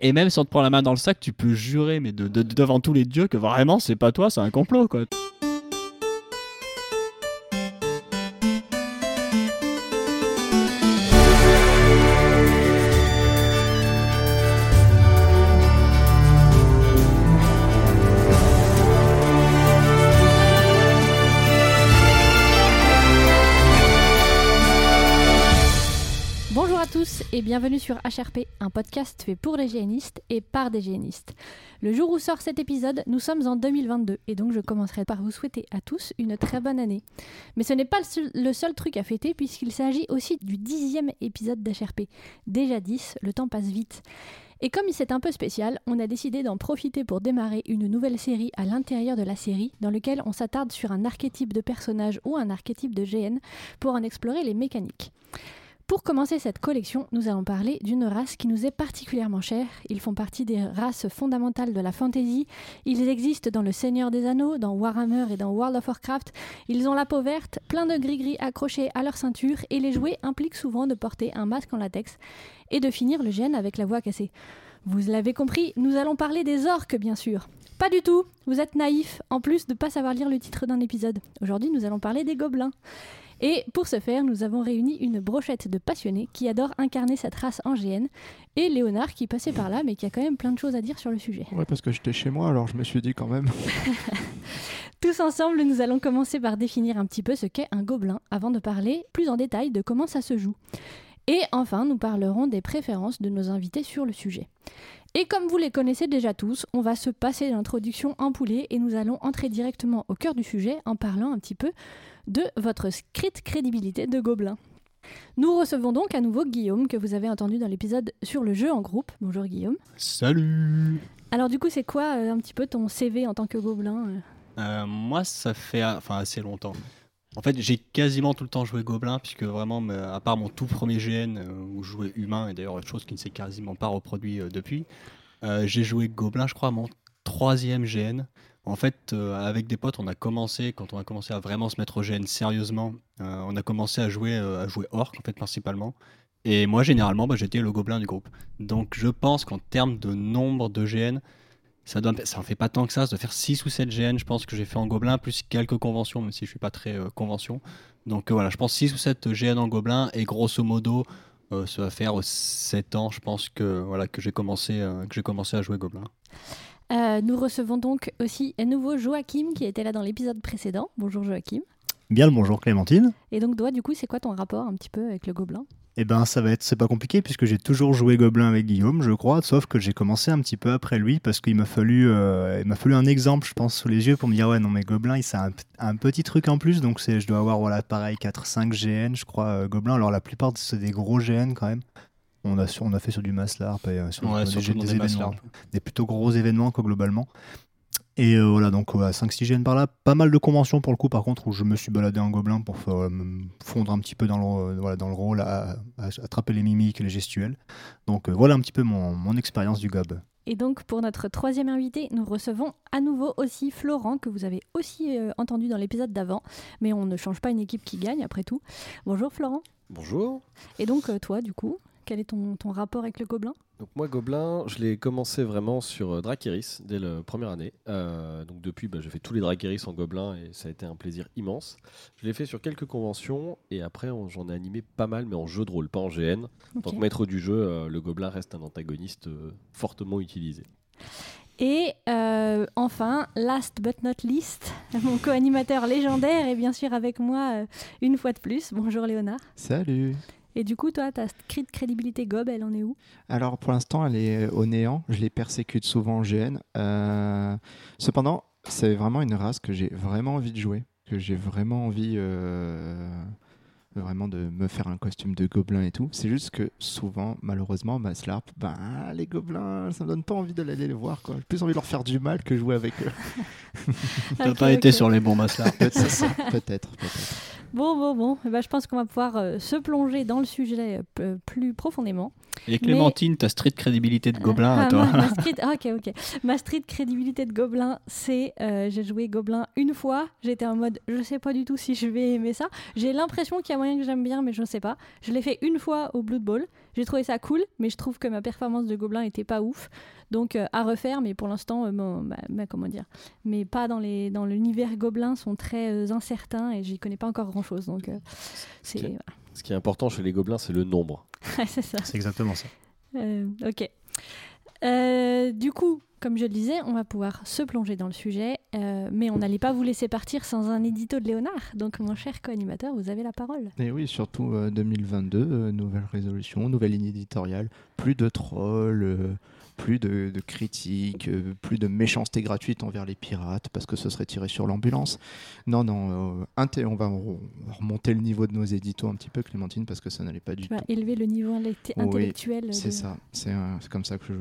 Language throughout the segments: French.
Et même si on te prend la main dans le sac, tu peux jurer, mais de, de- devant tous les dieux, que vraiment c'est pas toi, c'est un complot quoi. Et bienvenue sur HRP, un podcast fait pour les génistes et par des génistes. Le jour où sort cet épisode, nous sommes en 2022 et donc je commencerai par vous souhaiter à tous une très bonne année. Mais ce n'est pas le seul, truc à fêter puisqu'il s'agit aussi du dixième épisode d'HRP. Déjà 10, le temps passe vite. Et comme c'est un peu spécial, on a décidé d'en profiter pour démarrer une nouvelle série à l'intérieur de la série, dans laquelle on s'attarde sur un archétype de personnage ou un archétype de GN pour en explorer les mécaniques. Pour commencer cette collection, nous allons parler d'une race qui nous est particulièrement chère. Ils font partie des races fondamentales de la fantasy. Ils existent dans Le Seigneur des Anneaux, dans Warhammer et dans World of Warcraft. Ils ont la peau verte, plein de gris-gris accrochés à leur ceinture et les jouets impliquent souvent de porter un masque en latex et de finir le gène avec la voix cassée. Vous l'avez compris, nous allons parler des orques, bien sûr. Pas du tout, vous êtes naïfs, en plus de pas savoir lire le titre d'un épisode. Aujourd'hui, nous allons parler des gobelins. Et pour ce faire, nous avons réuni une brochette de passionnés qui adorent incarner cette race en GN, et Léonard qui passait par là, mais qui a quand même plein de choses à dire sur le sujet. Ouais, parce que j'étais chez moi, alors je me suis dit quand même. Tous ensemble, nous allons commencer par définir un petit peu ce qu'est un gobelin, avant de parler plus en détail de comment ça se joue. Et enfin, nous parlerons des préférences de nos invités sur le sujet. Et comme vous les connaissez déjà tous, on va se passer l'introduction en poulet et nous allons entrer directement au cœur du sujet en parlant un petit peu de votre script crédibilité de gobelin. Nous recevons donc à nouveau Guillaume que vous avez entendu dans l'épisode sur le jeu en groupe. Bonjour Guillaume. Salut Alors du coup, c'est quoi euh, un petit peu ton CV en tant que gobelin euh? Euh, Moi ça fait enfin, assez longtemps. En fait j'ai quasiment tout le temps joué Gobelin, puisque vraiment, me- à part mon tout premier GN où je jouais humain, et d'ailleurs chose qui ne s'est quasiment pas reproduit euh, depuis, euh, j'ai joué Gobelin je crois à mon troisième GN. En fait, euh, avec des potes, on a commencé, quand on a commencé à vraiment se mettre au GN sérieusement, euh, on a commencé à jouer, euh, à jouer Orc en fait principalement. Et moi, généralement, bah, j'étais le gobelin du groupe. Donc, je pense qu'en termes de nombre de GN, ça en fait pas tant que ça. Ça doit faire 6 ou 7 GN, je pense, que j'ai fait en gobelin, plus quelques conventions, même si je suis pas très convention. Donc, voilà, je pense 6 ou 7 GN en gobelin. Et grosso modo, ça va faire 7 ans, je pense, que, voilà, que j'ai commencé, que j'ai commencé à jouer gobelin. Euh, nous recevons donc aussi à nouveau Joachim qui était là dans l'épisode précédent. Bonjour Joachim. Bien le bonjour Clémentine. Et donc toi, du coup, c'est quoi ton rapport un petit peu avec le gobelin? Eh ben ça va être c'est pas compliqué puisque j'ai toujours joué Gobelin avec Guillaume, je crois, sauf que j'ai commencé un petit peu après lui parce qu'il m'a fallu euh, il m'a fallu un exemple, je pense, sous les yeux pour me dire ouais non mais Gobelin, il un, un petit truc en plus donc c'est je dois avoir voilà pareil 4 5 GN, je crois euh, Gobelin. Alors la plupart c'est des gros GN quand même. On a, sur- on a fait sur du Maslarp et euh, sur Ouais, des, événements, des plutôt gros événements quoi, globalement. Et euh, voilà, donc ouais, 5-6 GN par là. Pas mal de conventions pour le coup, par contre, où je me suis baladé en gobelin pour faire, euh, me fondre un petit peu dans le, euh, voilà, dans le rôle, à, à attraper les mimiques et les gestuels. Donc euh, voilà un petit peu mon, mon expérience du gob. Et donc pour notre troisième invité, nous recevons à nouveau aussi Florent que vous avez aussi euh, entendu dans l'épisode d'avant, mais on ne change pas une équipe qui gagne après tout. Bonjour Florent. Bonjour. Et donc toi, du coup, quel est ton, ton rapport avec le gobelin? Donc moi, Gobelin, je l'ai commencé vraiment sur euh, Drakeris dès la première année. Euh, donc depuis, bah, j'ai fait tous les Drakeris en Gobelin et ça a été un plaisir immense. Je l'ai fait sur quelques conventions et après, on- j'en ai animé pas mal, mais en jeu de rôle, pas en GN. En tant que maître du jeu, euh, le Gobelin reste un antagoniste euh, fortement utilisé. Et euh, enfin, last but not least, mon co-animateur légendaire est bien sûr avec moi une fois de plus. Bonjour Léonard. Salut Et du coup, toi, ta crédibilité gob, elle en est où? Alors pour l'instant, elle est au néant. Je les persécute souvent en GN. Euh, Cependant, c'est vraiment une race que j'ai vraiment envie de jouer. Que j'ai vraiment envie euh, vraiment de me faire un costume de gobelin et tout. C'est juste que souvent, malheureusement, ma Slarp, ben, les gobelins, ça me donne pas envie d'aller les voir. quoi. J'ai plus envie de leur faire du mal que jouer avec eux. T'as Ok, pas été sur les bons là. Peut-être, peut-être. Bon, bon, bon. Eh ben, je pense qu'on va pouvoir euh, se plonger dans le sujet euh, p- plus profondément. Et Clémentine, ta street crédibilité de gobelin, Ah, toi. ma, ma street, ah, ok, ok. Ma street crédibilité de gobelin, c'est euh, j'ai joué gobelin une fois. J'étais en mode je sais pas du tout si je vais aimer ça. J'ai l'impression qu'il y a moyen que j'aime bien, mais je sais pas. Je l'ai fait une fois au Blood Bowl. J'ai trouvé ça cool, mais je trouve que ma performance de gobelin était pas ouf. Donc euh, à refaire, mais pour l'instant, euh, ma- ma- comment dire, mais pas dans les dans l'univers gobelin sont très euh, incertains et j'y connais pas encore grand chose. Donc euh, c'est Ok. Ce qui est important chez les gobelins, c'est le nombre. c'est ça. C'est exactement ça. Euh, ok. Euh, du coup, comme je le disais, on va pouvoir se plonger dans le sujet, euh, mais on n'allait pas vous laisser partir sans un édito de Léonard. Donc, mon cher co-animateur, vous avez la parole. Et oui, surtout euh, 2022, euh, nouvelle résolution, nouvelle ligne éditoriale, plus de trolls, euh, plus de, de critiques, euh, plus de méchanceté gratuite envers les pirates parce que ce serait tiré sur l'ambulance. Non, non, euh, on, va, on va remonter le niveau de nos éditos un petit peu, Clémentine, parce que ça n'allait pas du Tu vas tout. élever le niveau Oui, intellectuel. C'est de- ça, c'est c'est comme ça que je,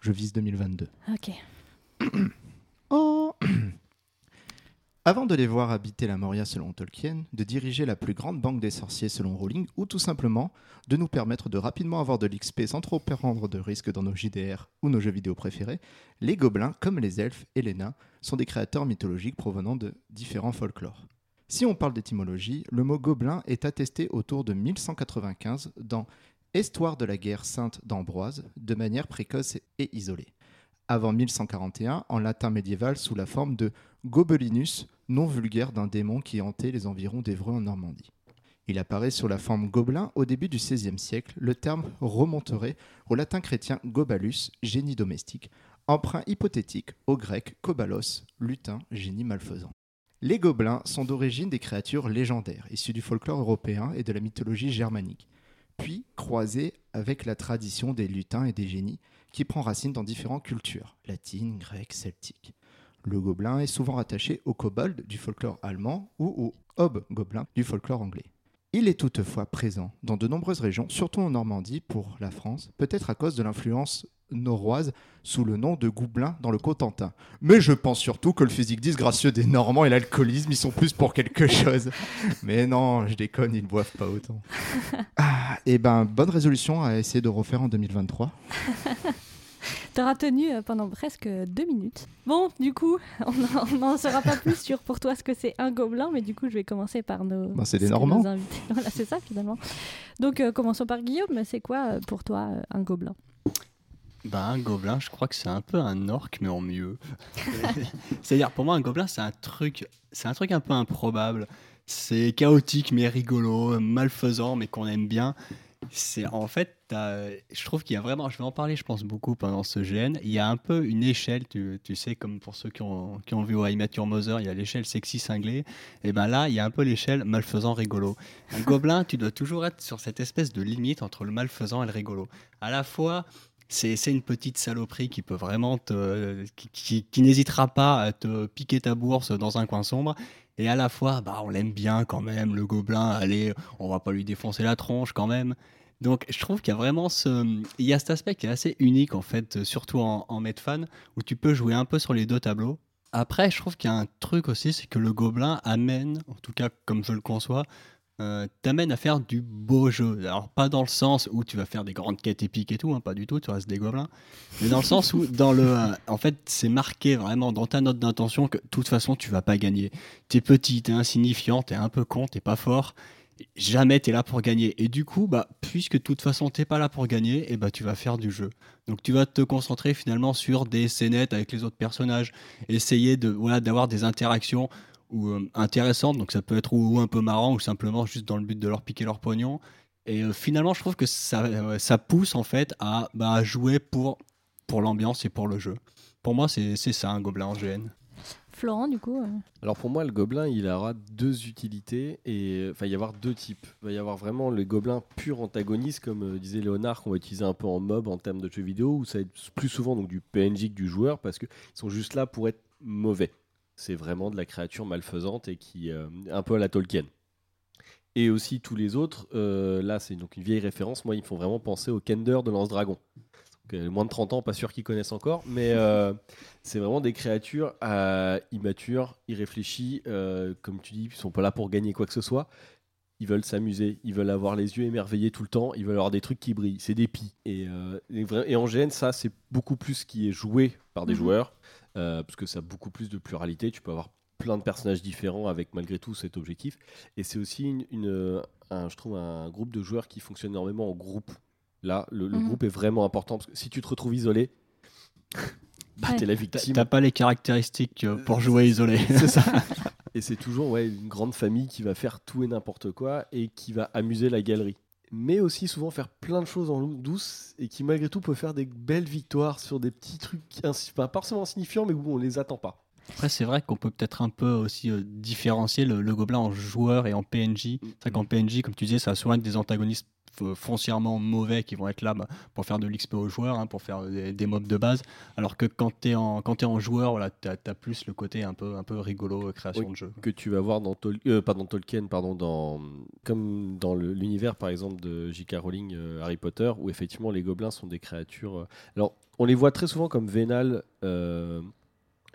je vise 2022. Ok. Oh Avant de les voir habiter la Moria selon Tolkien, de diriger la plus grande banque des sorciers selon Rowling, ou tout simplement de nous permettre de rapidement avoir de l'XP sans trop prendre de risques dans nos JDR ou nos jeux vidéo préférés, les gobelins, comme les elfes et les nains, sont des créateurs mythologiques provenant de différents folklores. Si on parle d'étymologie, le mot gobelin est attesté autour de 1195 dans Histoire de la guerre sainte d'Ambroise, de manière précoce et isolée avant 1141 en latin médiéval sous la forme de Gobelinus, nom vulgaire d'un démon qui hantait les environs d'Evreux en Normandie. Il apparaît sous la forme gobelin au début du XVIe siècle. Le terme remonterait au latin chrétien gobalus, génie domestique, emprunt hypothétique au grec kobalos, lutin, génie malfaisant. Les gobelins sont d'origine des créatures légendaires, issues du folklore européen et de la mythologie germanique, puis croisées avec la tradition des lutins et des génies, qui prend racine dans différentes cultures, latines, grecques, celtiques. Le gobelin est souvent rattaché au kobold du folklore allemand ou au hobgoblin du folklore anglais. Il est toutefois présent dans de nombreuses régions, surtout en Normandie pour la France, peut-être à cause de l'influence norroise sous le nom de gobelin dans le Cotentin. Mais je pense surtout que le physique disgracieux des Normands et l'alcoolisme, ils sont plus pour quelque chose. Mais non, je déconne, ils ne boivent pas autant. Ah, et ben, bonne résolution à essayer de refaire en 2023. T'auras tenu euh, pendant presque deux minutes. Bon, du coup, on n'en saura pas plus sur pour toi ce que c'est un gobelin, mais du coup, je vais commencer par nos. Bah, c'est des Normands. Voilà, c'est ça finalement. Donc, euh, commençons par Guillaume. C'est quoi euh, pour toi un gobelin? Bah, un gobelin, je crois que c'est un peu un orc, mais en mieux. C'est-à-dire, pour moi, un gobelin, c'est un truc, c'est un truc un peu improbable. C'est chaotique, mais rigolo, malfaisant, mais qu'on aime bien. C'est en fait, je trouve qu'il y a vraiment, je vais en parler, je pense beaucoup pendant ce GN. Il y a un peu une échelle, tu, sais, comme pour ceux qui ont, qui ont vu I Met Your Mother, il y a l'échelle sexy cinglé. Et ben là, il y a un peu l'échelle malfaisant rigolo. Un gobelin, tu dois toujours être sur cette espèce de limite entre le malfaisant et le rigolo. À la fois, c'est une petite saloperie qui peut vraiment te. qui, qui- qui n'hésitera pas à te piquer ta bourse dans un coin sombre. Et à la fois, bah, on l'aime bien quand même, le gobelin, allez, on va pas lui défoncer la tronche quand même. Donc je trouve qu'il y a vraiment ce. Il y a cet aspect qui est assez unique en fait, surtout en, en Medfan, où tu peux jouer un peu sur les deux tableaux. Après, je trouve qu'il y a un truc aussi, c'est que le gobelin amène, en tout cas comme je le conçois, euh, t'amène à faire du beau jeu. Alors pas dans le sens où tu vas faire des grandes quêtes épiques et tout, hein, pas du tout, tu restes des gobelins. Mais dans le sens où, dans le, euh, en fait, c'est marqué vraiment dans ta note d'intention que de toute façon tu vas pas gagner. T'es petit, t'es insignifiant, t'es un peu con, t'es pas fort. Jamais t'es là pour gagner. Et du coup, bah, puisque de toute façon t'es pas là pour gagner, et bah tu vas faire du jeu. Donc tu vas te concentrer finalement sur des scénettes avec les autres personnages, essayer de voilà d'avoir des interactions ou euh, intéressantes. Donc ça peut être ou, ou un peu marrant ou simplement juste dans le but de leur piquer leur pognon. Et euh, finalement, je trouve que ça, euh, ça pousse en fait à bah, jouer pour pour l'ambiance et pour le jeu. Pour moi, c'est c'est ça un gobelin en GN. Florent, du coup. euh, Alors pour moi, le gobelin, il aura deux utilités et enfin il va y avoir deux types. Il va y avoir vraiment le gobelin pur antagoniste, comme euh, disait Léonard, qu'on va utiliser un peu en mob en termes de jeux vidéo, où ça va être plus souvent donc du PNJ que du joueur parce qu'ils sont juste là pour être mauvais. C'est vraiment de la créature malfaisante et qui euh, un peu à la Tolkien. Et aussi tous les autres, euh, là c'est donc une vieille référence. Moi, ils me font vraiment penser au Kender de Lance Dragon. que moins de 30 ans, pas sûr qu'ils connaissent encore, mais euh, c'est vraiment des créatures euh, immatures, irréfléchies, euh, comme tu dis, ils sont pas là pour gagner quoi que ce soit. Ils veulent s'amuser, ils veulent avoir les yeux émerveillés tout le temps, ils veulent avoir des trucs qui brillent. C'est des pies. Et, euh, et vra- et en GN, ça, c'est beaucoup plus ce qui est joué par des Mhm. joueurs, euh, parce que ça a beaucoup plus de pluralité. Tu peux avoir plein de personnages différents avec malgré tout cet objectif. Et c'est aussi, une, une- un, je trouve, un groupe de joueurs qui fonctionne énormément en groupe. Là, le, le Mhm. groupe est vraiment important, parce que si tu te retrouves isolé, bah, Ouais. t'es la T'as- victime. T'as pas les caractéristiques euh, pour jouer isolé. C'est ça. Et c'est toujours ouais, une grande famille qui va faire tout et n'importe quoi et qui va amuser la galerie. Mais aussi souvent faire plein de choses en douce et qui malgré tout peut faire des belles victoires sur des petits trucs pas forcément insignifiants mais où on les attend pas. Après, c'est vrai qu'on peut peut-être un peu aussi euh, différencier le, le gobelin en joueur et en PNJ. C'est vrai qu'en PNJ, comme tu disais, ça va souvent être des antagonistes foncièrement mauvais qui vont être là bah, pour faire de l'XP aux joueurs, hein, pour faire des, des mobs de base. Alors que quand tu es, en quand t'es en joueur, voilà, tu as, plus le côté un peu, un peu rigolo, euh, création Oui. de jeu. Que tu vas voir dans, Tol- euh, pas dans Tolkien, pardon, dans, comme dans l'univers par exemple de J.K. Rowling, euh, Harry Potter, où effectivement les gobelins sont des créatures. euh, alors on les voit très souvent comme vénales. euh,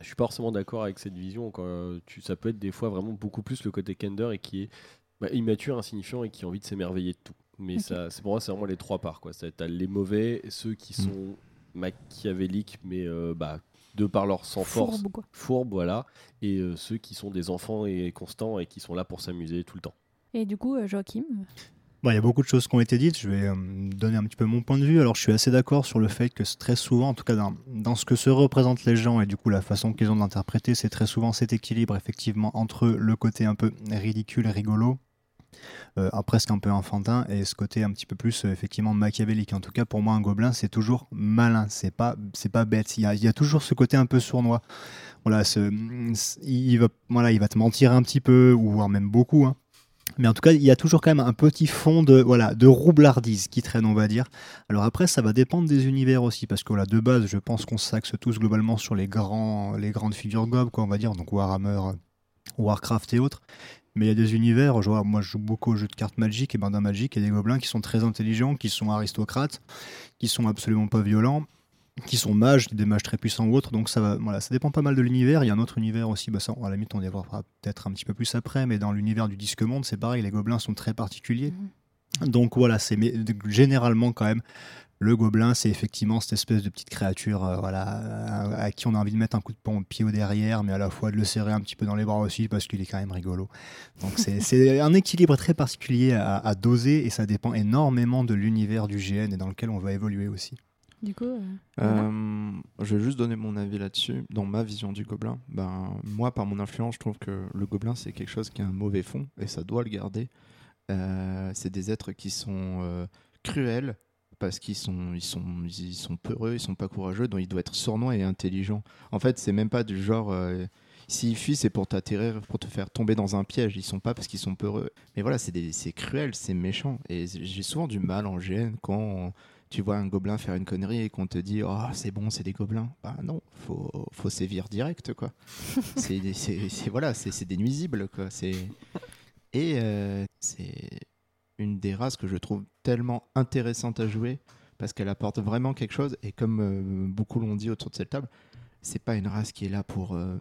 je suis pas forcément d'accord avec cette vision. Quand, euh, tu, ça peut être des fois vraiment beaucoup plus le côté Kender et qui est bah, immature, insignifiant et qui a envie de s'émerveiller de tout. Mais ça, c'est pour moi, c'est vraiment les trois parts. Tu as les mauvais, ceux qui Mm. sont machiavéliques, mais euh, bah, de par leur sans-force, Fourbe ou quoi. fourbes, voilà, et euh, ceux qui sont des enfants et constants et qui sont là pour s'amuser tout le temps. Et du coup, euh, Joachim, Bon, il y a beaucoup de choses qui ont été dites. Je vais euh, donner un petit peu mon point de vue. Alors, je suis assez d'accord sur le fait que c'est très souvent, en tout cas dans, dans ce que se représentent les gens et du coup la façon qu'ils ont d'interpréter, c'est très souvent cet équilibre effectivement entre le côté un peu ridicule et rigolo, euh, presque un peu enfantin, et ce côté un petit peu plus euh, effectivement machiavélique. En tout cas, pour moi, un gobelin, c'est toujours malin. C'est pas, c'est pas bête. Il y, a, toujours ce côté un peu sournois. Voilà, il va, voilà, il va te mentir un petit peu, ou voire même beaucoup. hein. Mais en tout cas, il y a toujours quand même un petit fond de, voilà, de roublardise qui traîne, on va dire. Alors après, ça va dépendre des univers aussi, parce que voilà, de base, je pense qu'on s'axe tous globalement sur les, grands, les grandes figures gob, quoi, on va dire, donc Warhammer, euh, Warcraft et autres. Mais il y a des univers, je vois, moi je joue beaucoup aux jeux de cartes Magic, et ben dans Magic, il y a des gobelins qui sont très intelligents, qui sont aristocrates, qui sont absolument pas violents, qui sont mages, des mages très puissants ou autres. Donc ça va, voilà, ça dépend pas mal de l'univers. Il y a un autre univers aussi, bah ça, à la limite, on y reviendra peut-être un petit peu plus après, mais dans l'univers du disque monde, c'est pareil, les gobelins sont très particuliers. Donc voilà, c'est généralement quand même. Le gobelin, c'est effectivement cette espèce de petite créature euh, voilà, à, à qui on a envie de mettre un coup de pied au derrière, mais à la fois de le serrer un petit peu dans les bras aussi parce qu'il est quand même rigolo. Donc c'est- c'est un équilibre très particulier à, à doser et ça dépend énormément de l'univers du GN et dans lequel on va évoluer aussi. du coup, euh, voilà. Euh, je vais juste donner mon avis là-dessus. Dans ma vision du gobelin, ben, moi, par mon influence, je trouve que le gobelin, c'est quelque chose qui a un mauvais fond et ça doit le garder. Euh, c'est des êtres qui sont euh, cruels parce qu'ils sont, ils sont, ils sont peureux, ils sont pas courageux, donc il doit être sournois et intelligent. En fait, c'est même pas du genre. euh, S'ils fuient, c'est pour t'atterrir, pour te faire tomber dans un piège. Ils sont pas parce qu'ils sont peureux. Mais voilà, c'est cruel, c'est méchant. Et j'ai souvent du mal en GN quand tu vois un gobelin faire une connerie et qu'on te dit oh c'est bon c'est des gobelins bah non faut faut sévir direct quoi c'est voilà c'est c'est des nuisibles quoi et euh, c'est une des races que je trouve tellement intéressante à jouer parce qu'elle apporte vraiment quelque chose et comme euh, beaucoup l'ont dit autour de cette table c'est pas une race qui est là pour euh,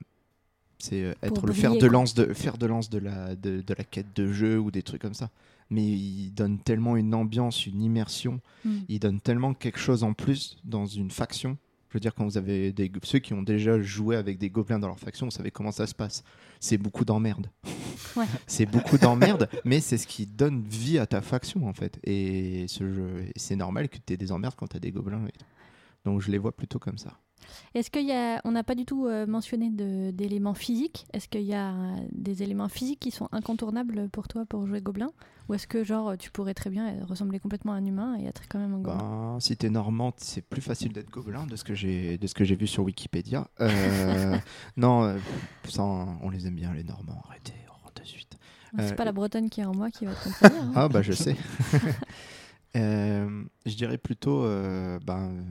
c'est euh, Pour être le fer de lance de faire de lance de la de, de la quête de jeu ou des trucs comme ça mais il donne tellement une ambiance une immersion Mm. il donne tellement quelque chose en plus dans une faction. Je veux dire, quand vous avez des, ceux qui ont déjà joué avec des gobelins dans leur faction, vous savez comment ça se passe. C'est beaucoup d'emmerde. Ouais. c'est beaucoup d'emmerde, mais c'est ce qui donne vie à ta faction en fait. Et ce jeu, et c'est normal que tu aies des emmerdes quand tu as des gobelins. et tout. Donc je les vois plutôt comme ça. Est-ce qu'il y a, on n'a pas du tout euh, mentionné d'éléments physiques? Est-ce qu'il y a euh, des éléments physiques qui sont incontournables pour toi pour jouer gobelin, ou est-ce que genre tu pourrais très bien euh, ressembler complètement à un humain et être quand même un gobelin Ben, si t'es normand, c'est plus facile d'être gobelin de ce que j'ai de ce que j'ai vu sur Wikipédia. Euh, non, ça, on les aime bien les Normands. Arrêtez, on rentre de suite. C'est euh, pas la Bretonne qui est en moi qui va te contredire. hein. Ah bah je sais. Euh, je dirais plutôt euh, ben,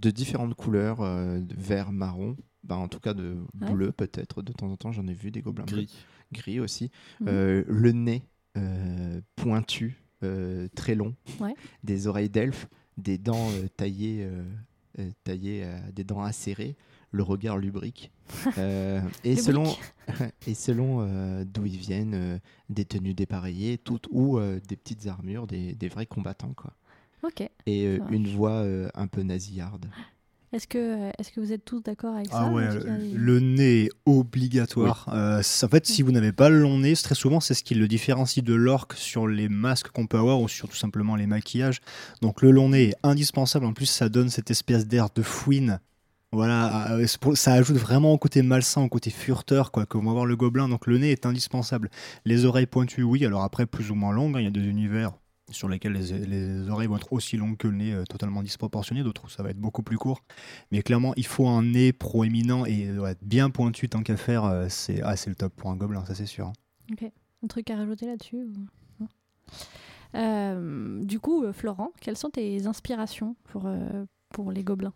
de différentes couleurs, euh, vert, marron, ben, en tout cas de Ouais. bleu peut-être. De temps en temps, j'en ai vu des gobelins bleus. Gris. gris aussi. Mhm. Euh, le nez euh, pointu, euh, très long, Ouais. des oreilles d'elfe, des dents euh, taillées euh, euh, à des dents acérées, le regard lubrique. Euh, et, selon, et selon euh, d'où ils viennent, euh, des tenues dépareillées, toutes ou euh, des petites armures, des, des vrais combattants. Quoi. Ok. Et euh, Ça une voix euh, un peu nasillarde. Est-ce que, est-ce que vous êtes tous d'accord avec ça Ah ouais, Est-ce qu'il y a des- le nez est obligatoire. Euh, en fait, si vous n'avez pas le long nez, très souvent, c'est ce qui le différencie de l'orque sur les masques qu'on peut avoir ou sur tout simplement les maquillages. Donc le long nez est indispensable. En plus, ça donne cette espèce d'air de fouine. Voilà, pour- ça ajoute vraiment au côté malsain, au côté furteur, quoi, que va avoir le gobelin. Donc le nez est indispensable. Les oreilles pointues, oui. Alors après, plus ou moins longues. hein, Il y a des univers sur lesquels les, les oreilles vont être aussi longues que le nez, euh, totalement disproportionné. D'autres ça va être beaucoup plus court. Mais clairement, il faut un nez proéminent et euh, ouais, bien pointu tant qu'à faire. euh, c'est ah, le top pour un gobelin, ça c'est sûr. hein. Un truc à rajouter là-dessus Du coup, Florent, quelles sont tes inspirations pour, pour les gobelins?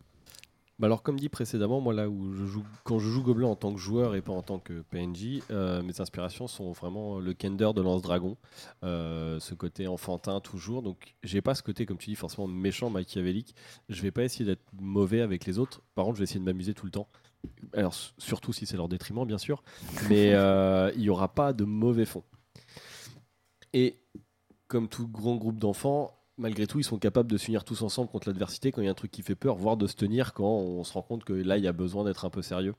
Bah alors comme dit précédemment, moi là où je joue, quand je joue Gobelin en tant que joueur et pas en tant que PNJ, euh, mes inspirations sont vraiment le Kender de Lance Dragon, euh, ce côté enfantin toujours. Donc j'ai pas ce côté comme tu dis forcément méchant machiavélique. Je vais pas essayer d'être mauvais avec les autres. Par contre, je vais essayer de m'amuser tout le temps. Alors surtout si c'est leur détriment bien sûr, mais euh, il y aura pas de mauvais fond. Et comme tout grand groupe d'enfants, malgré tout, ils sont capables de s'unir tous ensemble contre l'adversité quand il y a un truc qui fait peur, voire de se tenir quand on se rend compte que là, il y a besoin d'être un peu sérieux.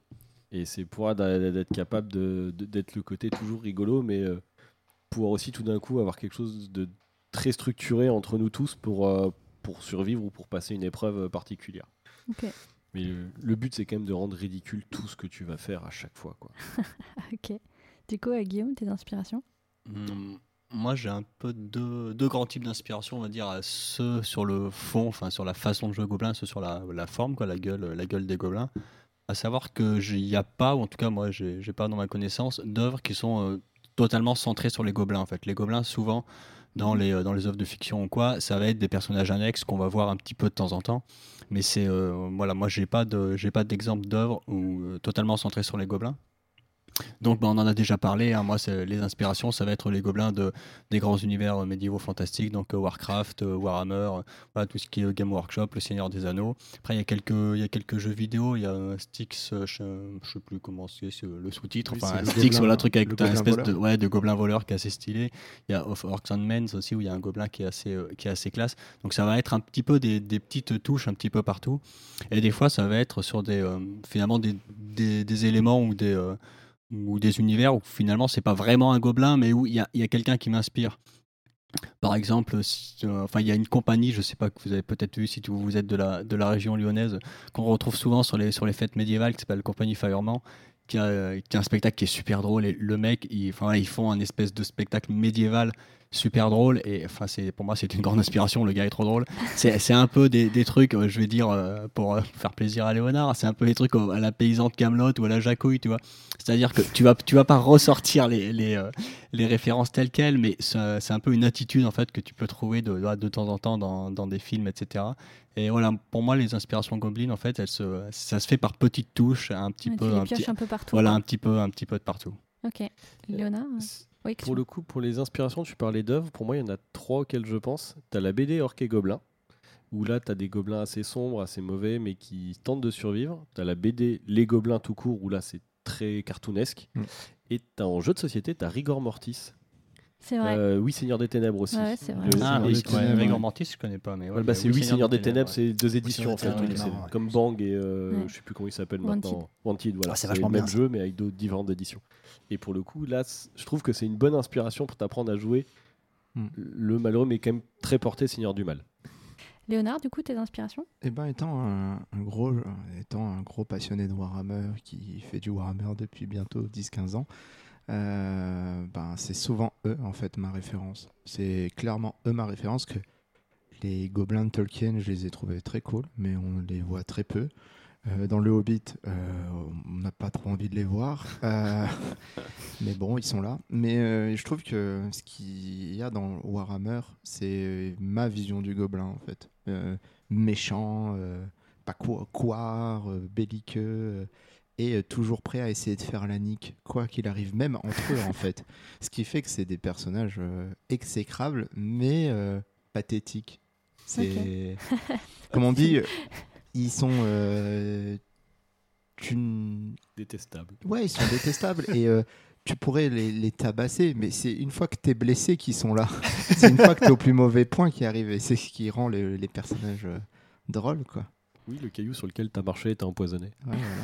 Et c'est pour d'être capable d'être le côté toujours rigolo, mais euh, pouvoir aussi tout d'un coup avoir quelque chose de très structuré entre nous tous pour, euh, pour survivre ou pour passer une épreuve particulière. Ok. Mais le, le but, c'est quand même de rendre ridicule tout ce que tu vas faire à chaque fois. Quoi. Ok. Du coup, euh, Guillaume, tes inspirations? Hmm, Moi, j'ai un peu deux, deux grands types d'inspiration, on va dire, ceux sur le fond, enfin sur la façon de jouer gobelin, ceux sur la, la forme, quoi, la gueule, la gueule des gobelins. À savoir que il n'y a pas, ou en tout cas moi, j'ai pas dans ma connaissance, d'œuvres qui sont euh, totalement centrées sur les gobelins. En fait, les gobelins, souvent dans les euh, dans les œuvres de fiction ou quoi, ça va être des personnages annexes qu'on va voir un petit peu de temps en temps. Mais c'est euh, voilà, moi, j'ai pas j'ai pas d'exemple d'œuvre où euh, totalement centrées sur les gobelins. Donc bah, on en a déjà parlé, hein. moi c'est- les inspirations ça va être les gobelins de, des grands univers euh, médiévaux fantastiques, donc euh, Warcraft, euh, Warhammer, euh, voilà, tout ce qui est Game Workshop, Le Seigneur des Anneaux. Après il y a quelques, il y a quelques jeux vidéo, il y a Styx, je, je sais plus comment c'est le sous-titre, Oui, enfin Styx, gobelin- voilà, un truc avec un espèce voleur. de, ouais, de gobelin voleur qui est assez stylé. Il y a Of Orcs and Men aussi où il y a un gobelin qui est assez, qui est assez classe. Donc ça va être un petit peu des, des petites touches un petit peu partout. Et des fois ça va être sur des, finalement des, des, des éléments ou des... euh, ou des univers où finalement c'est pas vraiment un gobelin mais où il y a, y a quelqu'un qui m'inspire. Par exemple, euh, enfin il y a une compagnie, je sais pas que vous avez peut-être vu si vous êtes de la, de la région lyonnaise, qu'on retrouve souvent sur les, sur les fêtes médiévales qui s'appelle Compagnie Firement, qui a, qui a un spectacle qui est super drôle et le mec, il, enfin, ils font un espèce de spectacle médiéval super drôle et enfin c'est pour moi c'est une grande inspiration le gars est trop drôle. C'est un peu des, des trucs euh, je vais dire euh, pour euh, faire plaisir à Léonard c'est un peu les trucs à la paysante Camelot ou à la Jacouille tu vois. C'est-à-dire que tu vas tu vas pas ressortir les les, euh, les références telles quelles mais c'est un peu une attitude en fait que tu peux trouver de, de temps en temps dans, dans des films etc et voilà pour moi les inspirations Goblin en fait elles se, ça se fait par petites touches un petit Ouais, peu un petit, un peu partout. voilà un petit peu un petit peu de partout. Ok. Léonard euh, Oui, Pour le coup, pour les inspirations, tu parlais d'œuvres. Pour moi, il y en a trois auxquelles je pense. Tu as la BD Orc et Gobelin, où là, tu as des gobelins assez sombres, assez mauvais, mais qui tentent de survivre. Tu as la BD Les Gobelins tout court, où là, c'est très cartoonesque. Mm. Et tu as en jeu de société, tu as Rigor Mortis. c'est vrai. Euh, oui, Seigneur des Ténèbres aussi. Ouais, c'est vrai. Le- ah oui Rigor. Mortis je connais pas mais ouais, Ouais, bah, c'est oui, Seigneur des Ténèbres, ouais. c'est deux éditions en fait. Comme Bang et euh, Ouais. je sais plus comment il s'appelle maintenant. Wanted, voilà. Ah, c'est le vachement même bien, jeu mais avec d'autres différentes éditions. Et pour le coup, là, je trouve que c'est une bonne inspiration pour t'apprendre à jouer Hmm. le malheureux, mais quand même très porté Seigneur du Mal. Léonard, du coup, tes inspirations? Eh ben, étant un, un gros, étant un gros passionné de Warhammer qui fait du Warhammer depuis bientôt 10-15 ans, euh, ben, c'est souvent eux en fait ma référence. C'est clairement eux ma référence que les gobelins de Tolkien, je les ai trouvés très cool, mais on les voit très peu. Euh, dans le Hobbit, euh, on n'a pas trop envie de les voir, Euh, mais bon, ils sont là. Mais euh, je trouve que ce qu'il y a dans Warhammer, c'est ma vision du gobelin en fait. Euh, méchant, euh, pas quoi, couard, euh, belliqueux, euh, et toujours prêt à essayer de faire la nique, quoi qu'il arrive, même entre eux en fait. Ce qui fait que c'est des personnages euh, exécrables, mais euh, pathétiques. C'est, comme on dit, ils sont. euh, tu n- Détestable. Ouais, ils sont détestables et euh, tu pourrais les, les tabasser, mais c'est une fois que t'es blessé qu'ils sont là. c'est une fois que t'es au plus mauvais point qui arrive et c'est ce qui rend les, les personnages euh, drôles, quoi. Oui, le caillou sur lequel t'as marché était empoisonné. Ouais, voilà.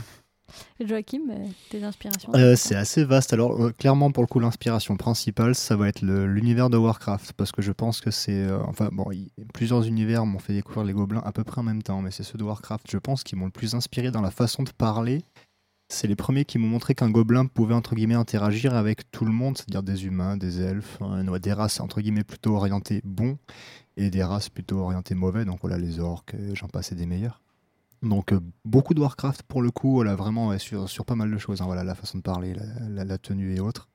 Joachim, euh, tes inspirations Euh, c'est assez vaste. Alors, euh, clairement, pour le coup, l'inspiration principale, ça va être l'univers de Warcraft. Parce que je pense que c'est. enfin, bon, plusieurs univers m'ont fait découvrir les gobelins à peu près en même temps. Mais c'est ceux de Warcraft, je pense, qui m'ont le plus inspiré dans la façon de parler. C'est les premiers qui m'ont montré qu'un gobelin pouvait, entre guillemets, interagir avec tout le monde, c'est-à-dire des humains, des elfes, hein, des races, entre guillemets, plutôt orientées bons et des races plutôt orientées mauvais. Donc voilà, les orques, j'en passe et des meilleurs. Donc euh, beaucoup de Warcraft pour le coup, vraiment sur, sur pas mal de choses. hein, voilà, la façon de parler, la, tenue et autres.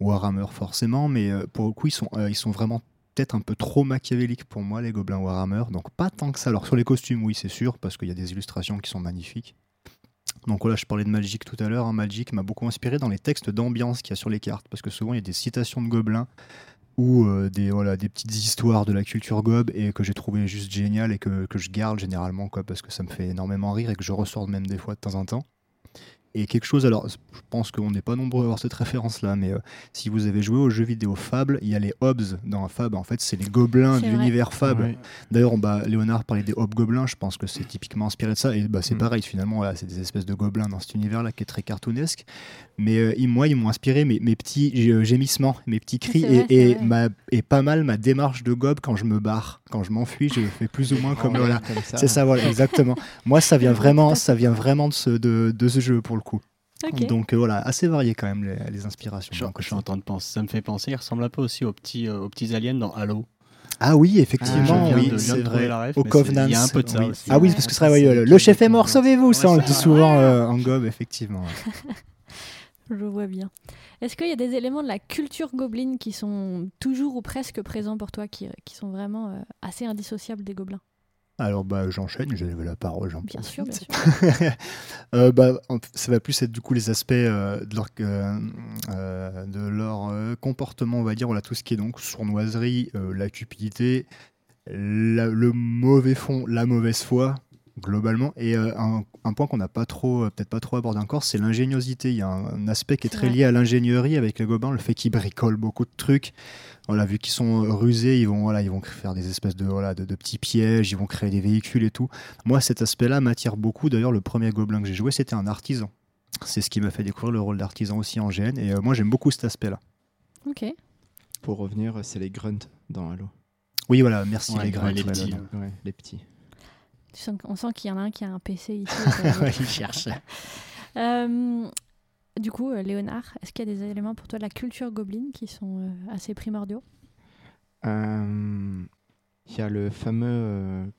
Warhammer forcément, mais euh, pour le coup, ils sont, euh, ils sont vraiment peut-être un peu trop machiavéliques pour moi, les gobelins Warhammer. Donc pas tant que ça. Alors sur les costumes, oui, c'est sûr, parce qu'il y a des illustrations qui sont magnifiques. Donc voilà, je parlais de Magic tout à l'heure. hein, Magic m'a beaucoup inspiré dans les textes d'ambiance qu'il y a sur les cartes, parce que souvent il y a des citations de gobelins ou euh, des, voilà, des petites histoires de la culture gobe et que j'ai trouvé juste génial et que, que je garde généralement quoi, parce que ça me fait énormément rire et que je ressors même des fois de temps en temps. Et quelque chose, alors je pense qu'on n'est pas nombreux à avoir cette référence-là, mais euh, si vous avez joué au jeu vidéo Fable, il y a les Hobbs dans Fable, en fait c'est les gobelins de l'univers Fable. Ouais. D'ailleurs, bah, Léonard parlait des hobgoblins, je pense que c'est typiquement inspiré de ça. Et bah, c'est Mm. pareil, finalement, voilà, c'est des espèces de gobelins dans cet univers-là qui est très cartoonesque. Mais euh, ils- moi, ils m'ont inspiré mes, mes petits gé- gémissements, mes petits cris vrai, et, et c'est vrai. ma- et pas mal ma démarche de gobe quand je me barre. Quand je m'enfuis, je fais plus ou moins comme. Voilà. C'est ça, voilà, exactement. Moi, ça vient vraiment, ça vient vraiment de ce, de, de ce jeu pour le coup. Donc euh, voilà, assez varié quand même les, les inspirations. Je, Donc, je suis en train de penser, ça me fait penser, il ressemble un peu aussi aux petits, euh, aux petits aliens dans Halo. Ah oui, effectivement, viens oui, de- je viens c'est vrai. ref, Au Covenant. il y a un peu de ça oui. aussi. Ah oui, Ouais. parce que c'est vrai, oui, euh, le chef est mort, sauvez-vous, ça on le Ouais, dit c'est souvent euh, en gobe, effectivement. ouais. Je vois bien. Est-ce qu'il y a des éléments de la culture gobeline qui sont toujours ou presque présents pour toi, qui, qui sont vraiment euh, assez indissociables des gobelins? Alors bah j'enchaîne, j'ai levé la parole, j'en Bien sûr, bien sûr. Euh, bah, ça va plus être du coup les aspects euh, de leur, euh, euh, de leur comportement, on va dire, voilà tout ce qui est donc sournoiserie, la cupidité, la- le mauvais fond, la mauvaise foi globalement et euh, un, un point qu'on n'a pas trop peut-être pas trop abordé encore c'est l'ingéniosité il y a un, un aspect qui est très vrai. lié à l'ingénierie avec les gobelins le fait qu'ils bricolent beaucoup de trucs voilà vu qu'ils sont euh, rusés ils vont voilà ils vont faire des espèces de voilà de, de petits pièges ils vont créer des véhicules et tout moi cet aspect là m'attire beaucoup d'ailleurs le premier gobelin que j'ai joué c'était un artisan c'est ce qui m'a fait découvrir le rôle d'artisan aussi en GN et euh, moi j'aime beaucoup cet aspect là Ok. Pour revenir, c'est les grunts dans Halo. oui voilà merci Ouais, les ouais, grains les petits. Ouais, les on sent qu'il y en a un qui a un PC ici. Ouais, il cherche Euh, du coup, euh, Léonard, est-ce qu'il y a des éléments pour toi de la culture gobeline qui sont euh, assez primordiaux? Euh, Il y a le fameux.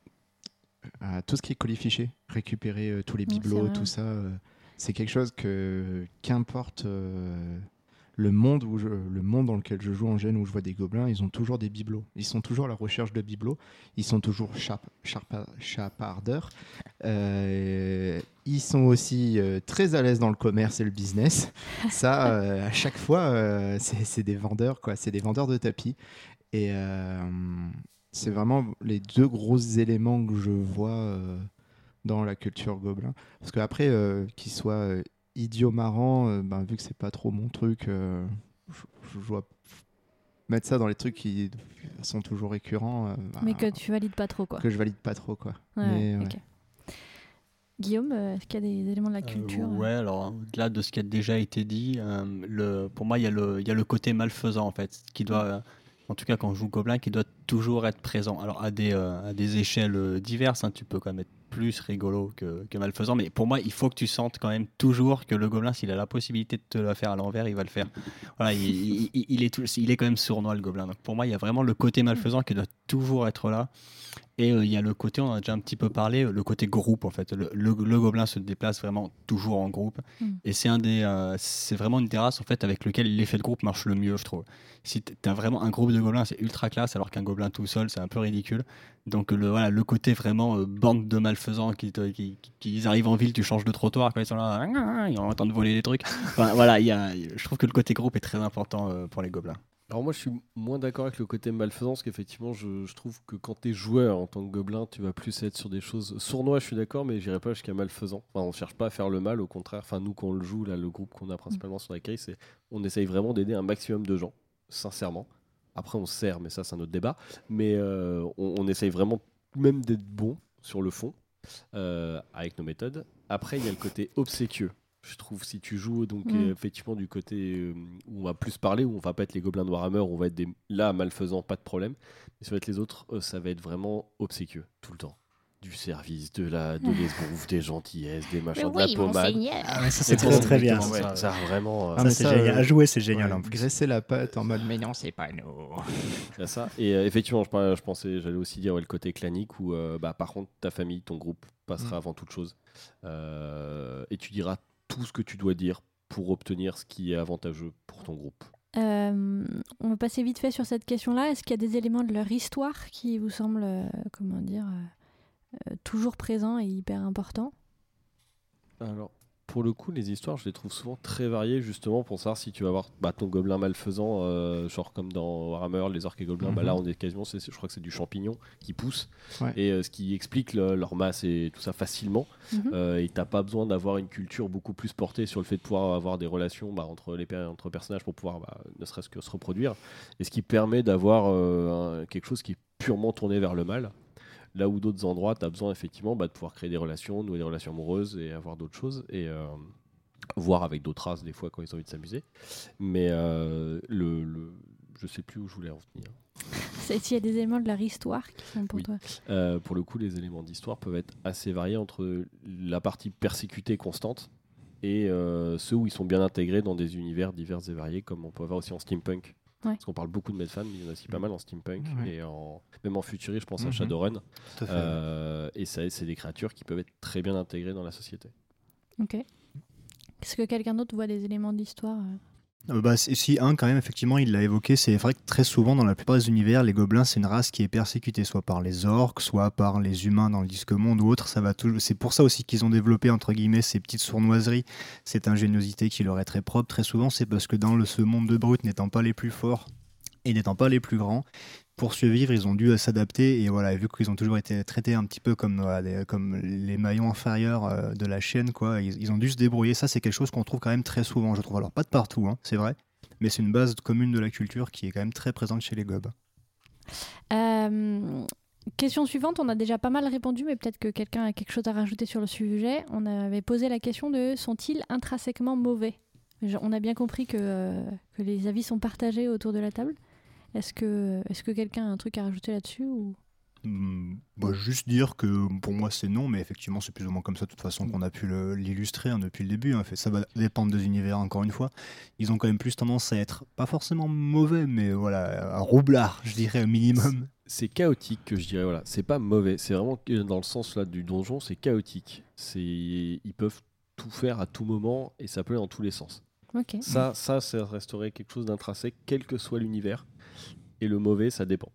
tout ce qui est colifiché, récupérer euh, tous les bibelots, tout ça. euh, c'est quelque chose que, qu'importe euh, le monde où je, le monde dans lequel je joue en gêne où je vois des gobelins, ils ont toujours des bibelots. Ils sont toujours à la recherche de bibelots. Ils sont toujours chap- chapardeurs. Ils sont aussi euh, très à l'aise dans le commerce et le business. Ça, euh, à chaque fois, euh, c'est, des vendeurs, quoi. C'est des vendeurs de tapis. Et c'est vraiment les deux gros éléments que je vois dans la culture gobelin. Parce qu'après, qu'ils soient idiots marrants, euh, ben, vu que c'est pas trop mon truc, je, je dois mettre ça dans les trucs qui sont toujours récurrents. euh, bah, Mais que tu valides pas trop, quoi. que je valide pas trop, quoi. Ouais, Mais, ouais, ouais. Guillaume, euh, est-ce qu'il y a des éléments de la Euh, culture euh, ouais, alors au-delà de ce qui a déjà été dit, euh, le, pour moi, il y, a le- il y a le côté malfaisant en fait, qui doit, euh, en tout cas quand je joue Gobelin, qui doit toujours être présent. Alors à des, à des échelles diverses, hein, tu peux quand même être plus rigolo que, que malfaisant, mais pour moi, il faut que tu sentes quand même toujours que le Gobelin, s'il a la possibilité de te la faire à l'envers, il va le faire. Voilà, il, il- il- il est tout- il est quand même sournois le Gobelin. Donc pour moi, il y a vraiment le côté malfaisant qui doit toujours être là. Et euh, il y a le côté, on en a déjà un petit peu parlé, le côté groupe en fait. Le, le- le gobelin se déplace vraiment toujours en groupe. Mm. Et c'est un des, euh, c'est vraiment une des races en fait avec lequel l'effet de groupe marche le mieux, je trouve. Si tu as vraiment un groupe de gobelins, c'est ultra classe, alors qu'un gobelin tout seul, c'est un peu ridicule. Donc le, voilà, le côté vraiment euh, bande de malfaisants qui, qui, qui- qui- ils arrivent en ville, tu changes de trottoir, quand ils sont là, ils sont en train de voler des trucs. Enfin, voilà, il y a, je trouve que le côté groupe est très important euh, pour les gobelins. Alors moi je suis moins d'accord avec le côté malfaisant parce qu'effectivement je, je trouve que quand tu es joueur en tant que gobelin tu vas plus être sur des choses sournois je suis d'accord mais j'irai pas jusqu'à malfaisant. Enfin, on cherche pas à faire le mal au contraire. Enfin nous quand on le joue là le groupe qu'on a principalement sur la case c'est on essaye vraiment d'aider un maximum de gens sincèrement. Après on se sert mais ça c'est un autre débat. Mais euh, on, on essaye vraiment même d'être bon sur le fond euh, avec nos méthodes. Après il y a le côté obséquieux je trouve si tu joues donc Mm. effectivement du côté euh, où on va plus parler où on va pas être les gobelins de Warhammer où on va être des là malfaisants pas de problème mais ça va être les autres ça va être vraiment obséquieux tout le temps du service de la de l'esbrouf des gentillesses des machins de la pommade Ah ouais, ça c'est très très bien. ouais, ça. ça, vraiment euh, Ah, Ça, ça, génial. euh, À jouer, c'est génial Ouais, en plus. Graisser la patte en mode mais non, c'est pas nous. ça et euh, effectivement je, parlais- je pensais j'allais aussi dire ouais, le côté clanique où euh, bah, par contre ta famille ton groupe passera Mm. avant toute chose Euh, et tu diras tout ce que tu dois dire pour obtenir ce qui est avantageux pour ton groupe Euh, on va passer vite fait sur cette question-là. Est-ce qu'il y a des éléments de leur histoire qui vous semblent, euh, comment dire, euh, toujours présents et hyper importants Alors, pour le coup, les histoires, je les trouve souvent très variées, justement, pour savoir si tu vas avoir bah, ton gobelin malfaisant, euh, genre comme dans Warhammer, les orques et gobelins, bah, Mhm. là, on est quasiment, je crois que c'est du champignon qui pousse, Ouais. et euh, ce qui explique le- leur masse et tout ça facilement. Mhm. Euh, et t'as pas besoin d'avoir une culture beaucoup plus portée sur le fait de pouvoir avoir des relations bah, entre les entre personnages pour pouvoir, bah, ne serait-ce que se reproduire, et ce qui permet d'avoir euh, quelque chose qui est purement tourné vers le mal. Là où d'autres endroits, tu as besoin effectivement bah, de pouvoir créer des relations, nouer des relations amoureuses et avoir d'autres choses. Et euh, voir avec d'autres races des fois quand ils ont envie de s'amuser. Mais euh, le, le- je sais plus où je voulais en venir. S'il y a des éléments de leur histoire qui sont pour Oui. toi Euh, pour le coup, les éléments d'histoire peuvent être assez variés entre la partie persécutée constante et euh, ceux où ils sont bien intégrés dans des univers divers et variés, comme on peut avoir aussi en steampunk. Ouais. Parce qu'on parle beaucoup de Medfan, mais il y en a aussi pas mal en steampunk Ouais. et en, même en Futurie, je pense à Mhm. Shadowrun. Tout à fait. Euh, et ça, c'est des créatures qui peuvent être très bien intégrées dans la société. Ok. Est-ce que quelqu'un d'autre voit des éléments d'histoire Euh, bah, si- si, un, quand même, effectivement, il l'a évoqué, c'est vrai que très souvent, dans la plupart des univers, les gobelins, c'est une race qui est persécutée, soit par les orques, soit par les humains dans le disque monde ou autre. Ça. C'est pour ça aussi qu'ils ont développé, entre guillemets, ces petites sournoiseries, cette ingéniosité qui leur est très propre. Très souvent, c'est parce que dans le, ce monde de brut, n'étant pas les plus forts et n'étant pas les plus grands, pour survivre, ils ont dû euh, s'adapter et voilà, vu qu'ils ont toujours été traités un petit peu comme, comme les maillons inférieurs euh, de la chaîne, quoi, ils, ont dû se débrouiller. Ça, c'est quelque chose qu'on trouve quand même très souvent, je trouve. Alors, pas de partout, hein, c'est vrai, mais c'est une base commune de la culture qui est quand même très présente chez les gobes. Euh, question suivante, on a déjà pas mal répondu, mais peut-être que quelqu'un a quelque chose à rajouter sur le sujet. On avait posé la question de sont-ils intrinsèquement mauvais? On a bien compris que les avis sont partagés autour de la table. Est-ce que, est que quelqu'un a un truc à rajouter là-dessus ou... Hmm, bah, juste dire que pour moi c'est non, mais effectivement c'est plus ou moins comme ça de toute façon qu'on a pu l'illustrer hein, depuis le début. hein. Fait, ça va dépendre des univers encore une fois. Ils ont quand même plus tendance à être pas forcément mauvais, mais voilà, un roublard, je dirais au minimum. C'est chaotique que je dirais, voilà. C'est pas mauvais, c'est vraiment dans le sens là du donjon, c'est chaotique. C'est ils peuvent tout faire à tout moment et ça peut aller dans tous les sens. Ça, ça, ça resterait quelque chose d'intrinsèque, quel que soit l'univers. Et le mauvais, ça dépend.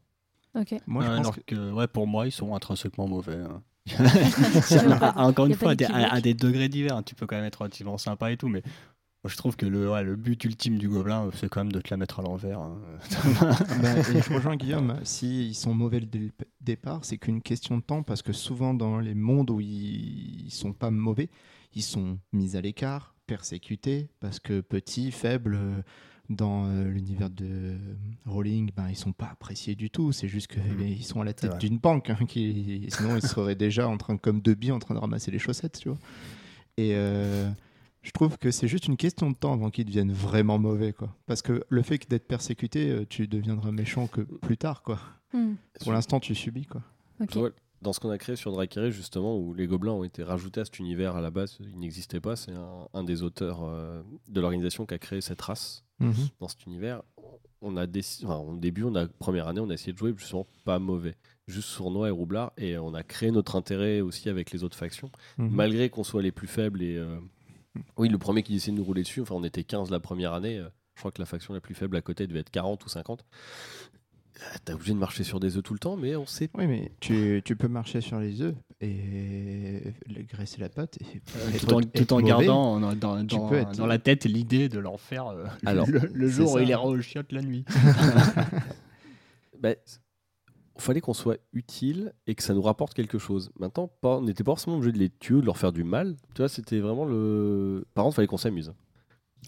Moi, je Ouais, pense alors que... que, ouais, pour moi, ils sont intrinsèquement mauvais. hein. Encore une fois, à des, à- d'équivoque. à des degrés divers, hein. tu peux quand même être relativement sympa et tout, mais moi, je trouve que le, ouais, le but ultime du gobelin, c'est quand même de te la mettre à l'envers. hein. Bah, et je rejoins Guillaume, s'ils sont mauvais le départ, c'est qu'une question de temps, parce que souvent dans les mondes où ils, ils sont pas mauvais, ils sont mis à l'écart, persécutés, parce que petits, faibles, euh, dans euh, l'univers de Rowling, ben, ils sont pas appréciés du tout, c'est juste qu'ils sont à la tête d'une banque, hein, qui, sinon ils seraient déjà en train, comme deux billes, en train de ramasser les chaussettes, tu vois. Et euh, je trouve que c'est juste une question de temps avant qu'ils deviennent vraiment mauvais, quoi. Parce que le fait d'être persécuté, euh, tu deviendras méchant que plus tard, quoi. Hmm, Pour l'instant, tu subis, quoi. Dans ce qu'on a créé sur Drakiri, justement, où les gobelins ont été rajoutés à cet univers à la base, il n'existait pas. C'est un, un des auteurs euh, de l'organisation qui a créé cette race dans cet univers. On a décidé, enfin, au début, on a première année, on a essayé de jouer justement pas mauvais, juste sournois et roublard, et on a créé notre intérêt aussi avec les autres factions, Mhm. malgré qu'on soit les plus faibles et euh, oui, le premier qui essayait de nous rouler dessus. Enfin, on était 15 la première année. euh, je crois que la faction la plus faible à côté devait être 40 ou 50. Ah, T'es obligé de marcher sur des œufs tout le temps, mais on sait Oui, mais tu, tu peux marcher sur les œufs et le- graisser la pâte. Et, Euh, être- tout en, tout gardant dans, dans- Tu dans- peux être- dans la tête l'idée de l'en faire euh, Alors, le, jour où il ira au chiottes la nuit. Ben, il fallait qu'on soit utile et que ça nous rapporte quelque chose. Maintenant, pas, on n'était pas forcément obligé de les tuer ou de leur faire du mal. Tu vois, c'était vraiment le. Par contre, il fallait qu'on s'amuse.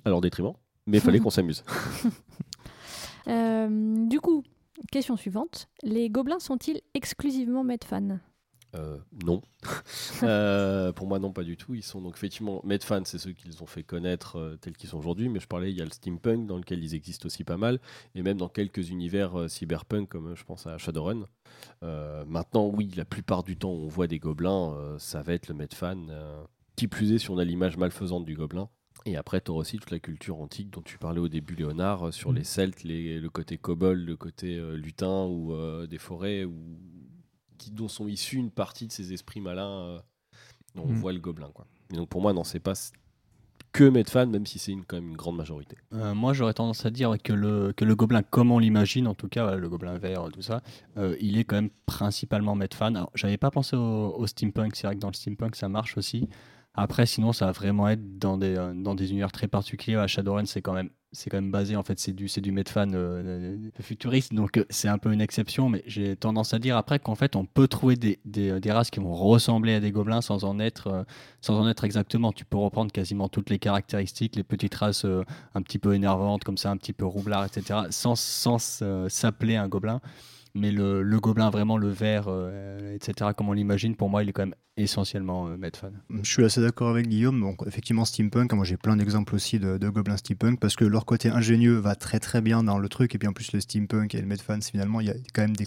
À leur détriment, mais il fallait qu'on s'amuse. Euh, du coup, question suivante. Les gobelins sont-ils exclusivement Medfan? Euh, non. Euh, pour moi, non, pas du tout. Ils sont donc effectivement Medfan, c'est ceux qu'ils ont fait connaître euh, tels qu'ils sont aujourd'hui. Mais je parlais, il y a le steampunk dans lequel ils existent aussi pas mal, et même dans quelques univers euh, cyberpunk, comme je pense à Shadowrun. Maintenant, oui, la plupart du temps on voit des gobelins, ça va être le Medfan. qui plus est, si on a l'image malfaisante du gobelin. Et après, tu auras aussi toute la culture antique dont tu parlais au début, Léonard, euh, sur Mm. les Celtes, les- le côté kobold, le côté euh, lutin ou euh, des forêts, ou qui, dont sont issus une partie de ces esprits malins euh, dont on Mm. voit le gobelin. Quoi. Et donc pour moi, non, c'est pas que Medfan, même si c'est une, quand même une grande majorité. Moi, j'aurais tendance à dire que le, que le gobelin, comme on l'imagine, en tout cas, le gobelin vert, tout ça, il est quand même principalement Medfan. Alors, j'avais pas pensé au, au steampunk, c'est vrai que dans le steampunk, ça marche aussi. Après, sinon, ça va vraiment être dans des, euh, dans des univers très particuliers. À Shadowrun, c'est quand même, c'est quand même basé, en fait, c'est du, c'est du euh, euh, futuriste, donc c'est un peu une exception, mais j'ai tendance à dire après qu'en fait, on peut trouver des, des, des races qui vont ressembler à des gobelins sans en être, sans en être exactement. Tu peux reprendre quasiment toutes les caractéristiques, les petites races un petit peu énervantes, comme ça, un petit peu roublard, etc., sans, sans s'appeler un gobelin. Mais le, gobelin, vraiment le vert, euh, etc., comme on l'imagine, pour moi, il est quand même essentiellement euh, Medfan. Je suis assez d'accord avec Guillaume. Donc, effectivement, steampunk. Moi, j'ai plein d'exemples aussi de, gobelins steampunk parce que leur côté ingénieux va très très bien dans le truc. Et puis en plus, le steampunk et le medfan, finalement, il y a quand même des,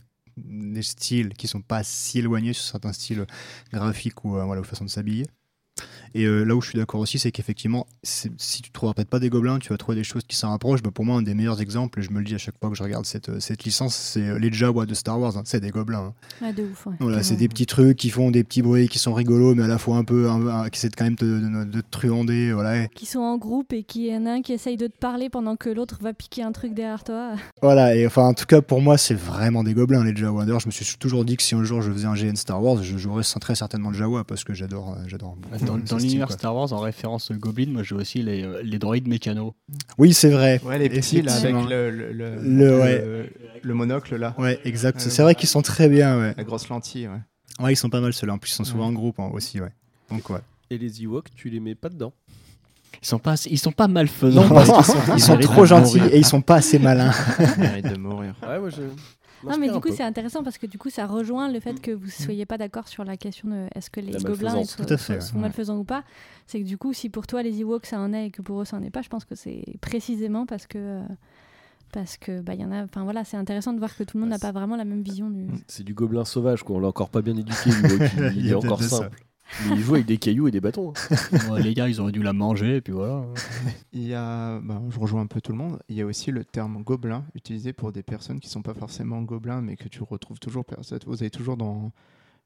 styles qui sont pas si éloignés sur certains styles graphiques ou euh, voilà, ou façon de s'habiller. Et euh, là où je suis d'accord aussi, c'est qu'effectivement, si tu trouves peut-être pas des gobelins, tu vas trouver des choses qui s'en rapprochent. Bah, pour moi, un des meilleurs exemples, et je me le dis à chaque fois que je regarde cette, euh, cette licence, c'est euh, les Jawa de Star Wars. hein. C'est des gobelins. hein. Ouais, de ouf. ouais, Voilà, c'est des petits trucs qui font des petits bruits, qui sont rigolos, mais à la fois un peu, un- un- qui essaient quand même de, de, de te truander. Voilà. Qui sont en groupe et qui y en a un qui essaye de te parler pendant que l'autre va piquer un truc derrière toi. Voilà, et enfin, en tout cas, pour moi, c'est vraiment des gobelins, les Jawa. D'ailleurs, je me suis toujours dit que si un jour je faisais un GN Star Wars, je jouerais très certainement le Jawa parce que j'adore euh, Dans, l'univers. Star Wars, en référence au Goblin, moi, j'ai aussi les, euh, les droïdes mécanos. Oui, c'est vrai. Ouais, les petits là, avec le, le, le, Le- ouais. le- le monocle là. Ouais, exact. C'est vrai qu'ils sont très bien, ouais. La grosse lentille, ouais. Ouais, ils sont pas mal ceux-là. En plus, ils sont souvent Ouais. en groupe hein, aussi, ouais. Donc, ouais. Et les Ewoks, tu les mets pas dedans? Ils sont pas, ils sont pas malfaisants. Non, parce qu'ils sont, ils sont trop gentils mourir. et ils sont pas assez malins. Ils méritent de mourir. Ouais, moi je. Non, mais du coup, c'est intéressant parce que du coup, ça rejoint le fait que vous soyez pas d'accord sur la question de est-ce que les La gobelins sont, fait, ouais. malfaisants ou pas. C'est que du coup, si pour toi les Ewoks ça en est et que pour eux ça en est pas, je pense que c'est précisément parce que. euh, parce que bah il y en a enfin voilà c'est intéressant de voir que tout le monde n'a pas vraiment la même vision du C'est du gobelin sauvage, quoi. On l'a encore pas bien éduqué. Il, Il est encore simple. Mais il joue avec des cailloux et des bâtons. hein. Ouais, les gars, ils auraient dû la manger, et puis voilà. Il y a, bah, je rejoins un peu tout le monde, il y a aussi le terme gobelin utilisé pour des personnes qui sont pas forcément gobelins, mais que tu retrouves toujours. Vous avez toujours dans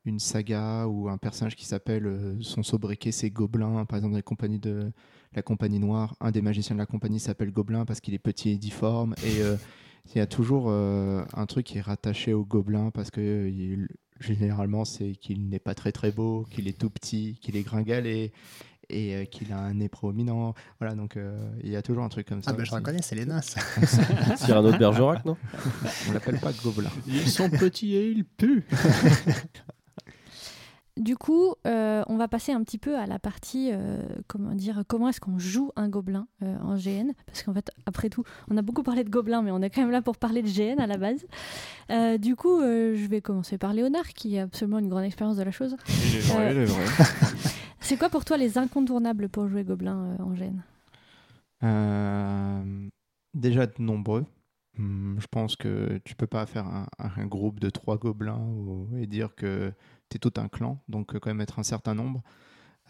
une saga ou un personnage qui s'appelle euh, son sobriquet c'est Gobelin, par exemple dans les compagnies de la compagnie noire, un des magiciens de la compagnie s'appelle Gobelin parce qu'il est petit et difforme, et euh, il y a toujours euh, un truc qui est rattaché au gobelin parce que euh, il- généralement c'est qu'il n'est pas très très beau, qu'il est tout petit, qu'il est gringalé et euh, qu'il a un nez proéminent. Voilà, donc euh, il y a toujours un truc comme ça. Ah, bah, je reconnais, c'est les Nas. Cyrano de Bergerac, non? On l'appelle pas gobelin. Ils sont petits et ils puent. Du coup, euh, on va passer un petit peu à la partie, euh, comment dire, comment est-ce qu'on joue un gobelin euh, en GN Parce qu'en fait, après tout, on a beaucoup parlé de gobelins, mais on est quand même là pour parler de GN à la base. Euh, du coup, euh, je vais commencer par Léonard, qui a absolument une grande expérience de la chose. Ouais, il est vrai. C'est quoi pour toi les incontournables pour jouer gobelin euh, en GN Euh, déjà de nombreux. Hum, Je pense que tu peux pas faire un, un groupe de trois gobelins ou- et dire que es tout un clan, donc euh, quand même être un certain nombre.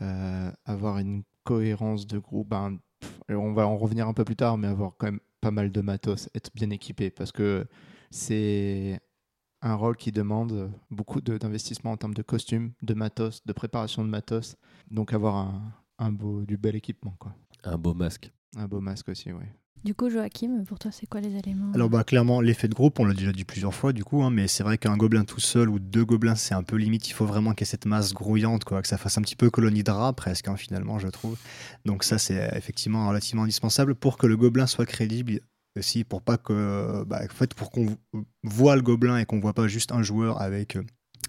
Euh, avoir une cohérence de groupe. Ben, pff, on va en revenir un peu plus tard, mais avoir quand même pas mal de matos, être bien équipé, parce que c'est un rôle qui demande beaucoup de- d'investissement en termes de costumes, de matos, de préparation de matos. Donc avoir un, un beau, du bel équipement, quoi. Un beau masque. Un beau masque aussi, oui. Du coup, Joachim, pour toi, c'est quoi les éléments Alors bah clairement l'effet de groupe, on l'a déjà dit plusieurs fois du coup, hein, mais c'est vrai qu'un gobelin tout seul ou deux gobelins c'est un peu limite, il faut vraiment qu'il y ait cette masse grouillante, quoi, que ça fasse un petit peu colonie de rats presque hein, finalement je trouve. Donc ça c'est euh, effectivement relativement indispensable pour que le gobelin soit crédible aussi, pour pas que, bah, en fait pour qu'on voit le gobelin et qu'on voit pas juste un joueur avec euh,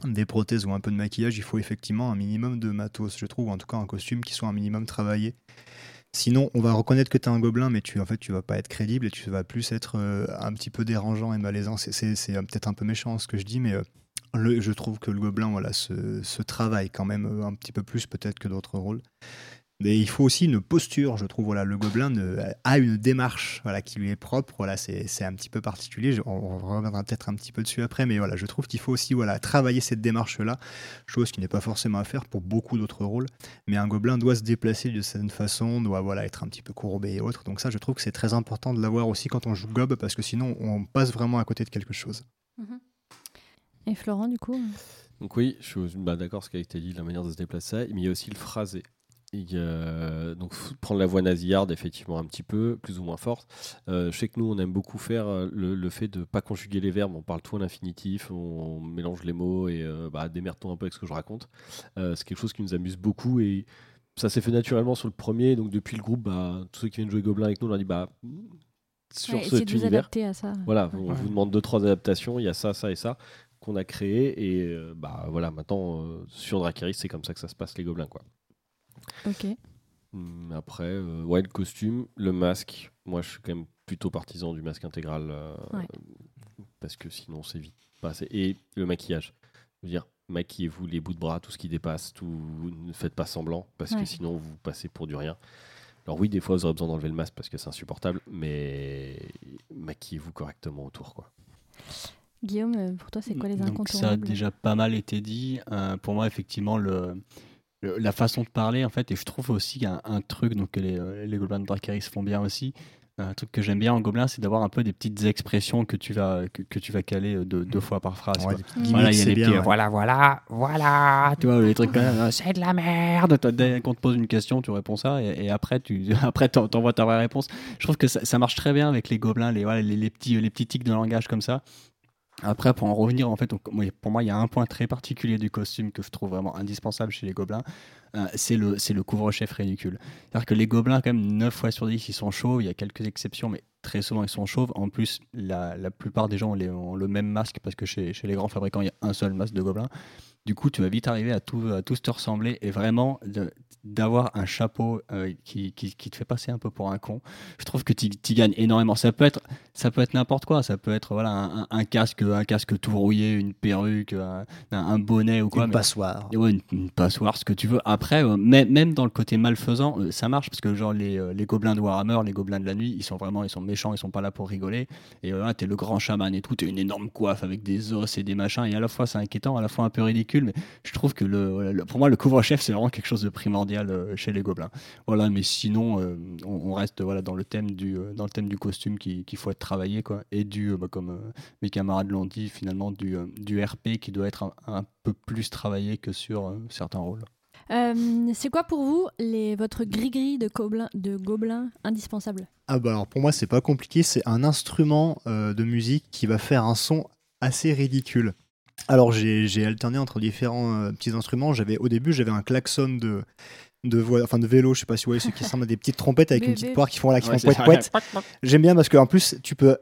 des prothèses ou un peu de maquillage, il faut effectivement un minimum de matos, je trouve, ou en tout cas un costume qui soit un minimum travaillé. Sinon, on va reconnaître que tu es un gobelin, mais tu en fait, tu vas pas être crédible et tu vas plus être euh, un petit peu dérangeant et malaisant. C'est euh, peut-être un peu méchant ce que je dis, mais euh, je trouve que le gobelin voilà, se, se travaille quand même un petit peu plus peut-être que d'autres rôles. Mais il faut aussi une posture, je trouve. Voilà, le gobelin a une démarche voilà, qui lui est propre. Voilà, c'est un petit peu particulier. On reviendra peut-être un petit peu dessus après, mais voilà, je trouve qu'il faut aussi voilà, travailler cette démarche-là, chose qui n'est pas forcément à faire pour beaucoup d'autres rôles. Mais un gobelin doit se déplacer de certaine façon, doit voilà, être un petit peu courbé et autres. Donc ça, je trouve que c'est très important de l'avoir aussi quand on joue gob, parce que sinon, on passe vraiment à côté de quelque chose. Mhm. Et Florent, du coup? Donc oui, je suis bah, d'accord ce qui a été dit, la manière de se déplacer, mais il y a aussi le phrasé donc prendre la voix nasillarde effectivement un petit peu, plus ou moins forte. Euh, je sais que nous on aime beaucoup faire euh, le, fait de pas conjuguer les verbes, on parle tout en infinitif, on mélange les mots et euh, bah, démerde-toi un peu avec ce que je raconte. c'est quelque chose qui nous amuse beaucoup et ça s'est fait naturellement sur le premier, donc depuis le groupe, bah, tous ceux qui viennent jouer Gobelin avec nous, on leur dit bah sur ouais, cet univers, à ça. Voilà, on vous demande deux trois adaptations, il y a ça, ça et ça qu'on a créé et bah voilà maintenant sur Dracarys c'est comme ça que ça se passe les Gobelins quoi. Ok. Hmm, après, euh, ouais, le costume, le masque. Moi, je suis quand même plutôt partisan du masque intégral. Euh, parce que sinon, c'est vite passé. Et le maquillage. Je veux dire, maquillez-vous les bouts de bras, tout ce qui dépasse, tout... ne faites pas semblant, parce que sinon, vous passez pour du rien. Alors oui, des fois, vous aurez besoin d'enlever le masque parce que c'est insupportable, mais maquillez-vous correctement autour, quoi. Guillaume, euh, pour toi, c'est quoi les incontournables Ça a déjà pas mal été dit. pour moi, effectivement, le, la façon de parler en fait et je trouve aussi qu'il y a un, truc donc que les, euh, les gobelins de Dracarys font bien aussi un truc que j'aime bien en gobelin c'est d'avoir un peu des petites expressions que tu vas que, tu vas caler euh, deux, deux fois par phrase voilà il y a des petits voilà voilà voilà tu vois les trucs c'est de la merde dès qu'on te pose une question tu réponds ça et, après tu après t'envoies ta vraie réponse. Je trouve que ça, marche très bien avec les gobelins les, voilà, les, les petits les petits tics de langage comme ça après, pour en revenir, en fait, pour moi, il y a un point très particulier du costume que je trouve vraiment indispensable chez les gobelins, euh, c'est le, le couvre-chef ridicule. C'est-à-dire que les gobelins, quand même, 9 fois sur 10, ils sont chauves, il y a quelques exceptions, mais très souvent, ils sont chauves. En plus, la, la plupart des gens ont, le même masque, parce que chez, chez, les grands fabricants, il y a un seul masque de gobelins. Du coup, tu vas vite arriver à, tout, à tous te ressembler, et vraiment, d'avoir un chapeau euh, qui, qui, qui, te fait passer un peu pour un con, je trouve que tu gagnes énormément. Ça peut être, ça peut être n'importe quoi. Ça peut être voilà, un, un, casque, un casque tout rouillé, une perruque, un, bonnet ou quoi. Une passoire. Ouais, une, passoire, ce que tu veux. Après, euh, même dans le côté malfaisant, euh, ça marche parce que genre les, les, gobelins de Warhammer, les gobelins de la nuit, ils sont vraiment ils sont méchants, ils sont pas là pour rigoler. Et voilà, t'es le grand chaman et tout, t'es une énorme coiffe avec des os et des machins. Et à la fois c'est inquiétant, à la fois un peu ridicule. Mais je trouve que le pour moi, le couvre-chef, c'est vraiment quelque chose de primordial euh, chez les gobelins. Voilà, mais sinon, euh, on, reste voilà, dans, le thème du, euh, dans le thème du costume qu'il faut être travaillé, quoi, et du, bah, comme mes camarades l'ont dit, finalement, du, du RP qui doit être un, peu plus travaillé que sur certains rôles. c'est quoi pour vous les, votre gris-gris de, gobelin, de gobelin indispensable? Ah bah alors pour moi c'est pas compliqué, c'est un instrument de musique qui va faire un son assez ridicule. Alors j'ai alterné entre différents euh, petits instruments. J'avais au début j'avais un klaxon de de voix, enfin de vélo, je sais pas si vous voyez ceux qui ressemblent à des petites trompettes avec une petite poire qui font là qui font poète poète. J'aime bien parce qu'en plus tu peux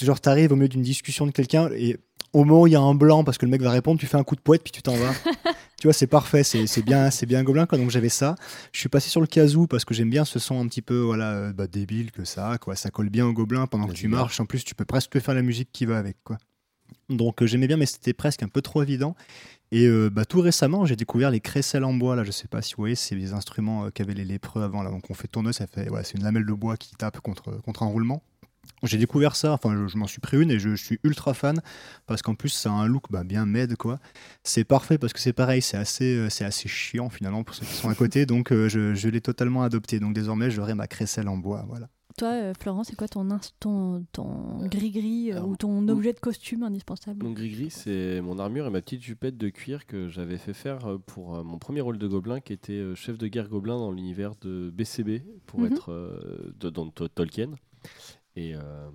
genre t'arrives au milieu d'une discussion de quelqu'un et au moment où il y a un blanc parce que le mec va répondre, tu fais un coup de poète puis tu t'en vas. tu vois, c'est parfait, c'est bien, c'est bien gobelin quoi. Donc j'avais ça. Je suis passé sur le kazoo parce que j'aime bien ce son un petit peu voilà euh, bah, débile que ça quoi. Ça colle bien au gobelin pendant que tu marches. En plus, tu peux presque faire la musique qui va avec quoi. Donc euh, j'aimais bien, mais c'était presque un peu trop évident. Et euh, bah, tout récemment, j'ai découvert les crécelles en bois. Là, je sais pas si vous voyez, c'est des instruments euh, qu'avaient les lépreux avant. Là, donc on fait tourner, ça fait, c'est une lamelle de bois qui tape contre contre un roulement. J'ai découvert ça, enfin je, m'en suis pris une et je, suis ultra fan parce qu'en plus ça a un look bah, bien med quoi. C'est parfait parce que c'est pareil, c'est assez, c'est assez chiant finalement pour ceux qui sont à côté, donc je, je l'ai totalement adopté. Donc désormais j'aurai ma crécelle en bois, voilà. Toi, euh, Florent, c'est quoi ton ton gris-gris euh, ou ton objet de costume indispensable? Mon gris-gris, c'est mon armure et ma petite jupette de cuir que j'avais fait faire euh, pour euh, mon premier rôle de gobelin, qui était euh, chef de guerre gobelin dans l'univers de BCB, pour Mhm. être euh, de- dans To- Tolkien. Et euh,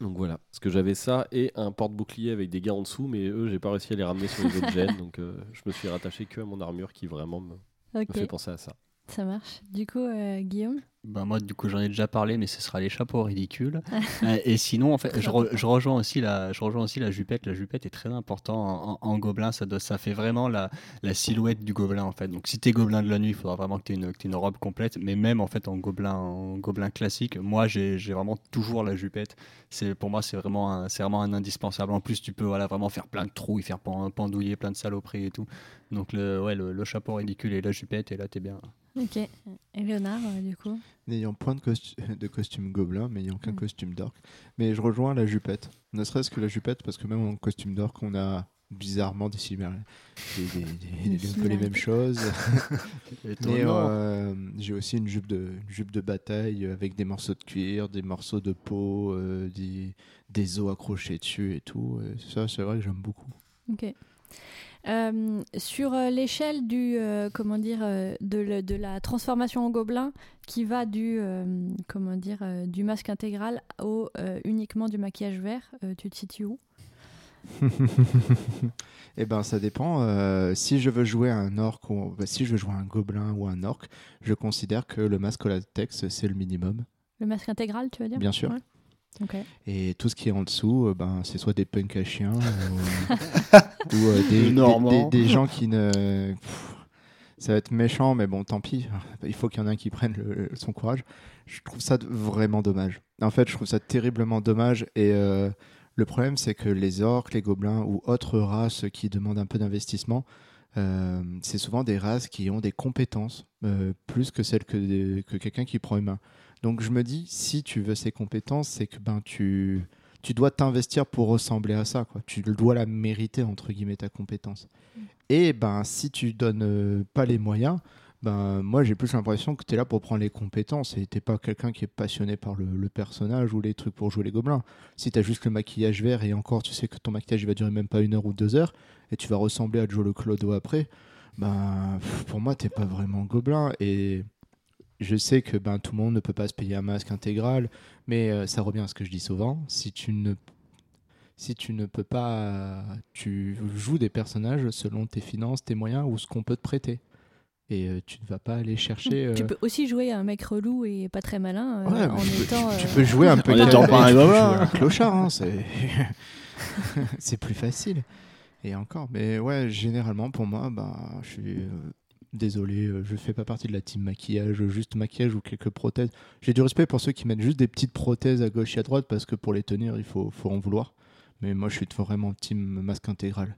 donc voilà, parce que j'avais ça et un porte-bouclier avec des gars en dessous, mais eux, j'ai pas réussi à les ramener sur les gènes, donc euh, je me suis rattaché que à mon armure qui vraiment me, me fait penser à ça. ça marche. Du coup, euh, Guillaume? Ben moi, du coup, j'en ai déjà parlé, mais ce sera les chapeaux ridicules. Euh, et sinon, en fait, je, re- je rejoins aussi la, je rejoins aussi la jupette. La jupette est très importante en, en- en gobelin. Ça, doit- ça fait vraiment la, la silhouette du gobelin, en fait. Donc, si t'es gobelin de la nuit, il faudra vraiment que tu aies une, que t'aies une robe complète. Mais même, en fait, en gobelin, en gobelin classique, moi, j'ai vraiment toujours la jupette. C'est Pour moi, c'est vraiment, c'est vraiment un indispensable. En plus, tu peux voilà, vraiment faire plein de trous, y faire pen- pendouiller plein de saloperies et tout. Donc, le, ouais, le, le chapeau ridicule et la jupette, et là, t'es bien. Ok. Et Léonard, euh, du coup N'ayant point de, costu- de costume gobelin, mais ayant qu'un Mm. costume d'orc. Mais je rejoins la jupette. Ne serait-ce que la jupette, parce que même en costume d'orc, on a bizarrement des similarités. Un peu les mêmes choses. Mais euh, j'ai aussi une jupe, de, une jupe de bataille avec des morceaux de cuir, des morceaux de peau, euh, des, des os accrochés dessus et tout. Et ça, c'est vrai que j'aime beaucoup. Ok. Euh, sur euh, l'échelle du euh, comment dire de, le- de la transformation en gobelin qui va du euh, comment dire du masque intégral au uniquement du maquillage vert, tu te situes où? Eh ben, ça dépend. euh, si je veux jouer un orc ou bah, si je veux jouer un gobelin ou un orc, je considère que le masque au latex c'est le minimum, Le masque intégral, tu veux dire? Bien sûr. Ouais. Et tout ce qui est en dessous, euh, ben, c'est soit des punks à chiens ou, ou, euh, des, Le des- Normand. des- des gens qui ne. Pff, ça va être méchant, mais bon, tant pis. Il faut qu'il y en ait un qui prenne le- son courage. Je trouve ça vraiment dommage. En fait, je trouve ça terriblement dommage. Et euh, le problème, c'est que les orques, les gobelins ou autres races qui demandent un peu d'investissement, euh, c'est souvent des races qui ont des compétences euh, plus que celles que, que quelqu'un qui prend humain. Donc je me dis, si tu veux ces compétences, c'est que ben tu, tu dois t'investir pour ressembler à ça. Quoi. Tu dois la mériter, entre guillemets, ta compétence. Et ben si tu donnes euh, pas les moyens, ben moi j'ai plus l'impression que tu es là pour prendre les compétences et t'es pas quelqu'un qui est passionné par le, le personnage ou les trucs pour jouer les gobelins. Si tu as juste le maquillage vert et encore tu sais que ton maquillage il va durer même pas une heure ou deux heures et tu vas ressembler à Joe le Clodo après, ben pour moi t'es pas vraiment gobelin et je sais que ben, tout le monde ne peut pas se payer un masque intégral, mais euh, ça revient à ce que je dis souvent. Si tu ne, si tu ne peux pas, tu joues des personnages selon tes finances, tes moyens ou ce qu'on peut te prêter. Et euh, tu ne vas pas aller chercher. Tu euh, peux aussi jouer un mec relou et pas très malin euh, Ouais, en tu, peux, étant. tu- tu peux jouer un peu En étant pas un tu peux gobelin. jouer un clochard, hein, c'est c'est plus facile. Et encore, mais ouais, généralement pour moi, bah, je suis euh, désolé, euh, je fais pas partie de la team maquillage, juste maquillage ou quelques prothèses. J'ai du respect pour ceux qui mettent juste des petites prothèses à gauche et à droite parce que pour les tenir, il faut, faut en vouloir. Mais moi, je suis vraiment team masque intégral.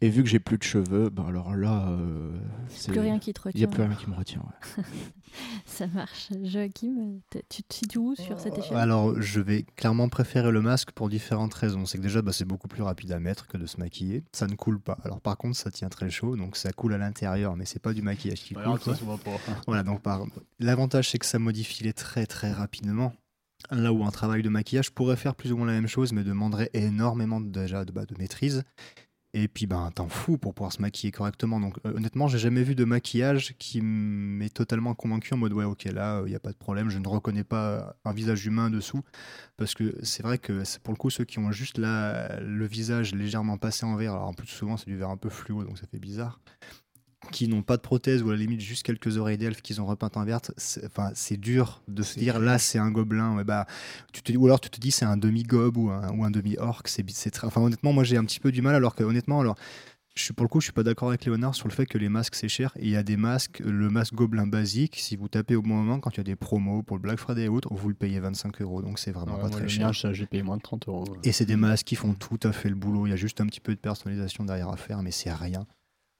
Et vu que j'ai plus de cheveux, ben alors là, euh, c'est- plus rien qui te Il n'y a retient. plus rien qui me retient. ouais. Ça marche. Joachim, tu te situes où sur cette échelle? Alors, je vais clairement préférer le masque pour différentes raisons. C'est que déjà, bah, c'est beaucoup plus rapide à mettre que de se maquiller. Ça ne coule pas. Alors, par contre, ça tient très chaud, donc ça coule à l'intérieur, mais c'est pas du maquillage qui coule. quoi. Voilà, donc par... l'avantage c'est que ça modifie les traits très rapidement. Là où un travail de maquillage pourrait faire plus ou moins la même chose, mais demanderait énormément déjà de, bah, de maîtrise. Et puis, ben, t'en fous pour pouvoir se maquiller correctement. Donc, euh, honnêtement, j'ai jamais vu de maquillage qui m'est totalement convaincu en mode ouais, ok, là, il n'y a pas de problème, je ne reconnais pas un visage humain dessous. Parce que c'est vrai que pour le coup ceux qui ont juste le visage légèrement passé en vert, alors en plus souvent c'est du vert un peu fluo, donc ça fait bizarre qui n'ont pas de prothèse ou à la limite juste quelques oreilles d'elfe qu'ils ont repeintes en verte, c'est enfin, c'est dur de se dire là c'est un gobelin. Ouais, bah, tu te, ou alors tu te dis c'est un demi-gobe ou un, ou un demi-orc. C'est, c'est enfin, honnêtement, moi j'ai un petit peu du mal alors que honnêtement, alors, je suis, pour le coup, je suis pas d'accord avec Léonard sur le fait que les masques c'est cher. Et il y a des masques, le masque gobelin basique, si vous tapez au bon moment, quand il y a des promos pour le Black Friday et autres, vous le payez 25 euros. Donc c'est vraiment Ouais, pas moi, très le cher. mien, ça, j'ai payé moins de 30 euros. Et c'est des masques qui font tout à fait le boulot. Il y a juste un petit peu de personnalisation derrière à faire, mais c'est rien.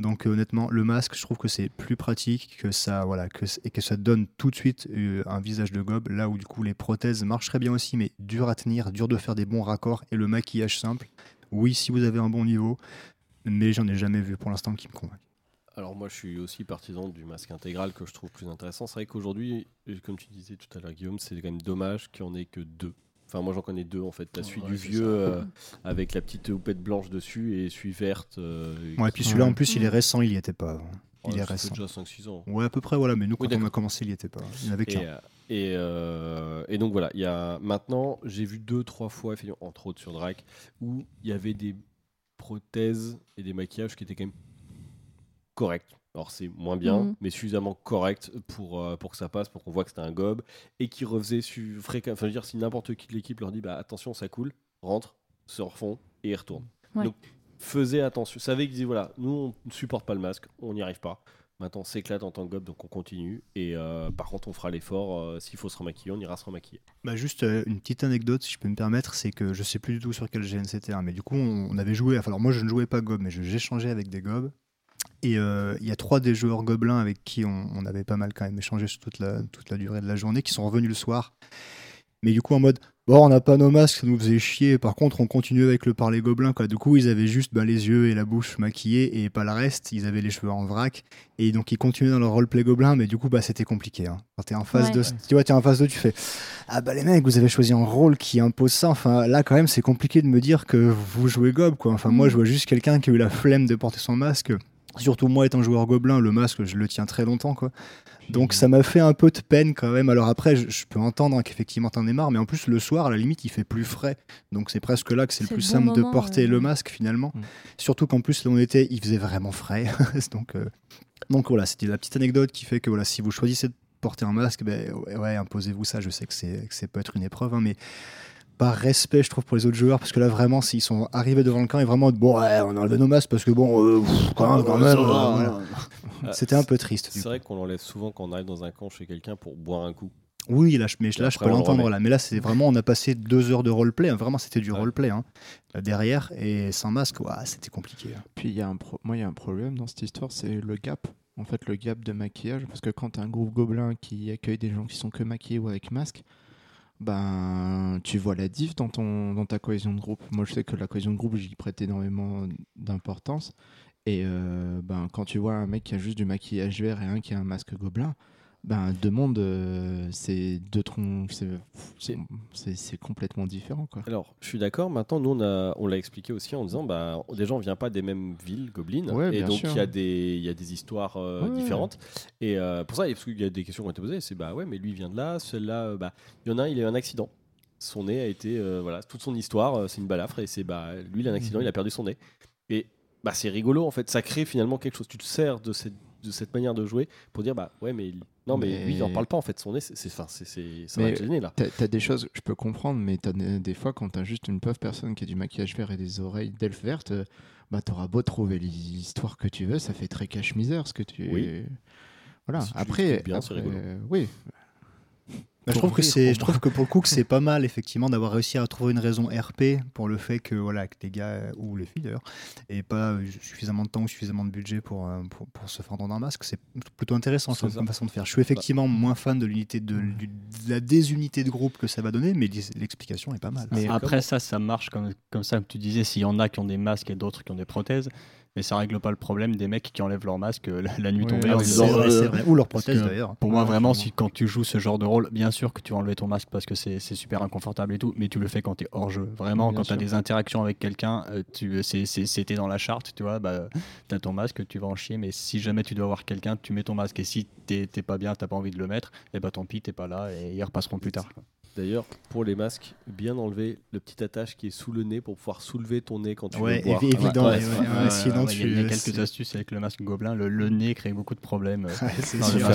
Donc euh, honnêtement, le masque, je trouve que c'est plus pratique que ça, voilà, que, et que ça donne tout de suite euh, un visage de gobe. Là où du coup les prothèses marcheraient bien aussi, mais dur à tenir, dur de faire des bons raccords. Et le maquillage simple, oui, si vous avez un bon niveau, mais j'en ai jamais vu pour l'instant qui me convainc. Alors moi je suis aussi partisan du masque intégral que je trouve plus intéressant. C'est vrai qu'aujourd'hui, comme tu disais tout à l'heure Guillaume, c'est quand même dommage qu'il n'y en ait que deux. Enfin moi j'en connais deux en fait. T'as celui Ouais, du vieux euh, avec la petite houppette blanche dessus et celui verte. euh, Ouais, et puis celui-là en plus, il est récent, il y était pas. oh, Il est récent. déjà 5-6 ans. Ouais, à peu près, voilà. Mais nous, quand Oui, on a commencé, il y était pas. Il n'y en avait Et, qu'un. euh, et, euh, et donc voilà, il y a maintenant, j'ai vu deux, trois fois, entre autres sur Drake, où il y avait des prothèses et des maquillages qui étaient quand même corrects. Alors c'est moins bien, Mhm. mais suffisamment correct pour, euh, pour que ça passe, pour qu'on voit que c'était un gobe, et qui refaisait su- fréquemment. Enfin, je veux dire, si n'importe qui de l'équipe leur dit bah, attention, ça coule, rentre, se refond et ils retournent. Ouais. Donc faisait attention. Savez qu'ils disaient voilà, nous on ne supporte pas le masque, on n'y arrive pas. Maintenant, on s'éclate en tant que gobe, donc on continue. Et euh, par contre, on fera l'effort. euh, S'il faut se remaquiller, on ira se remaquiller. Bah juste euh, une petite anecdote, si je peux me permettre, c'est que je sais plus du tout sur quel GN c'était, hein, mais du coup, on, on avait joué. Enfin, alors moi, je ne jouais pas gob, mais je- j'échangeais avec des gobs. Et euh, il y a trois des joueurs gobelins avec qui on, on avait pas mal quand même échangé sur toute la, toute la durée de la journée, qui sont revenus le soir. Mais du coup, en mode, bon, on n'a pas nos masques, ça nous faisait chier. Par contre, on continue avec le parler gobelin, quoi. Du coup, ils avaient juste bah, les yeux et la bouche maquillés et pas le reste. Ils avaient les cheveux en vrac. Et donc, ils continuaient dans leur roleplay gobelin, mais du coup, bah, c'était compliqué. Hein. Quand t'es en face Ouais. de, tu vois, t'es en face d'eux, tu fais, ah bah les mecs, vous avez choisi un rôle qui impose ça. Enfin, là, quand même, c'est compliqué de me dire que vous jouez gobe, quoi. Enfin, moi, Mm. je vois juste quelqu'un qui a eu la flemme de porter son masque. Surtout moi, étant joueur gobelin, le masque, je le tiens très longtemps, quoi. Donc ça m'a fait un peu de peine quand même. Alors après, je, je peux entendre qu'effectivement t'en es marre, mais en plus le soir, à la limite, il fait plus frais. Donc c'est presque là que c'est le plus le bon simple moment, de porter le masque finalement. Mm. Surtout qu'en plus, là on était, il faisait vraiment frais. donc, euh, donc voilà, c'était la petite anecdote qui fait que voilà, si vous choisissez de porter un masque, ben ouais, imposez-vous ça. Je sais que c'est que c'est peut être une épreuve, hein, mais par respect, je trouve, pour les autres joueurs, parce que là, vraiment, s'ils sont arrivés devant le camp et vraiment, bon, ouais, on a enlevé nos masques parce que bon, euh, pff, quand même, quand même, euh, voilà. C'était un peu triste. C'est vrai qu'on l'enlève souvent quand on arrive dans un camp chez quelqu'un pour boire un coup. Oui, là, je, mais là, je peux l'entendre là. Mais là, c'est vraiment, on a passé deux heures de roleplay. hein. Vraiment, c'était du Ouais. roleplay. Hein. Là, derrière, et sans masque, c'était compliqué. hein. Puis il y a un pro- moi, il y a un problème dans cette histoire, c'est le gap. En fait, le gap de maquillage, parce que quand tu as un groupe gobelin qui accueille des gens qui sont que maquillés ou avec masque, ben tu vois la diff dans ton dans ta cohésion de groupe. Moi, je sais que la cohésion de groupe, j'y prête énormément d'importance. Et euh, ben quand tu vois un mec qui a juste du maquillage vert et un qui a un masque gobelin, ben deux mondes, euh, c'est deux troncs, c'est complètement différent quoi. Alors, je suis d'accord. Maintenant, nous, on, a- on l'a expliqué aussi en disant bah, déjà, on vient pas des mêmes villes, Goblin. Ouais, et donc, il y, a des- il y a des histoires euh, Ouais, ouais. différentes. Et euh, pour ça, parce qu'il y a des questions qui ont été posées. C'est bah ouais, mais lui, il vient de là. Celui-là, euh, bah, il y en a un, il a eu un accident. Son nez a été. voilà, toute son histoire, c'est une balafre. Et c'est bah, lui, il a un accident, il a perdu son nez. Et bah, c'est rigolo, en fait. Ça crée finalement quelque chose. Tu te sers de cette, de cette manière de jouer pour dire bah ouais, mais. Non, mais, Mais- lui, il n'en parle pas en fait. Son nez, c'est, enfin, c'est, ça va gêner là. T'as t'as des choses, je peux comprendre, mais t'as des, des fois quand t'as juste une pauvre personne qui a du maquillage vert et des oreilles d'elfe verte, euh, bah t'auras beau trouver l'histoire que tu veux, ça fait très cache-misère ce que tu. Oui. Voilà. Si après, bien, après, euh, oui. Bah, je, trouve que rire, c'est, au je trouve que pour le coup, que c'est pas mal, effectivement, d'avoir réussi à trouver une raison RP pour le fait que, voilà, que les gars, euh, ou les filles d'ailleurs, aient pas euh, suffisamment de temps ou suffisamment de budget pour, euh, pour, pour se fendre d'un masque. C'est plutôt intéressant ça. comme façon de faire. Je suis effectivement moins fan de l'unité de, la désunité de groupe que ça va donner, mais l'explication est pas mal. Mais- Après, ça, ça marche comme, comme ça, comme tu disais, s'il y en a qui ont des masques et d'autres qui ont des prothèses, mais ça règle pas le problème des mecs qui enlèvent leur masque euh, la, la nuit tombée ah en disant, euh. Ou leur prothèse d'ailleurs. Pour moi, vraiment, si quand tu joues ce genre de rôle, bien sûr que tu vas enlever ton masque parce que c'est super inconfortable et tout, mais tu le fais quand tu es hors jeu. Vraiment, Bien quand tu as des interactions avec quelqu'un, euh, c'est- c'était dans la charte, tu vois, bah, tu as ton masque, tu vas en chier, mais si jamais tu dois voir quelqu'un, tu mets ton masque et si t'es t'es pas bien, t'as pas envie de le mettre, et bah tant pis, t'es pas là et ils repasseront plus tard. quoi. D'ailleurs, pour les masques, bien enlever le petit attache qui est sous le nez pour pouvoir soulever ton nez quand tu Ouais, veux boire. évi- évident, Ouais, ouais, c'est ouais, vrai. ouais, sinon il y a- il y a tu- quelques c'est- astuces avec le masque gobelin. Le, le nez crée beaucoup de problèmes. euh, Ouais, c'est sûr.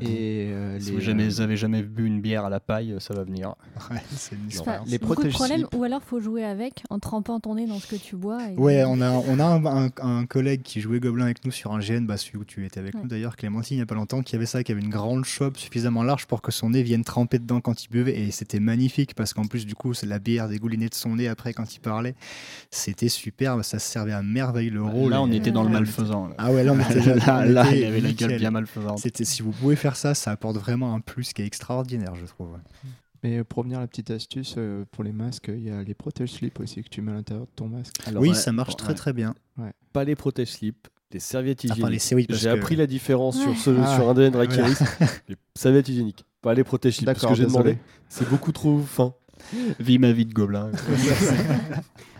Et euh, Si les, vous jamais, euh, vous avez jamais bu une bière à la paille, ça va venir. Ouais, c'est une Enfin. Les beaucoup de problèmes, ou alors faut jouer avec en trempant ton nez dans ce que tu bois. et- Ouais, on a, on a un, un- un collègue qui jouait Gobelin avec nous sur un GN, bah, celui où tu étais avec Ouais. nous d'ailleurs, Clémentine, il n'y a pas longtemps, qui avait ça, qui avait une grande chope suffisamment large pour que son nez vienne tremper dedans quand il buvait. Et c'était magnifique parce qu'en plus, du coup, c'est la bière dégoulinait de son nez après quand il parlait. C'était superbe, ça se servait à merveille le rôle. là, on Et- était dans le Ouais. malfaisant. là. Ah ouais, là, on était, là, on là, était il avait la gueule bien malfaisante. C'était, si vous pouvez faire ça, ça apporte vraiment un plus qui est extraordinaire, je trouve. ouais. Mais pour revenir à la petite astuce, euh, pour les masques, il y a les protège slip aussi que tu mets à l'intérieur de ton masque. Alors, oui, ouais, ça marche bon, très ouais. très bien. Pas les protège slip, les serviettes Enfin, hygiéniques. J'ai que- appris la différence Ouais. sur, ce, Ah. sur un DN Drakiris. les serviettes hygiéniques, pas les protège parce que j'ai demandé. C'est beaucoup trop fin. Vis ma vie de gobelin.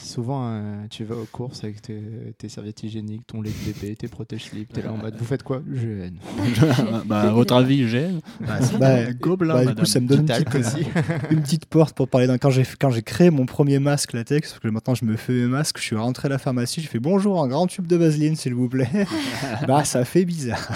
Souvent, euh, tu vas aux courses avec tes, tes serviettes hygiéniques, ton lait de bébé, tes protège-slips. T'es là en mode, vous faites quoi? Je haine. bah, à votre avis, j'ai Bah, bah, gobelin. bah, du coup, ça me donne une petite, aussi. une petite porte pour parler d'un. Quand j'ai quand j'ai créé mon premier masque latex, parce que maintenant je me fais mes masques, je suis rentré à la pharmacie, j'ai fait bonjour, un grand tube de vaseline s'il vous plaît. bah ça fait bizarre.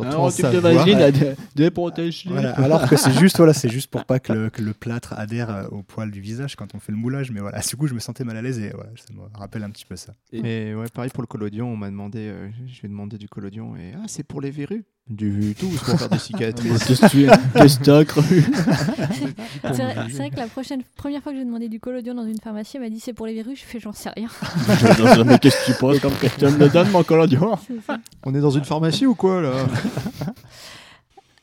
Un en tube de vaseline, des, des protège Voilà, alors que c'est juste voilà, c'est juste pour pas que le, que le plâtre adhère euh, au poil du visage quand on fait le moulage. Mais voilà, du coup je me sentais mal à l'aise et voilà, ça me rappelle un petit peu ça. Et ouais, pareil pour le collodion, on m'a demandé, euh, je vais demander du collodion et ah c'est pour les verrues. Du tout, c'est pour faire des cicatrices. Qu'est-ce que tu- C'est vrai, c'est vrai que la prochaine, première fois que j'ai demandé du collodion dans une pharmacie, elle m'a dit c'est pour les verrues. Je fais j'en sais rien. Mais qu'est-ce que tu poses comme question me donne mon collodion on est dans une pharmacie ou quoi là?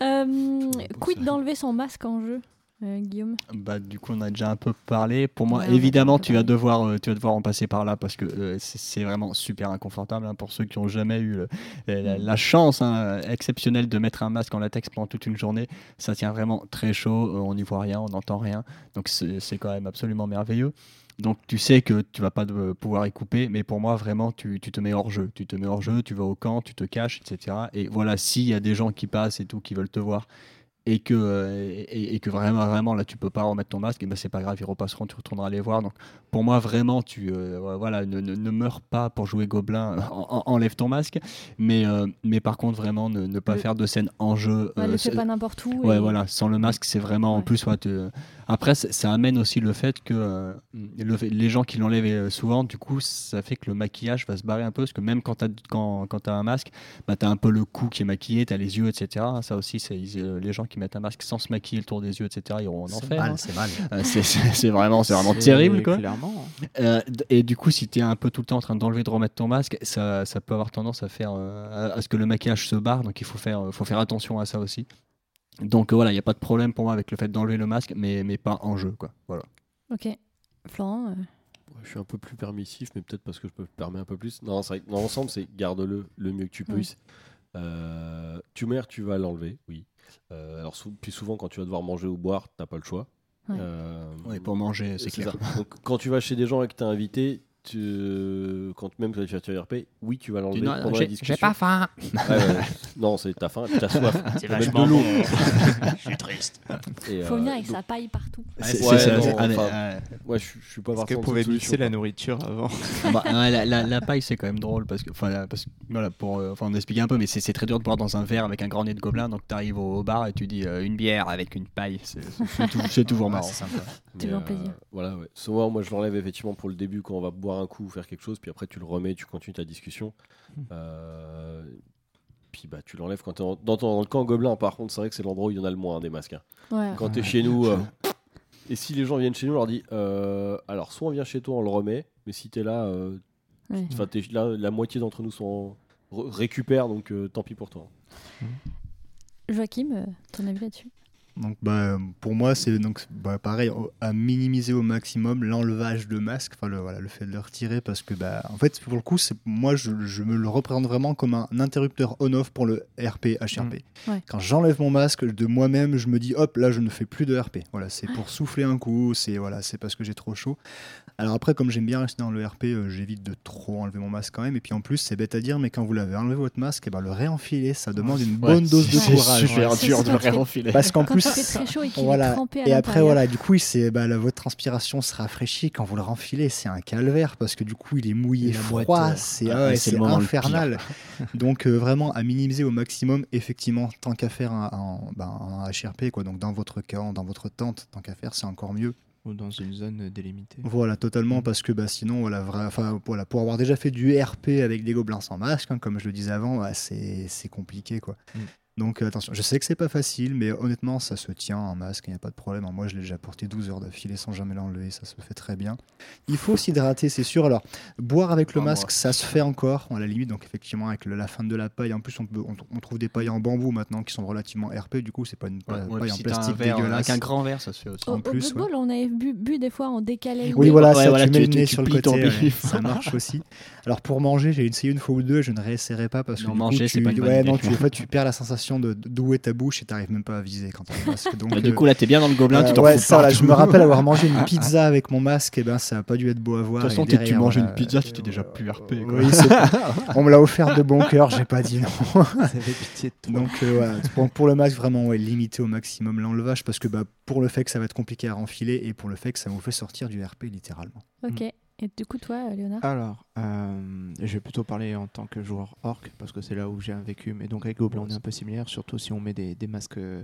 Euh, quid d'enlever son masque en jeu, euh, Guillaume Bah, du coup, on a déjà un peu parlé. Pour moi, Ouais, évidemment, tu vas, devoir, euh, tu vas devoir en passer par là parce que euh, c'est vraiment super inconfortable hein, pour ceux qui ont jamais eu le- la, la chance hein, exceptionnelle de mettre un masque en latex pendant toute une journée. Ça tient vraiment très chaud, on n'y voit rien, on n'entend rien. Donc, c'est c'est quand même absolument merveilleux. Donc tu sais que tu vas pas de- pouvoir y couper, mais pour moi vraiment tu, tu te mets hors jeu. Tu te mets hors jeu, tu vas au camp, tu te caches, etc. Et voilà, s'il y a des gens qui passent et tout, qui veulent te voir, et que, euh, et, et que vraiment, vraiment là tu peux pas remettre ton masque, et ben c'est pas grave, ils repasseront, tu retourneras les voir. Donc pour moi vraiment tu euh, voilà ne, ne- ne meurs pas pour jouer gobelin, en- en- enlève ton masque, mais euh, mais par contre vraiment ne, ne pas Le- faire de scène en jeu. Ouais, euh, Le fais pas n'importe où. Ouais, et- voilà, sans le masque, c'est vraiment en Ouais. plus. ouais, Après, ça amène aussi le fait que le les gens qui l'enlèvent souvent, du coup, ça fait que le maquillage va se barrer un peu. Parce que même quand tu as, quand, quand as un masque, bah, tu as un peu le cou qui est maquillé, tu as les yeux, etc. Ça aussi, c'est les gens qui mettent un masque sans se maquiller le tour des yeux, etc., ils auront en C'est enfer. mal, hein. c'est mal. Euh, c'est- vraiment, c'est vraiment terrible, quoi. Clairement. Euh, et du coup, si tu es un peu tout le temps en train d'enlever, de remettre ton masque, ça, ça peut avoir tendance à faire euh, à, à ce que le maquillage se barre. Donc il faut faire, faut faire attention à ça aussi. Donc euh, voilà, il n'y a pas de problème pour moi avec le fait d'enlever le masque, mais, mais pas en jeu. Quoi. Voilà. Ok. Florent, euh, Je suis un peu plus permissif, mais peut-être parce que je peux me permettre un peu plus. Non, c'est vrai que dans l'ensemble, c'est garde-le le mieux que tu puisses. Euh, tu meurs, tu vas l'enlever, oui. Euh, alors, sou- puis souvent, quand tu vas devoir manger ou boire, t'as pas le choix. Ouais. Euh, Oui, pour manger, c'est clair. ça. Donc, quand tu vas chez des gens et que tu invité, tu... quand même tu vas faire RP, oui, tu vas l'enlever pendant la discussion. faim. Ouais, ouais, ouais. non, c'est t'as faim, et puis t'as soif. C'est vachement de l'eau. bon. Je suis triste. Et, faut euh, venir avec donc, sa paille partout. C'est Ouais, c'est ça. non, enfin, ah, Ouais, je, je suis pas Est-ce partant qu'on de pouvait solution, la nourriture avant Bah, ouais, la, la- la paille, c'est quand même drôle parce que, enfin, la- parce que, voilà, pour, euh, enfin, on expliquer un peu, mais c'est c'est très dur de boire dans un verre avec un grand nez de gobelin. Donc, tu arrives au, au bar et tu dis euh, une bière avec une paille. C'est c'est- c'est tou- c'est toujours marrant. c'est sympa. Toujours un plaisir. Voilà, ouais. Souvent, moi, je l'enlève effectivement pour le début quand on va boire un coup ou faire quelque chose, puis après tu le remets, tu continues ta discussion. Hmm. Euh, Puis bah, tu l'enlèves quand t'es en- dans, ton, dans le camp gobelin. Par contre, c'est vrai que c'est l'endroit où il y en a le moins hein, des masques. hein. Ouais. Quand t'es chez nous, euh, et si les gens viennent chez nous, on leur dit euh, alors soit on vient chez toi, on le remet, mais si t'es là, euh, Ouais. enfin t'es là, la moitié d'entre nous sont re- récupèrent, donc euh, tant pis pour toi. Joachim, euh, ton avis là-dessus? Donc bah, pour moi c'est donc bah, pareil au- à minimiser au maximum l'enlevage de masque, enfin le, voilà, le fait de le retirer parce que bah en fait pour le coup c'est moi je, je me le représente vraiment comme un interrupteur on-off pour le RP HRP. Mm. Ouais. Quand j'enlève mon masque de moi-même je me dis hop là je ne fais plus de RP. Voilà c'est pour souffler un coup, c'est voilà c'est parce que j'ai trop chaud. Alors après comme j'aime bien rester dans le RP euh, j'évite de trop enlever mon masque quand même et puis en plus c'est bête à dire mais quand vous l'avez enlevé votre masque et ben le réenfiler ça demande une bonne dose de c'est courage. super C'est dur ça, de le réenfiler. Parce qu'en plus très chaud et qu'il voilà. est trempé à Et après, voilà, du coup, c'est, bah, la, votre transpiration se rafraîchit quand vous le renfilez. C'est un calvaire parce que du coup, il est mouillé Et la boîte, froid. C'est, infernal. donc, euh, vraiment, à minimiser au maximum, effectivement, tant qu'à faire un, un- ben, un HRP, quoi. Donc, dans votre camp, dans votre tente, tant qu'à faire, c'est encore mieux. Ou dans une zone délimitée. Voilà, totalement, Mm. parce que bah, sinon, voilà, enfin, voilà, pour avoir déjà fait du RP avec des gobelins sans masque, hein, comme je le disais avant, bah, c'est, c'est compliqué. Quoi. Mm. Donc euh, attention, je sais que c'est pas facile, mais honnêtement, ça se tient en masque, il n'y a pas de problème. Moi, je l'ai déjà porté 12 heures d'affilée sans jamais l'enlever, ça se fait très bien. Il faut s'hydrater, c'est sûr. Alors, boire avec le Ah, masque, moi. ça se fait encore, à la limite. Donc, effectivement, avec le- la fin de la paille, en plus, on, peut- on- on trouve des pailles en bambou maintenant qui sont relativement RP, du coup, c'est pas une pa- Ouais, ouais, paille en si t'as un plastique verre, dégueulasse. Avec un grand verre, ça se fait aussi. Au, En au plus, football, on avait bu, bu des fois en décalé. Oui, voilà, Ouais, ça, voilà, tu mets tu- le nez tu sur le côté, ouais, bif. ça marche aussi. Alors pour manger, j'ai essayé une fois ou deux, je ne réessayerai pas parce que Non, manger, c'est pas ouais, tu perds la sensation de d'où est ta bouche et t'arrives même pas à viser quand t'as le masque. Donc, Bah, du euh, coup, là, t'es bien dans le gobelin, tu euh, t'en ouais, ça, là, je me rappelle avoir mangé une pizza avec mon masque, et ben ça a pas dû être beau à voir. De toute façon, tu voilà, une pizza, tu euh, t'es déjà plus RP, quoi. Oui, on me l'a offert de bon cœur, j'ai pas dit non. Avez pitié de toi. Donc euh, pour le masque, vraiment, ouais, limiter au maximum l'enlevage parce que bah, pour le fait que ça va être compliqué à renfiler et pour le fait que ça vous fait sortir du RP littéralement. Ok. Et du coup, toi, Léonard Alors, euh, je vais plutôt parler en tant que joueur orc parce que c'est là où j'ai un vécu. Mais donc avec Gobelin, on est un peu similaire, surtout si on met des, masques, euh,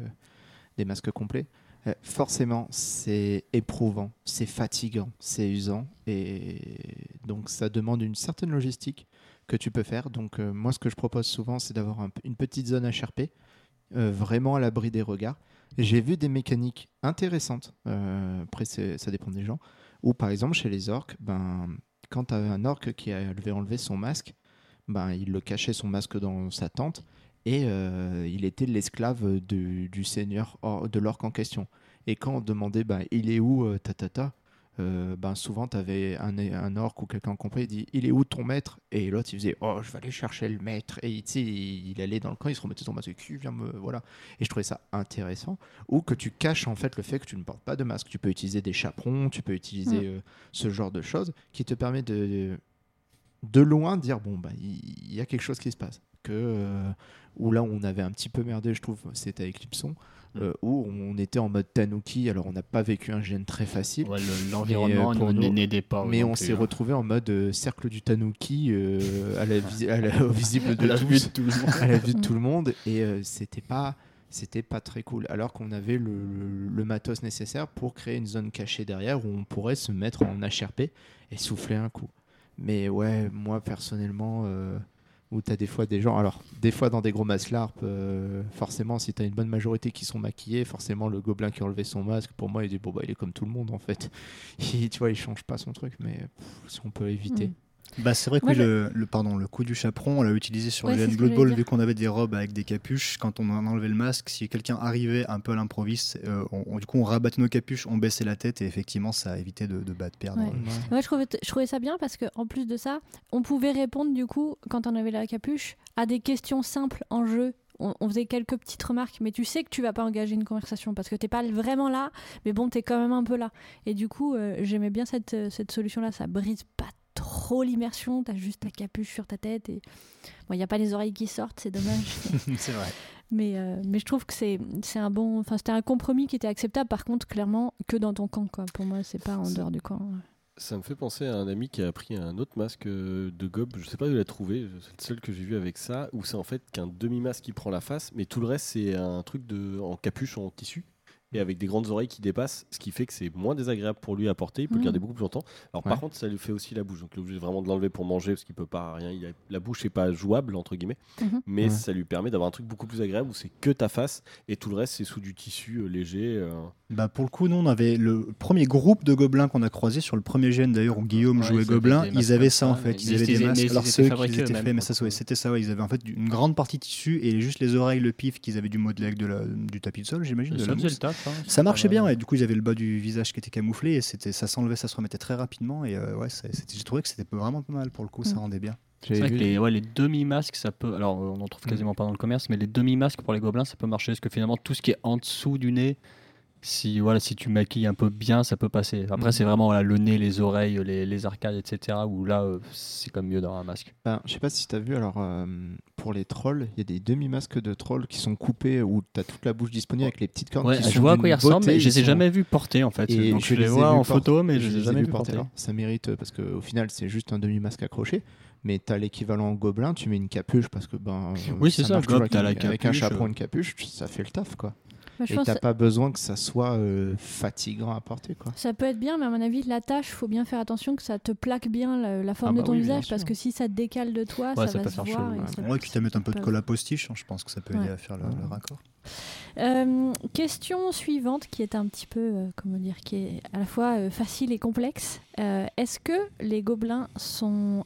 des masques complets. Euh, forcément, c'est éprouvant, c'est fatigant, c'est usant et donc ça demande une certaine logistique que tu peux faire. Donc euh, moi, ce que je propose souvent, c'est d'avoir une petite zone HRP, euh, vraiment à l'abri des regards. J'ai vu des mécaniques intéressantes. euh, après, ça dépend des gens. Ou par exemple, chez les orques, ben, quand un orc qui avait enlevé son masque, ben, il le cachait son masque dans sa tente et euh, il était l'esclave du, seigneur or- de l'orc en question. Et quand on demandait ben, il est où euh, ta ta ta euh, ben, souvent tu avais un, un orc ou quelqu'un compris, il dit il est où ton maître? Et l'autre il faisait oh je vais aller chercher le maître. Et il, il allait dans le camp, il se remettait son masque, qui vient me. Voilà. Et je trouvais ça intéressant. Ou que tu caches en fait le fait que tu ne portes pas de masque. Tu peux utiliser des chaperons, tu peux utiliser Mm. euh, ce genre de choses qui te permet de, de loin dire bon, bah, il il y, a quelque chose qui se passe. Que, euh, où là, on avait un petit peu merdé, je trouve, c'était avec Lipson, euh, où on était en mode Tanuki. Alors, on n'a pas vécu un gène très facile. Ouais, L'environnement euh, nous- n'aidait pas. Mais on s'est hein. retrouvé en mode euh, cercle du Tanuki euh, à la, visi- à la- au visible de À la tous vue de tout le monde. à la vue de tout le monde et euh, c'était pas c'était pas très cool alors qu'on avait le, le- le matos nécessaire pour créer une zone cachée derrière où on pourrait se mettre en HRP et souffler un coup mais ouais moi personnellement euh, où tu as des fois des gens alors des fois dans des gros masses LARP euh, forcément si tu as une bonne majorité qui sont maquillés forcément le gobelin qui a enlevé son masque pour moi il dit bon bah il est comme tout le monde en fait il, tu vois il change pas son truc mais pff, si on peut éviter Mm. Bah, c'est vrai que Moi, oui, je- le, le- pardon, le coup du chaperon, on l'a utilisé sur Ouais, le Blood Bowl, vu qu'on avait des robes avec des capuches. Quand on en enlevait le masque, si quelqu'un arrivait un peu à l'improviste, euh, du coup, on rabattait nos capuches, on baissait la tête et effectivement, ça évitait de, de battre, perdre. Ouais. euh, Moi, je trouvais, je trouvais ça bien parce que en plus de ça, on pouvait répondre du coup, quand on avait la capuche, à des questions simples en jeu. On, on faisait quelques petites remarques, mais tu sais que tu vas pas engager une conversation parce que t'es pas vraiment là, mais bon, t'es quand même un peu là. Et du coup, euh, j'aimais bien cette, cette solution-là. Ça brise pas trop l'immersion. T'as juste ta capuche sur ta tête et bon, il y a pas les oreilles qui sortent, c'est dommage. c'est vrai. Mais, euh, mais je trouve que c'est c'est un bon. Enfin, c'était un compromis qui était acceptable. Par contre, clairement, que dans ton camp, quoi. Pour moi, c'est pas en dehors du camp. Ça me fait penser à un ami qui a pris un autre masque euh, de gob. Je sais pas où il l'a trouvé. C'est le seul que j'ai vu avec ça. Où c'est en fait qu'un demi-masque qui prend la face, mais tout le reste c'est un truc de en capuche en tissu et avec des grandes oreilles qui dépassent, ce qui fait que c'est moins désagréable pour lui à porter. Il peut le garder beaucoup plus longtemps. Alors par contre, ça lui fait aussi la bouche. Donc il est obligé vraiment de l'enlever pour manger parce qu'il peut pas rien. Il a- la bouche est pas jouable entre guillemets, Mhm. mais Ouais. ça lui permet d'avoir un truc beaucoup plus agréable où c'est que ta face et tout le reste c'est sous du tissu euh, léger. euh. Bah pour le coup, nous, on avait le premier groupe de gobelins qu'on a croisé sur le premier GN d'ailleurs où Guillaume Ouais, jouait ils gobelin. Ils avaient ça en fait. Ils avaient des masques. Alors ceux qui fabriqués étaient faits, mais ça, c'était ça. ouais. Ils avaient en fait une grande partie tissu et juste les oreilles, le pif qu'ils avaient du modelé avec de la, du tapis de sol, j'imagine. de la Ça marchait pas bien, mal. et du coup ils avaient le bas du visage qui était camouflé et c'était, ça s'enlevait, ça se remettait très rapidement et euh, ouais, j'ai trouvé que c'était vraiment pas mal pour le coup, ça Mm. rendait bien. C'est vrai que vu- les, ouais, les demi-masques, ça peut. Alors, on en trouve Mm. quasiment pas dans le commerce, mais les demi-masques pour les gobelins, ça peut marcher. Parce que finalement, tout ce qui est en dessous du nez, si, voilà, si tu maquilles un peu bien, ça peut passer. Après, c'est vraiment voilà, le nez, les oreilles, les, les arcades, etc. Où là, euh, c'est comme mieux d'avoir un masque. Ben, je sais pas si tu as vu, alors euh, pour les trolls, il y a des demi-masques de trolls qui sont coupés où tu as toute la bouche disponible avec les petites cornes Ouais, qui je vois à quoi ils ressemblent, mais je les ai sont- jamais vus porter en fait. Et Donc, je, les vois en photo, mais porter. je les ai ai jamais vus porter. Ça mérite parce qu'au final, c'est juste un demi-masque accroché. Mais tu as l'équivalent gobelin, tu mets une capuche parce que ben, Oui, c'est ça, avec, un chaperon, euh. une capuche, ça fait le taf quoi. Et t'as pas besoin que ça soit euh, fatigant à porter, quoi. ça peut être bien, mais à mon avis, la tâche, faut bien faire attention que ça te plaque bien la, la forme Ah de bah ton oui, visage, parce que si ça te décale de toi, Ouais, ça, ça va peut se faire voir. chaud, et ouais. ça- Ouais, quitte à mettre un peu de colle à postiche, hein, je pense que ça peut aider à faire le, le raccord. Euh, question suivante qui est un petit peu, euh, comment dire, qui est à la fois euh, facile et complexe. Euh, Est-ce que les gobelins sont,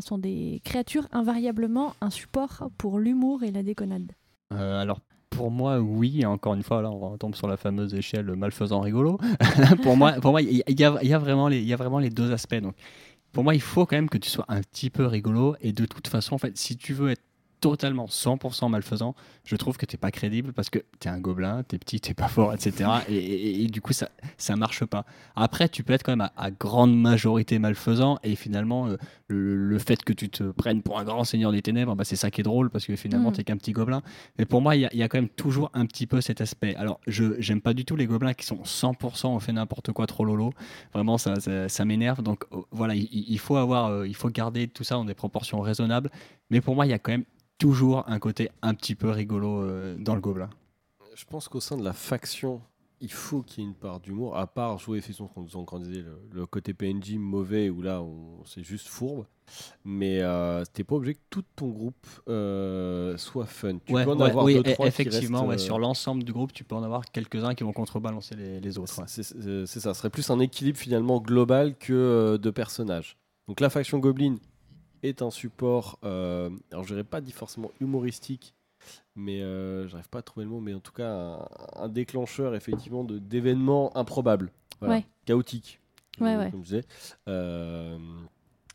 sont des créatures invariablement un support pour l'humour et la déconnade? Euh, alors pour moi, oui. Encore une fois, là, on retombe sur la fameuse échelle malfaisant rigolo. pour moi, pour moi, il y a vraiment les deux aspects. Donc, pour moi, il faut quand même que tu sois un petit peu rigolo. Et de toute façon, en fait, si tu veux être totalement 100% malfaisant, je trouve que t'es pas crédible parce que t'es un gobelin, t'es petit, t'es pas fort, etc. Et, et- et du coup, ça, ça marche pas. Après, tu peux être quand même à, à grande majorité malfaisant et finalement, euh, le, le fait que tu te prennes pour un grand seigneur des ténèbres, bah, c'est ça qui est drôle parce que finalement, Mm. t'es qu'un petit gobelin. Mais pour moi, il y, a- il y a quand même toujours un petit peu cet aspect. Alors, je j'aime pas du tout les gobelins qui sont 100% on fait n'importe quoi trop lolo. Vraiment, ça, ça, ça m'énerve. Donc euh, voilà, il, il faut avoir, euh, il faut garder tout ça dans des proportions raisonnables. Mais pour moi, il y a quand même toujours un côté un petit peu rigolo euh, dans le gobelin. Je pense qu'au sein de la faction, il faut qu'il y ait une part d'humour, à part jouer effectivement ce qu'on quand on disait le, le côté PNJ mauvais où là c'est juste fourbe. Mais euh, t'es pas obligé que tout ton groupe euh, soit fun. Tu Ouais, peux en ouais, avoir oui, deux, e- trois qui effectivement, restent, ouais, euh, sur l'ensemble du groupe, tu peux en avoir quelques-uns qui vont contrebalancer les, les autres. C'est ça, ce serait plus un équilibre finalement global que de personnages. Donc la faction Goblin est un support, euh, alors je dirais pas dit forcément humoristique, mais euh, j'arrive pas à trouver le mot, mais en tout cas un, un déclencheur effectivement de d'événements improbables, Voilà. Ouais. chaotiques, Ouais, euh, ouais. comme je disais. Euh,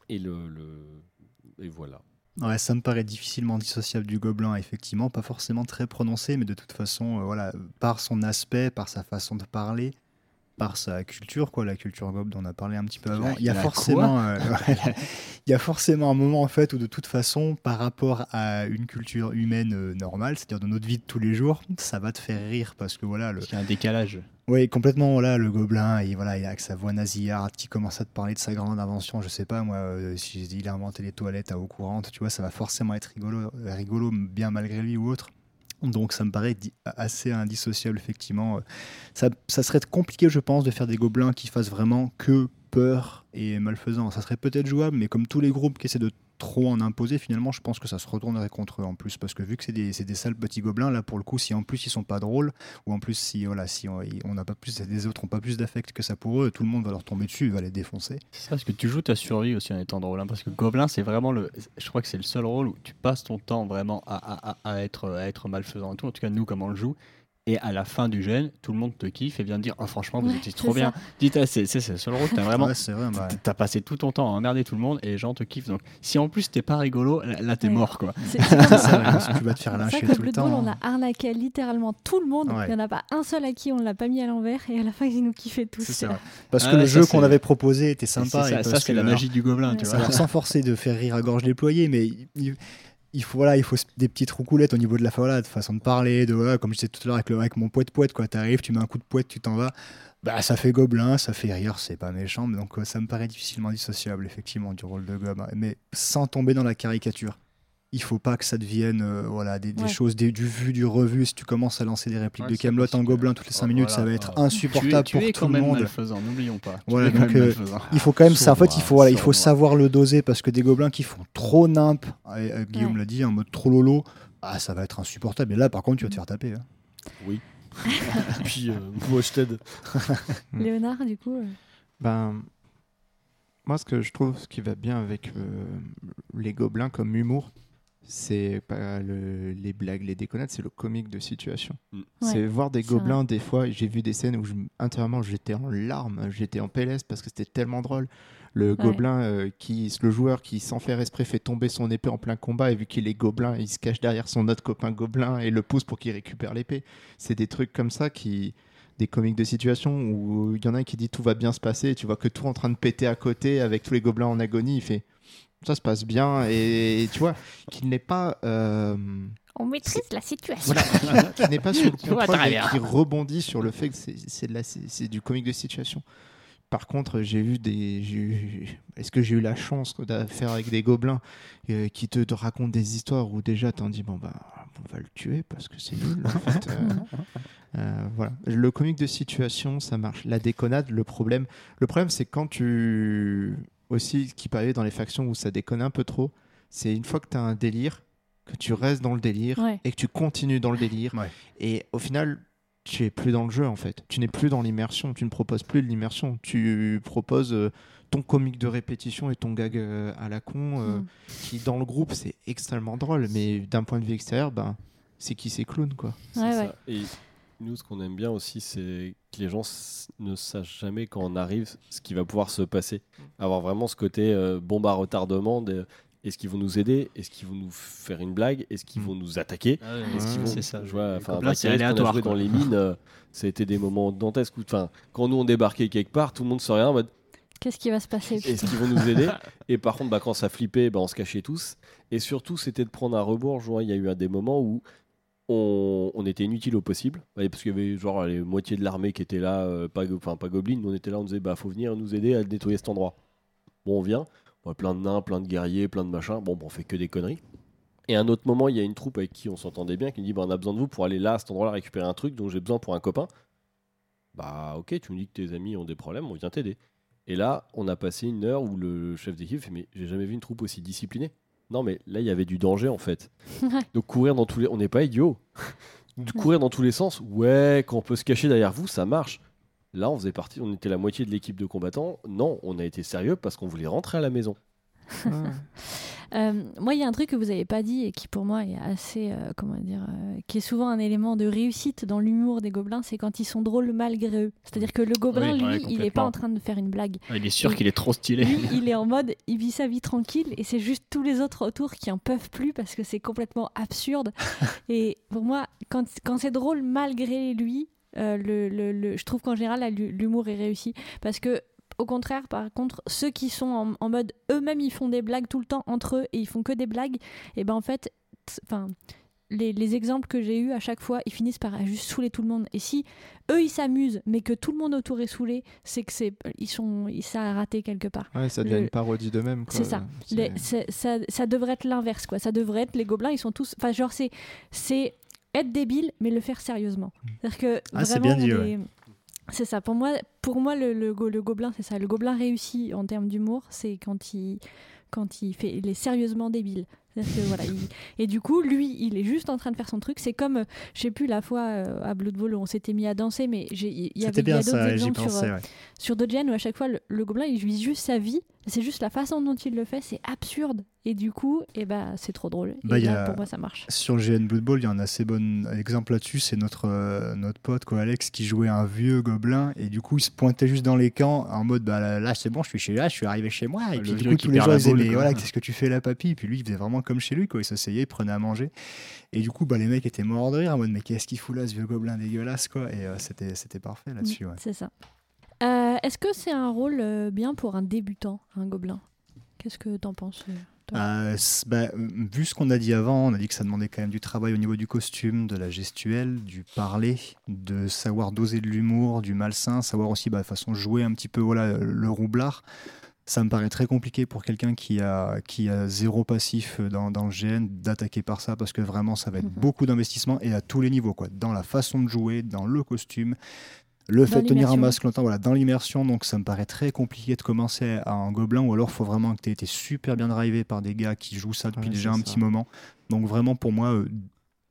et le, le- et voilà. Ouais, ça me paraît difficilement dissociable du gobelin, effectivement, pas forcément très prononcé, mais de toute façon, euh, voilà, par son aspect, par sa façon de parler, par sa culture, quoi, la culture gobe dont on a parlé un petit peu avant, il y a forcément, euh, il y a forcément un moment en fait où de toute façon, par rapport à une culture humaine euh, normale, c'est-à-dire de notre vie de tous les jours, ça va te faire rire parce que voilà, le, Il y a un décalage. oui, complètement. Voilà, le gobelin, et voilà, il a sa voix nasillarde qui commence à te parler de sa grande invention. Je sais pas, moi, euh, si il a inventé les toilettes à eau courante, tu vois, ça va forcément être rigolo, euh, rigolo bien malgré lui ou autre. Donc ça me paraît assez indissociable, effectivement. Ça, ça serait compliqué, je pense, de faire des gobelins qui fassent vraiment que peur et malfaisant. Ça serait peut-être jouable, mais comme tous les groupes qui essaient de trop en imposer, finalement, je pense que ça se retournerait contre eux en plus. Parce que vu que c'est des, des sales petits gobelins, là, pour le coup, si en plus ils sont pas drôles, ou en plus si voilà si on n'a pas plus les autres ont pas plus d'affect que ça pour eux tout le monde va leur tomber dessus va les défoncer C'est ça, parce que tu joues ta survie aussi en étant drôle. hein, parce que Gobelin, c'est vraiment le. Je crois que c'est le seul rôle où tu passes ton temps vraiment à- à- à être, à être malfaisant et tout. En tout cas, nous, comme on le joue. Et à la fin du gène, tout le monde te kiffe et vient te dire Oh, franchement, vous Ouais, étiez trop bien. Dis, ah, c'est le seul rôle, t'as vraiment. Ouais, c'est vrai bah, T'as passé tout ton temps à emmerder tout le monde et les gens te kiffent. Donc, si en plus t'es pas rigolo, là, là, t'es Ouais. mort quoi. C'est ça. vrai, parce que tu vas te faire lyncher tout le temps on a arnaqué littéralement tout le monde. Ouais. Il n'y en a pas un seul à qui on ne l'a pas mis à l'envers et à la fin ils nous kiffaient tous. C'est C'est- ça. parce Ah que le jeu qu'on avait proposé était sympa ça, et ça, parce c'est la magie du gobelin, tu vois. sans forcer de faire rire à gorge déployée mais il, faut voilà il faut des petites roucoulettes au niveau de la voilà, de façon de parler de voilà, comme je disais tout à l'heure avec, avec mon poète poète quoi. T'arrives tu mets un coup de poète tu t'en vas. Bah ça fait gobelin ça fait rire c'est pas méchant mais donc euh, ça me paraît difficilement dissociable effectivement du rôle de gobe mais sans tomber dans la caricature il faut pas que ça devienne euh, voilà des, des Ouais. choses des- du vu du revu si tu commences à lancer des répliques Ouais, de Camelot en gobelin toutes les 5 minutes ça va être voilà. insupportable tu es, tu es pour quand tout le monde n'oublions pas. Voilà, donc, euh, il faut quand même ça en fait il faut voilà il faut Sournois. savoir le doser parce que des gobelins qui font trop nimp et, euh, Guillaume Ouais. l'a dit en mode trop lolo ah ça va être insupportable et là par contre tu vas te faire taper hein. Oui. Puis euh, moi je t'aide. Léonard, du coup. euh, Ben, moi, ce que je trouve ce qui va bien avec euh, les gobelins comme humour, c'est pas le- les blagues, les déconnades, c'est le comique de situation. Mm. C'est voir des gobelins, des fois, j'ai vu des scènes où je, intérieurement j'étais en larmes, j'étais en PLS parce que c'était tellement drôle. Le gobelin, euh, qui, le joueur qui, sans faire esprit, fait tomber son épée en plein combat et vu qu'il est gobelin, il se cache derrière son autre copain gobelin et le pousse pour qu'il récupère l'épée. C'est des trucs comme ça qui. Des comiques de situation où il y en a un qui dit tout va bien se passer et tu vois que tout en train de péter à côté avec tous les gobelins en agonie. Il fait ça se passe bien et, tu vois qu'il n'est pas. euh, On maîtrise la situation. voilà, qui n'est pas sur le contrôle et qui rebondit sur le fait que c'est du comique de situation. par contre, j'ai eu des. Est-ce que j'ai eu la chance de faire avec des gobelins euh, qui te, te racontent des histoires où déjà t'en dis bon bah on va le tuer parce que c'est nul. En fait, euh, euh, voilà. Le comique de situation, ça marche. La déconnade, le problème, le problème c'est quand tu aussi ce qui peut arriver dans les factions où ça déconne un peu trop, c'est une fois que tu as un délire que tu restes dans le délire Ouais. et que tu continues dans le délire Ouais. et au final tu es plus dans le jeu en fait. Tu n'es plus dans l'immersion. Tu ne proposes plus de l'immersion. Tu proposes euh, ton comique de répétition et ton gag euh, à la con euh, Mm. qui dans le groupe c'est extrêmement drôle, mais d'un point de vue extérieur, ben c'est qui c'est clown quoi. C'est Ouais, ça. ouais. Et nous, ce qu'on aime bien aussi, c'est que les gens ne sachent jamais quand on arrive ce qui va pouvoir se passer. Avoir vraiment ce côté euh, bombe à retardement. de- Est-ce qu'ils vont nous aider? Est-ce qu'ils vont nous faire une blague? Est-ce qu'ils Mm. vont nous attaquer? Est-ce qu'ils vont- c'est ça. Je vois, enfin, c'est aléatoire. quoi. dans les mines, euh, ça a été des moments dantesques. où- Enfin, quand nous on débarquait quelque part, tout le monde se regardait en mode Qu'est-ce qui va se passer? est-ce qu'ils vont nous aider? Et par contre, bah, quand ça flippait, bah, on se cachait tous. Et surtout, c'était de prendre un rebours. Je vois, Il y a eu un des moments où on, était inutile au possible. Parce qu'il y avait genre les moitiés de l'armée qui était là, euh, pas, enfin pas Goblin, nous on était là, on disait bah faut venir nous aider à nettoyer cet endroit. Bon, on vient, a plein de nains, plein de guerriers, plein de machins. Bon, bah, on fait que des conneries. Et à un autre moment, il y a une troupe avec qui on s'entendait bien qui nous dit bah, on a besoin de vous pour aller là, à cet endroit-là, récupérer un truc dont j'ai besoin pour un copain. Bah ok, tu me dis que tes amis ont des problèmes, on vient t'aider. Et là, on a passé une heure où le chef d'équipe fait Mais j'ai jamais vu une troupe aussi disciplinée. Non, mais là, il y avait du danger en fait. Donc, courir dans tous les. On n'est pas idiot. De courir dans tous les sens, ouais, quand on peut se cacher derrière vous, ça marche. Là, on faisait partie, on était la moitié de l'équipe de combattants. Non, on a été sérieux parce qu'on voulait rentrer à la maison. Euh, moi, il y a un truc que vous n'avez pas dit et qui pour moi est assez, euh, comment dire, euh, qui est souvent un élément de réussite dans l'humour des gobelins, c'est quand ils sont drôles malgré eux. C'est-à-dire que le gobelin, Oui, lui, ouais, il n'est pas en train de faire une blague. Ah, Il est sûr qu'il est trop stylé. Lui, il est en mode, il vit sa vie tranquille et c'est juste tous les autres autour qui en peuvent plus parce que c'est complètement absurde. et pour moi, quand, quand c'est drôle malgré lui, euh, le, le- le- je trouve qu'en général, l'humour est réussi. Parce que, au contraire, par contre, ceux qui sont en, en mode eux-mêmes, ils font des blagues tout le temps entre eux et ils font que des blagues, et ben en fait, enfin. Les, les exemples que j'ai eus à chaque fois, ils finissent par juste saouler tout le monde. Et si eux ils s'amusent, mais que tout le monde autour est saoulé, c'est que c'est ils sont ils ça a raté quelque part. Ouais, ça devient Le- une parodie d'eux-mêmes. C'est ça. Les- ça, ça devrait être l'inverse, quoi. Ça devrait être les gobelins, ils sont tous. Enfin, genre, c'est, c'est être débile, mais le faire sérieusement. C'est-à-dire que Ah, c'est vraiment, bien dit, on ouais. Est- C'est ça. Pour moi, pour moi le, le, go- le gobelin, c'est ça. Le gobelin réussi en termes d'humour, c'est quand il, quand il fait, il est sérieusement débile. Que, voilà, il- Et du coup, lui, il est juste en train de faire son truc. C'est comme, euh, je sais plus, la fois euh, à Blood Bowl, où on s'était mis à danser, mais il y avait a d'autres exemples sur, euh, ouais. sur gènes où à chaque fois le, le gobelin il vit juste sa vie c'est juste la façon dont il le fait c'est absurde et du coup et ben c'est trop drôle Bah, et y là, a- pour moi ça marche Sur le GN Blood Bowl, il y a un assez bon exemple là-dessus. C'est notre, euh, notre pote, quoi, Alex, qui jouait un vieux gobelin. Et du coup, il se pointait juste dans les camps en mode bah, là, là, c'est bon, je suis chez là, je suis arrivé chez moi. Et Le puis, du coup, tous les gens disaient Mais voilà, qu'est-ce que tu fais là, papy? Et puis lui, il faisait vraiment comme chez lui, quoi. Il s'asseyait, il prenait à manger. Et du coup, bah, les mecs étaient morts de rire en mode Mais qu'est-ce qu'il fout là, ce vieux gobelin dégueulasse, quoi. Et euh, c'était c'était parfait là-dessus, ouais. c'est ça Euh, est-ce que c'est un rôle euh, bien pour un débutant un gobelin? Qu'est-ce que t'en penses euh, bah, vu ce qu'on a dit avant, on a dit que ça demandait quand même du travail au niveau du costume, de la gestuelle, du parler, de savoir doser de l'humour, du malsain, savoir aussi bah, de façon jouer un petit peu voilà, le roublard. Ça me paraît très compliqué pour quelqu'un qui a, qui a zéro passif dans, dans le GN d'attaquer par ça parce que vraiment ça va être Mhm. beaucoup d'investissement et à tous les niveaux, quoi, dans la façon de jouer, dans le costume. Le fait de tenir un masque longtemps, voilà, dans l'immersion, donc ça me paraît très compliqué de commencer à un gobelin, ou alors il faut vraiment que tu aies été super bien drivé par des gars qui jouent ça depuis Ouais, déjà un ça. petit moment. Donc vraiment pour moi, euh,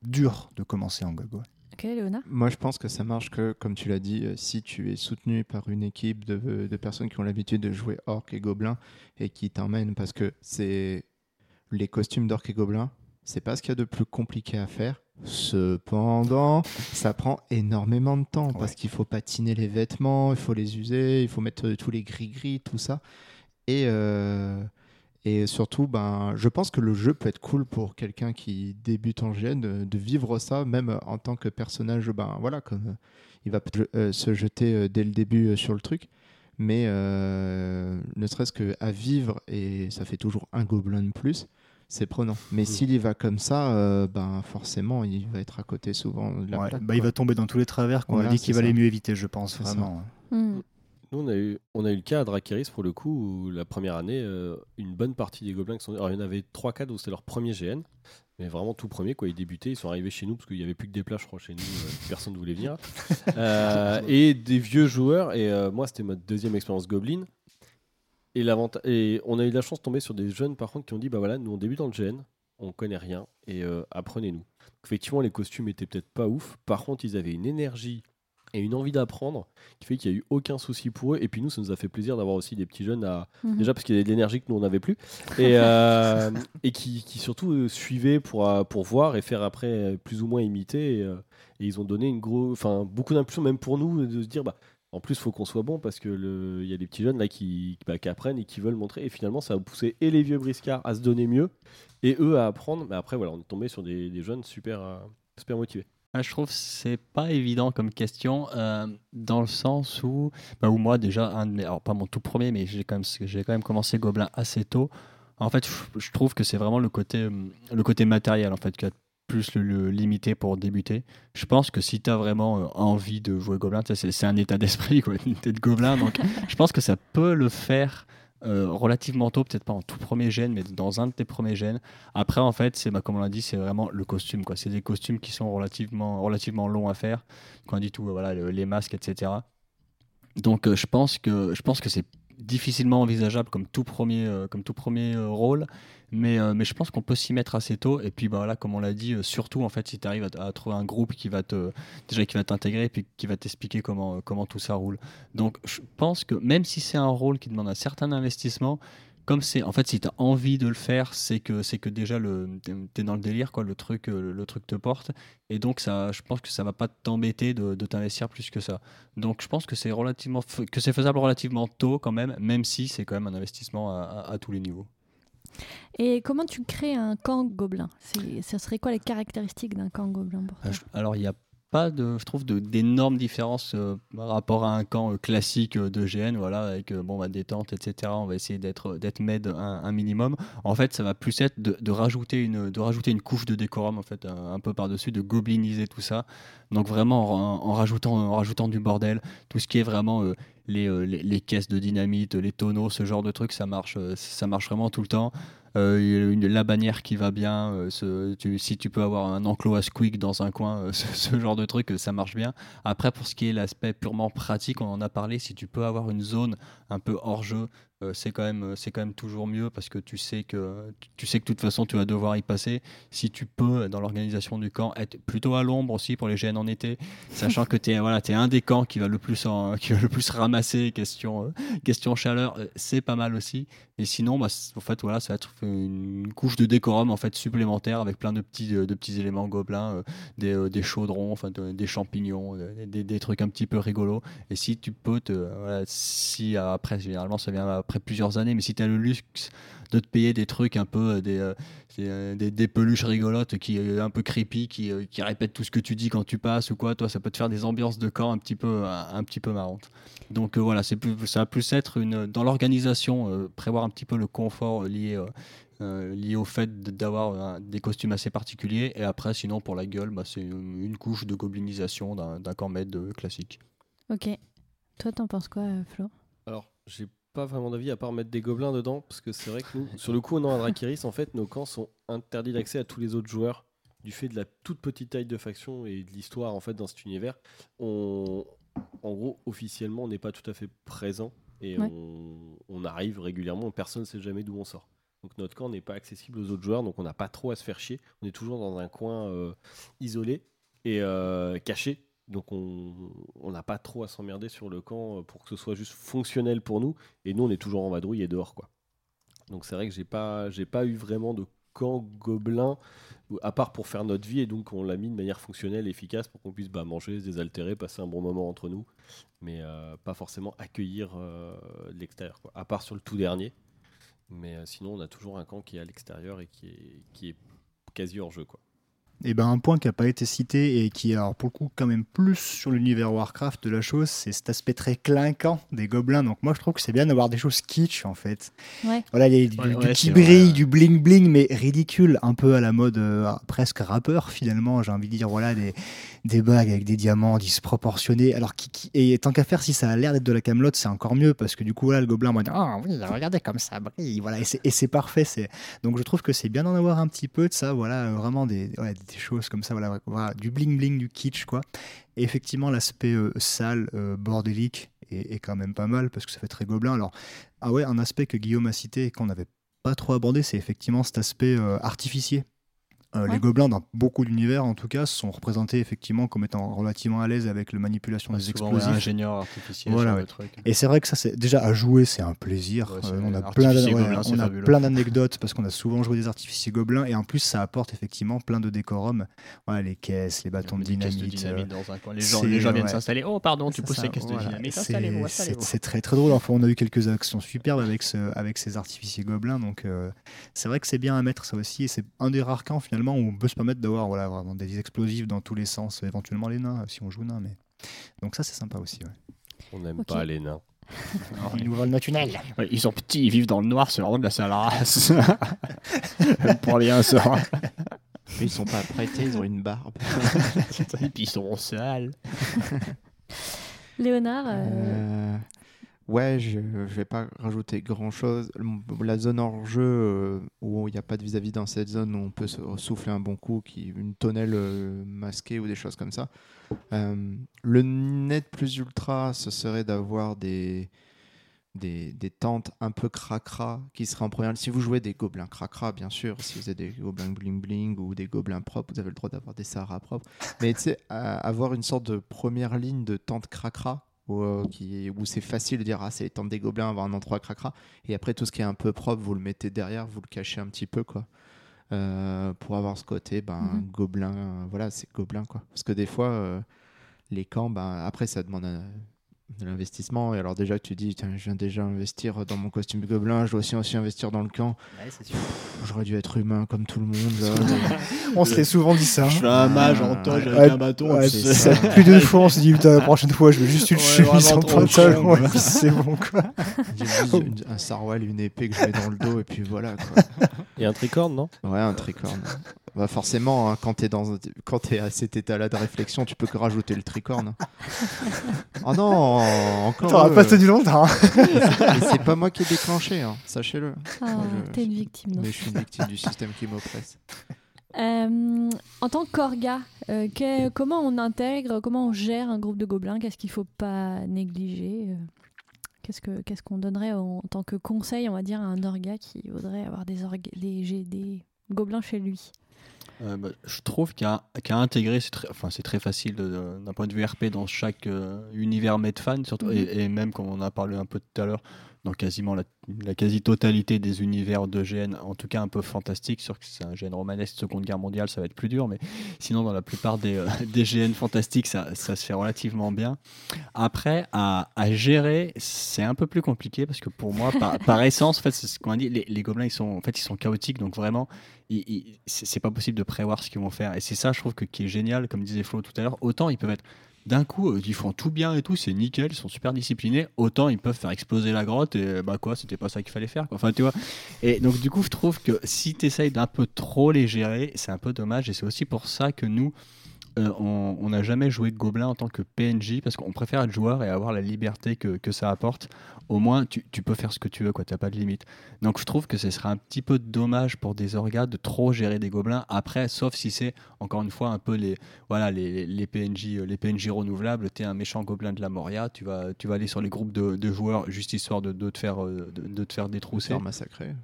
dur de commencer en gogo. ok Léona? Moi, je pense que ça marche que, comme tu l'as dit, euh, si tu es soutenu par une équipe de, de personnes qui ont l'habitude de jouer orc et gobelin et qui t'emmènent parce que c'est les costumes d'orc et gobelin, c'est pas ce qu'il y a de plus compliqué à faire. Cependant, ça prend énormément de temps parce qu'il faut patiner les vêtements, il faut les user, il faut mettre euh, tous les gris-gris, tout ça. Et, euh, et surtout, ben, je pense que le jeu peut être cool pour quelqu'un qui débute en GN de, de vivre ça, même en tant que personnage. Ben, voilà, comme euh, il va euh, se jeter dès le début sur le truc. Mais euh, ne serait-ce qu'à vivre, et ça fait toujours un gobelin de plus, c'est prenant. Mais s'il y va comme ça, euh, ben, forcément, il va être à côté souvent de la Ouais, plaque, bah, il va tomber dans tous les travers qu'on Voilà, a dit qu'il valait mieux éviter, je pense, vraiment. Hmm. Nous, on a eu, on a eu le cas à Drakeris pour le coup, où la première année, euh, une bonne partie des gobelins qui sont. Alors, il y en avait 3-4 où c'était leur premier GN, mais vraiment tout premier, quoi. Ils débutaient, ils sont arrivés chez nous parce qu'il n'y avait plus que des plats, je crois, chez nous, euh, personne ne voulait venir. Euh, et des vieux joueurs, et euh, moi, c'était ma deuxième expérience Goblin. Et, on a eu la chance de tomber sur des jeunes, par contre, qui ont dit bah voilà, nous on débute dans le GN, on connaît rien, et euh, apprenez-nous. Effectivement, les costumes étaient peut-être pas ouf, par contre, ils avaient une énergie et une envie d'apprendre qui fait qu'il n'y a eu aucun souci pour eux. Et puis nous, ça nous a fait plaisir d'avoir aussi des petits jeunes à. Mhm. Déjà parce qu'il y avait de l'énergie que nous, on n'avait plus. Et, euh, et qui, qui surtout euh, suivaient pour, pour voir et faire après plus ou moins imiter. Et, et ils ont donné une gros, enfin, beaucoup d'impulsion, même pour nous, de se dire bah, en plus, faut qu'on soit bon parce que y a des petits jeunes là qui, bah, qui apprennent et qui veulent montrer. Et finalement, ça a poussé et les vieux briscards à se donner mieux et eux à apprendre. Mais après, voilà, on est tombé sur des, jeunes super, euh, super motivés. Je trouve c'est pas évident comme question euh, dans le sens où, bah, où moi déjà un de mes, alors pas mon tout premier mais j'ai quand même j'ai quand même commencé Gobelin assez tôt. En fait, je, trouve que c'est vraiment le côté le côté matériel en fait qui plus le, le limité pour débuter. Je pense que si tu as vraiment euh, envie de jouer Gobelin, c'est un état d'esprit quoi, une tête de Gobelin donc je pense que ça peut le faire euh, relativement tôt, peut-être pas en tout premier gène, mais dans un de tes premiers gènes. Après, en fait, c'est bah, comme on l'a dit, c'est vraiment le costume. quoi. C'est des costumes qui sont relativement, relativement longs à faire. Quand on dit tout, euh, voilà, le- les masques, etc. Donc, euh, je pense que je pense que c'est difficilement envisageable comme tout premier, euh, comme tout premier euh, rôle. Mais, euh, mais je pense qu'on peut s'y mettre assez tôt. Et puis, bah, comme on l'a dit, surtout en fait, si tu arrives à, trouver un groupe qui va te, déjà qui va t'intégrer et puis qui va t'expliquer comment, comment tout ça roule. Donc, je pense que même si c'est un rôle qui demande un certain investissement, comme c'est en fait si tu as envie de le faire, c'est que c'est que déjà le tu es dans le délire quoi, le truc euh, le truc te porte et donc ça je pense que ça va pas t'embêter de, de t'investir plus que ça. Donc je pense que c'est relativement que c'est faisable relativement tôt quand même même si c'est quand même un investissement à, à- à tous les niveaux. Et comment tu crées un camp gobelin? Ça serait quoi les caractéristiques d'un camp gobelin pour toi? je- Alors, il n'y a pas, de, je trouve, d'énormes différences euh, par rapport à un camp euh, classique euh, de GN, voilà, avec bon, bah, des tentes, etc. On va essayer d'être med un, un minimum. En fait, ça va plus être de, de rajouter, une, de rajouter une couche de décorum, en fait, un, peu par-dessus, de gobliniser tout ça. Donc, vraiment, en, rajoutant, en rajoutant du bordel, tout ce qui est vraiment les, les, caisses de dynamite, les tonneaux, ce genre de trucs, ça marche, ça marche vraiment tout le temps. Euh, la bannière qui va bien, euh, si tu peux avoir un enclos à squeak dans un coin, euh, ce, ce genre de truc, ça marche bien. Après, pour ce qui est l'aspect purement pratique, on en a parlé, si tu peux avoir une zone un peu hors jeu, euh, c'est quand, même- c'est quand même toujours mieux parce que tu sais que, tu sais que de toute façon tu vas devoir y passer. Si tu peux, dans l'organisation du camp, être plutôt à l'ombre aussi pour les GN en été, sachant que tu es, voilà, es un des camps qui va le plus, en- qui va le plus ramasser, question, euh, question chaleur, euh, c'est pas mal aussi. Et sinon, bah, en fait, voilà, ça va être une couche de décorum en fait supplémentaire avec plein de petits, euh, de petits éléments gobelins, euh, des, euh, des chaudrons, enfin de- des champignons, euh, des, des trucs un petit peu rigolos. Et si tu peux te, euh, voilà, si euh, après, généralement, ça vient après plusieurs années, mais si tu as le luxe de te payer des trucs un peu euh, des, euh, des, euh, des, des peluches rigolotes qui un peu creepy, qui, qui répètent tout ce que tu dis quand tu passes ou quoi, toi, ça peut te faire des ambiances de camp un petit peu, un, un petit peu marrantes. Donc euh, voilà, c'est plus, ça va plus être une, dans l'organisation, euh, prévoir un petit peu le confort lié, euh, lié au fait d'avoir des costumes assez particuliers. Et après, sinon, pour la gueule, bah, c'est une, une couche de goblinisation d'un camp de classique. Ok. Toi, t'en penses quoi, Flo? Alors, j'ai pas vraiment d'avis à part mettre des gobelins dedans, parce que c'est vrai que nous, sur le coup, on a un Drakiris, en fait, nos camps sont interdits d'accès à tous les autres joueurs du fait de la toute petite taille de faction et de l'histoire en fait dans cet univers. On, en gros, officiellement, on n'est pas tout à fait présent et Ouais. on, on arrive régulièrement, personne ne sait jamais d'où on sort. Donc notre camp n'est pas accessible aux autres joueurs, donc on n'a pas trop à se faire chier. On est toujours dans un coin euh, isolé et euh, caché. Donc on n'a pas trop à s'emmerder sur le camp euh, pour que ce soit juste fonctionnel pour nous. Et nous, on est toujours en vadrouille et dehors, quoi. Donc c'est vrai que j'ai pas, j'ai pas eu vraiment de camp gobelin, à part pour faire notre vie, et donc on l'a mis de manière fonctionnelle, efficace, pour qu'on puisse bah, manger, se désaltérer, passer un bon moment entre nous, mais euh, pas forcément accueillir euh, de l'extérieur. À part sur le tout dernier. Mais sinon, on a toujours un camp qui est à l'extérieur et qui est, qui est quasi hors jeu, quoi. Et ben un point qui n'a pas été cité et qui est alors pour le coup quand même plus sur l'univers Warcraft de la chose, c'est cet aspect très clinquant des gobelins. Donc moi je trouve que c'est bien d'avoir des choses kitsch en fait. Ouais. Voilà, il y a du, Ouais, du ouais, qui brille, vrai. du bling bling, mais ridicule, un peu à la mode euh, presque rappeur finalement. J'ai envie de dire voilà des, des bagues avec des diamants disproportionnés. Alors qui, qui- et tant qu'à faire, si ça a l'air d'être de la camelote, c'est encore mieux parce que du coup voilà le gobelin va dire ah oui regardez comme ça brille voilà et c'est- parfait. C'est donc je trouve que c'est bien d'en avoir un petit peu de ça, voilà, euh, vraiment des, ouais, des choses comme ça, du bling bling, du kitsch, quoi. Effectivement, l'aspect euh, sale, euh, bordélique est, quand même pas mal parce que ça fait très gobelin. Alors, ah ouais, un aspect que Guillaume a cité et qu'on n'avait pas trop abordé, c'est effectivement cet aspect euh, artificier. Euh, Ouais. Les gobelins, dans beaucoup d'univers en tout cas, sont représentés effectivement comme étant relativement à l'aise avec la manipulation des Souvent, ouais, explosifs. ingénieur artificiel, Voilà, truc. Et c'est vrai que ça, c'est déjà à jouer, c'est un plaisir. Euh, on a plein, gobelin, on a d'anecdotes parce qu'on a souvent joué des artificiers gobelins et en plus ça apporte effectivement plein de décorums. Voilà, les caisses, les bâtons de dynamite. de euh, dynamite dans un coin. Les gens, c'est- les gens viennent ouais. s'installer. Oh, pardon, tu ça, les caisses de dynamite. C'est- très très drôle. Enfin, on a eu quelques actions superbes avec, ce, avec ces artificiers gobelins. Donc c'est vrai que c'est bien à mettre ça aussi. Et c'est un des rares camps finalement où on peut se permettre d'avoir voilà, vraiment des explosifs dans tous les sens. Éventuellement les nains si on joue nain. Mais... Donc ça c'est sympa aussi. ouais. On n'aime pas les nains. Ils nous volent notre tunnel. Ouais, ils sont petits, ils vivent dans le noir, c'est vraiment de la sale race. Pour rien, ça. Mais ils sont pas prêtés, ils ont une barbe. Et puis ils sont sales. Léonard, euh, Euh, ouais, je, je vais pas rajouter grand chose. La zone hors jeu euh, où il n'y a pas de vis-à-vis dans cette zone où on peut souffler un bon coup, une tonnelle euh, masquée ou des choses comme ça. Euh, le net plus ultra, ce serait d'avoir des, des, tentes un peu cracra qui seraient en première. Si vous jouez des gobelins cracra, bien sûr, si vous avez des gobelins bling bling ou des gobelins propres, vous avez le droit d'avoir des Sahara propres. Mais tu sais, avoir une sorte de première ligne de tente cracra où, euh, qui, où c'est facile de dire ah c'est les tentes des gobelins, avoir un endroit cracra. Et après tout ce qui est un peu propre, vous le mettez derrière, vous le cachez un petit peu quoi. Euh, pour avoir ce côté ben Mhm. gobelin euh, voilà c'est gobelin quoi parce que des fois les camps ben après ça demande un- de l'investissement et alors déjà que tu dis Tiens, je viens déjà investir dans mon costume de gobelin je dois aussi, aussi investir dans le camp j'aurais dû être humain comme tout le monde là. On se l'est souvent dit ça. Je fais un mage en toge avec ouais, un bâton. Ouais, ça, plus d'une fois, on se dit putain, la prochaine fois, je veux juste une chemise en puis c'est bon, quoi. Une- un sarwal une épée que je mets dans le dos et puis voilà quoi. Et un tricorne, non? Ouais, un tricorne. Bah forcément, hein, quand t'es dans, quand t'es à cet état-là de réflexion, tu peux que rajouter le tricorne. oh non, encore. T'auras eux. pas tenu longtemps. c'est pas moi qui ai déclenché, hein, sachez-le. ah, t'es une victime. Mais je suis une victime du système qui m'oppresse. Euh, en tant qu'orga, euh, que- comment on intègre, comment on gère un groupe de gobelins? Qu'est-ce qu'il faut pas négliger euh, Qu'est-ce que qu'est-ce qu'on donnerait en, en tant que conseil, on va dire, à un orga qui voudrait avoir des, orga- des, des gobelins chez lui? Euh, bah, je trouve qu'à qu'à intégrer, c'est très, enfin, c'est très facile d'un point de vue RP dans chaque euh, univers Medfan, surtout, Mhm. et, et même comme on a parlé un peu tout à l'heure, dans quasiment la, quasi-totalité des univers de GN, en tout cas un peu fantastique, sûr que c'est un GN romanesque Seconde Guerre mondiale, ça va être plus dur, mais sinon dans la plupart des, euh, des GN fantastiques, ça, ça se fait relativement bien. Après, à, à gérer, c'est un peu plus compliqué parce que pour moi, par, essence, en fait, c'est ce qu'on dit, les, gobelins, ils sont, en fait, ils sont chaotiques, donc vraiment, c'est pas possible de prévoir ce qu'ils vont faire. Et c'est ça, je trouve, que, qui est génial, comme disait Flo tout à l'heure. Autant ils peuvent être d'un coup, euh, ils font tout bien et tout, c'est nickel, ils sont super disciplinés. Autant ils peuvent faire exploser la grotte et bah quoi, c'était pas ça qu'il fallait faire. Enfin, tu vois. Et donc, du coup, je trouve que si tu essayes d'un peu trop les gérer, c'est un peu dommage. Et c'est aussi pour ça que nous, euh, on n'a jamais joué Gobelin en tant que PNJ parce qu'on préfère être joueur et avoir la liberté que, que ça apporte. Au moins, tu, tu peux faire ce que tu veux, quoi. T'as pas de limite. Donc, je trouve que ce serait un petit peu dommage pour des orgas de trop gérer des gobelins. Après, sauf si c'est encore une fois un peu les voilà les, les PNJ euh, les PNJ renouvelables. T'es un méchant gobelin de la Moria, tu vas tu vas aller sur les groupes de, de joueurs juste histoire de, de te faire euh, de, de te faire détrousser. Faire massacrer.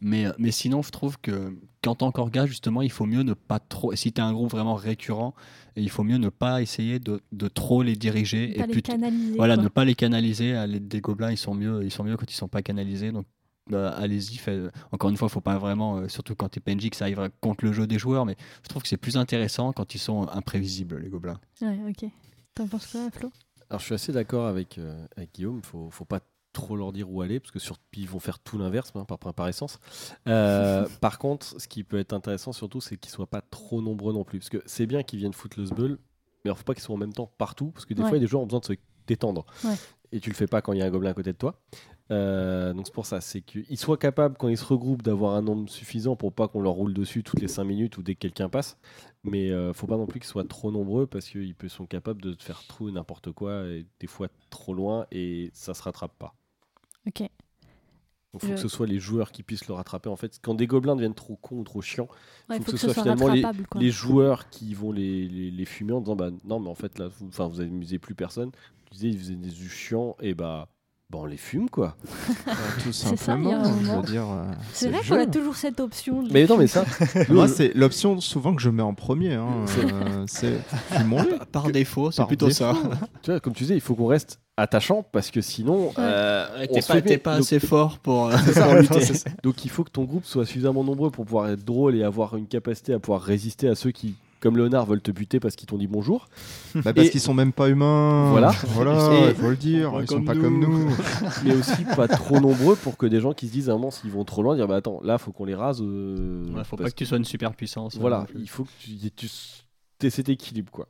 Mais, mais sinon, je trouve que qu'en tant qu'orga, justement, il faut mieux ne pas trop. Si tu as un groupe vraiment récurrent, il faut mieux ne pas essayer de, de trop les diriger. Pas les canaliser. voilà, quoi. ne pas les canaliser. L'aide des gobelins, ils sont mieux, ils sont mieux quand ils sont pas canalisés. Donc, bah, allez-y. fait- Encore une fois, faut pas vraiment, euh, surtout quand tu es PNJ, que ça arrive contre le jeu des joueurs. Mais je trouve que c'est plus intéressant quand ils sont imprévisibles, les gobelins. Ouais, ok. T'en penses quoi, Flo? Alors je suis assez d'accord avec, euh, avec Guillaume, faut, faut pas trop leur dire où aller, parce que sur, ils vont faire tout l'inverse, hein, par, par essence. Euh, par contre, ce qui peut être intéressant surtout, c'est qu'ils soient pas trop nombreux non plus. Parce que c'est bien qu'ils viennent foutre le sbull, mais il faut pas qu'ils soient en même temps partout, parce que des Ouais. fois, il y a des joueurs ont besoin de se détendre. Ouais. Et tu le fais pas quand il y a un gobelin à côté de toi. Euh, donc c'est pour ça, c'est qu'ils soient capables, quand ils se regroupent, d'avoir un nombre suffisant pour pas qu'on leur roule dessus toutes les 5 minutes ou dès que quelqu'un passe. Mais euh, faut pas non plus qu'ils soient trop nombreux parce qu'ils sont capables de te faire et n'importe quoi, et des fois trop loin, et ça se rattrape pas. Ok. Donc faut Je- que ce soit les joueurs qui puissent le rattraper. En fait, quand des gobelins deviennent trop cons ou trop chiants, Ouais, Faut faut que que ce soit finalement les- joueurs qui vont les, les, les fumer en disant bah non mais en fait là vous, vous amusez plus personne. Tu disais ils faisaient des chiants et bah, bah on les fume quoi. Bah, tout simplement. un je moment. veux dire. euh, C'est vrai qu'on a toujours cette option. de- Mais non mais ça. Moi, c'est l'option souvent que je mets en premier. hein, euh, C'est. Par défaut, c'est plutôt défaut. ça. tu vois comme tu disais il faut qu'on reste attachant parce que sinon euh, on T'es pas, Donc- assez fort pour, euh, ouais, lutter. ça. Donc il faut que ton groupe soit suffisamment nombreux pour pouvoir être drôle et avoir une capacité à pouvoir résister à ceux qui, comme Léonard, veulent te buter parce qu'ils t'ont dit bonjour. Bah, parce Et- qu'ils sont même pas humains. Voilà. Voilà, il faut le dire. Ils sont pas nous. comme nous. mais aussi pas trop nombreux pour que des gens qui se disent à un moment s'ils vont trop loin, dire bah attends, là faut qu'on les rase. euh, Ouais, faut pas que tu sois une super puissance. Voilà, non plus. il faut que tu, tu aies cet équilibre quoi.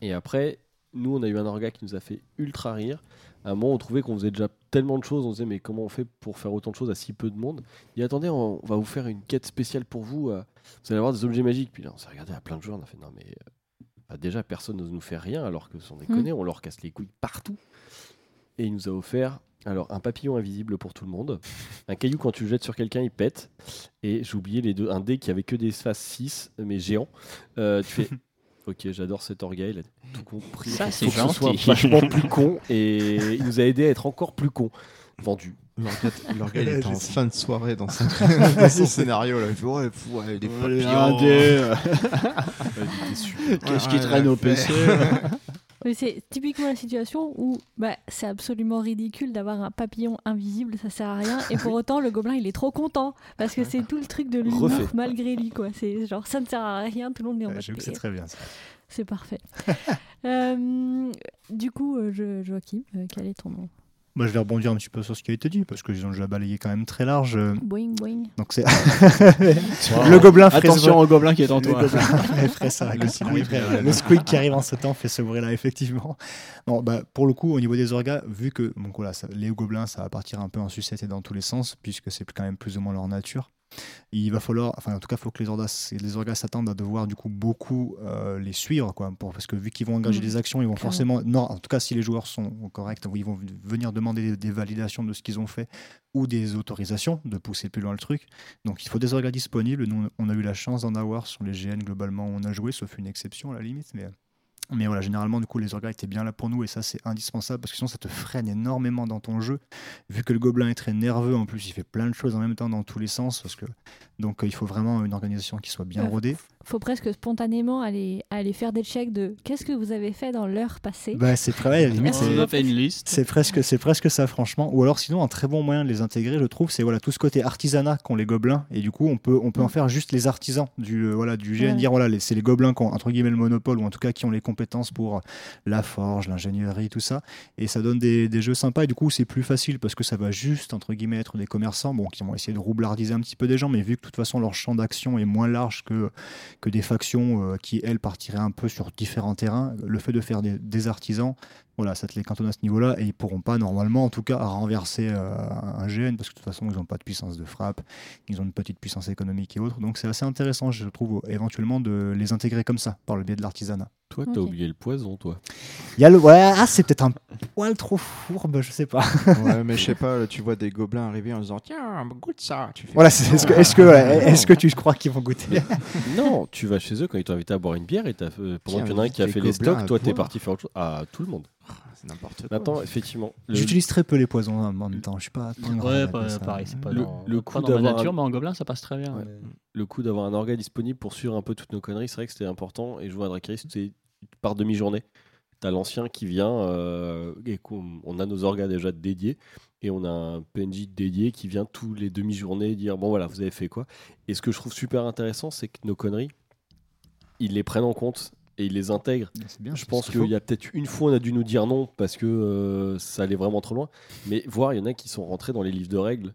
Et après, nous on a eu un orga qui nous a fait ultra rire. À un moment, on trouvait qu'on faisait déjà tellement de choses, on se disait mais comment on fait pour faire autant de choses à si peu de monde? Et attendez, on, on va vous faire une quête spéciale pour vous. euh, vous allez avoir des objets magiques. Puis là, on s'est regardé à plein de joueurs, on a fait non mais euh, bah, déjà personne n'ose nous faire rien alors que sans déconner, on leur casse les couilles partout. Et il nous a offert alors un papillon invisible pour tout le monde, un caillou quand tu le jettes sur quelqu'un il pète, et j'ai oublié les deux, un dé qui avait que des faces 6 mais géant. Euh, tu fais ok j'adore cet orga, il a tout compris. Ça, c'est que ce soit gentil. vachement plus con et il nous a aidé à être encore plus con. Vendu. Leur leur gars, il Ouais, était en fin de soirée dans, son- dans son scénario. Là. Il fait Ouais, pff, ouais, des papillons. Qu'est-ce qui traîne au. PC C'est typiquement la situation où bah, c'est absolument ridicule d'avoir un papillon invisible, ça sert à rien. Et pour autant, le gobelin, il est trop content parce que c'est tout le truc de l'humour malgré lui. quoi. C'est genre, ça ne sert à rien, tout le monde est en mode. C'est très bien ça. C'est parfait. Euh, du coup, euh, je, Joachim, euh, quel est ton nom? Moi, je vais rebondir un petit peu sur ce qui a été dit parce que ils ont déjà balayé quand même très large. euh, Boing, boing. Donc c'est le gobelin ferait Attention au gobelin qui est en Le toi. ça, Le le, là. le squeak qui arrive en ce temps fait ce bruit-là, effectivement. Non, bah, pour le coup, au niveau des orgas, vu que donc, voilà, ça- les gobelins, ça va partir un peu en sucette et dans tous les sens, puisque c'est quand même plus ou moins leur nature. Il va falloir, enfin en tout cas, il faut que les orgas, les orgas s'attendent à devoir du coup beaucoup euh, les suivre, quoi, pour, parce que vu qu'ils vont engager Mhm. des actions, ils vont Clairement. forcément, non, en tout cas si les joueurs sont corrects, ils vont venir demander des, des validations de ce qu'ils ont fait ou des autorisations de pousser plus loin le truc. Donc il faut des orgas disponibles. Nous, on a eu la chance d'en avoir sur les GN globalement on a joué, sauf une exception à la limite. Mais, mais voilà, généralement, du coup, les orgas étaient bien là pour nous et ça, c'est indispensable parce que sinon, ça te freine énormément dans ton jeu. Vu que le gobelin est très nerveux, en plus, il fait plein de choses en même temps dans tous les sens. Parce que, donc, euh, il faut vraiment une organisation qui soit bien Ouais. rodée. Faut presque spontanément aller, aller faire des checks de qu'est-ce que vous avez fait dans l'heure passée. Bah, c'est presque, c'est presque ça, franchement. Ou alors, sinon, un très bon moyen de les intégrer, je trouve, c'est voilà tout ce côté artisanat qu'ont les gobelins. Et du coup, on peut, on peut en Mm. faire juste les artisans du, euh, voilà, du GN. Ouais. Dire voilà, c'est les gobelins qui ont entre guillemets le monopole ou en tout cas qui ont les compétences pour la forge, l'ingénierie, tout ça. Et ça donne des, des jeux sympas. Et du coup, c'est plus facile parce que ça va juste entre guillemets être des commerçants, bon, qui vont essayer de roublardiser un petit peu des gens, mais vu que toute façon leur champ d'action est moins large que des factions euh, qui elles partiraient un peu sur différents terrains, le fait de faire des, artisans voilà, ça te les cantonne à ce niveau-là et ils pourront pas normalement, en tout cas, renverser euh, un GN parce que de toute façon, ils n'ont pas de puissance de frappe, ils ont une petite puissance économique et autres. Donc c'est assez intéressant, je trouve, éventuellement de les intégrer comme ça par le biais de l'artisanat. Toi, t'as oublié le poison, toi. Il y a le ouais, ah, c'est peut-être un poil trop fourbe, je sais pas. Ouais, mais je sais pas, là, tu vois des gobelins arriver en disant Tiens, goûte ça. Tu fais, Voilà, c'est- est-ce que, est-ce que, ouais, que tu crois qu'ils vont goûter? Non, tu vas chez eux quand ils t'ont invité à boire une bière et t'as fait- euh, pendant Qui qu'il y en a un qui a fait les stocks, à toi t'es parti faire autre chose. Ah, tout le monde. C'est n'importe quoi. Maintenant, effectivement, le, J'utilise très peu les poisons en même temps. Je suis pas. pas Ouais, pas- ça. pareil, c'est pas Le- dans, le pas coup dans ma d'avoir nature, un- mais en gobelin, ça passe très bien. Ouais. mais- le coup d'avoir un orga disponible pour suivre un peu toutes nos conneries, c'est vrai que c'était important. Et jouer à Dracarys, c'est par demi-journée. T'as l'ancien qui vient, euh, et on a nos orgas déjà dédiés, et on a un PNJ dédié qui vient tous les demi-journées dire bon voilà, vous avez fait quoi Et ce que je trouve super intéressant, c'est que nos conneries, ils les prennent en compte et ils les. C'est bien. Je pense qu'il qu'il y a peut-être une fois, on a dû nous dire non parce que euh, ça allait vraiment trop loin. Mais voir, il y en a qui sont rentrés dans les livres de règles.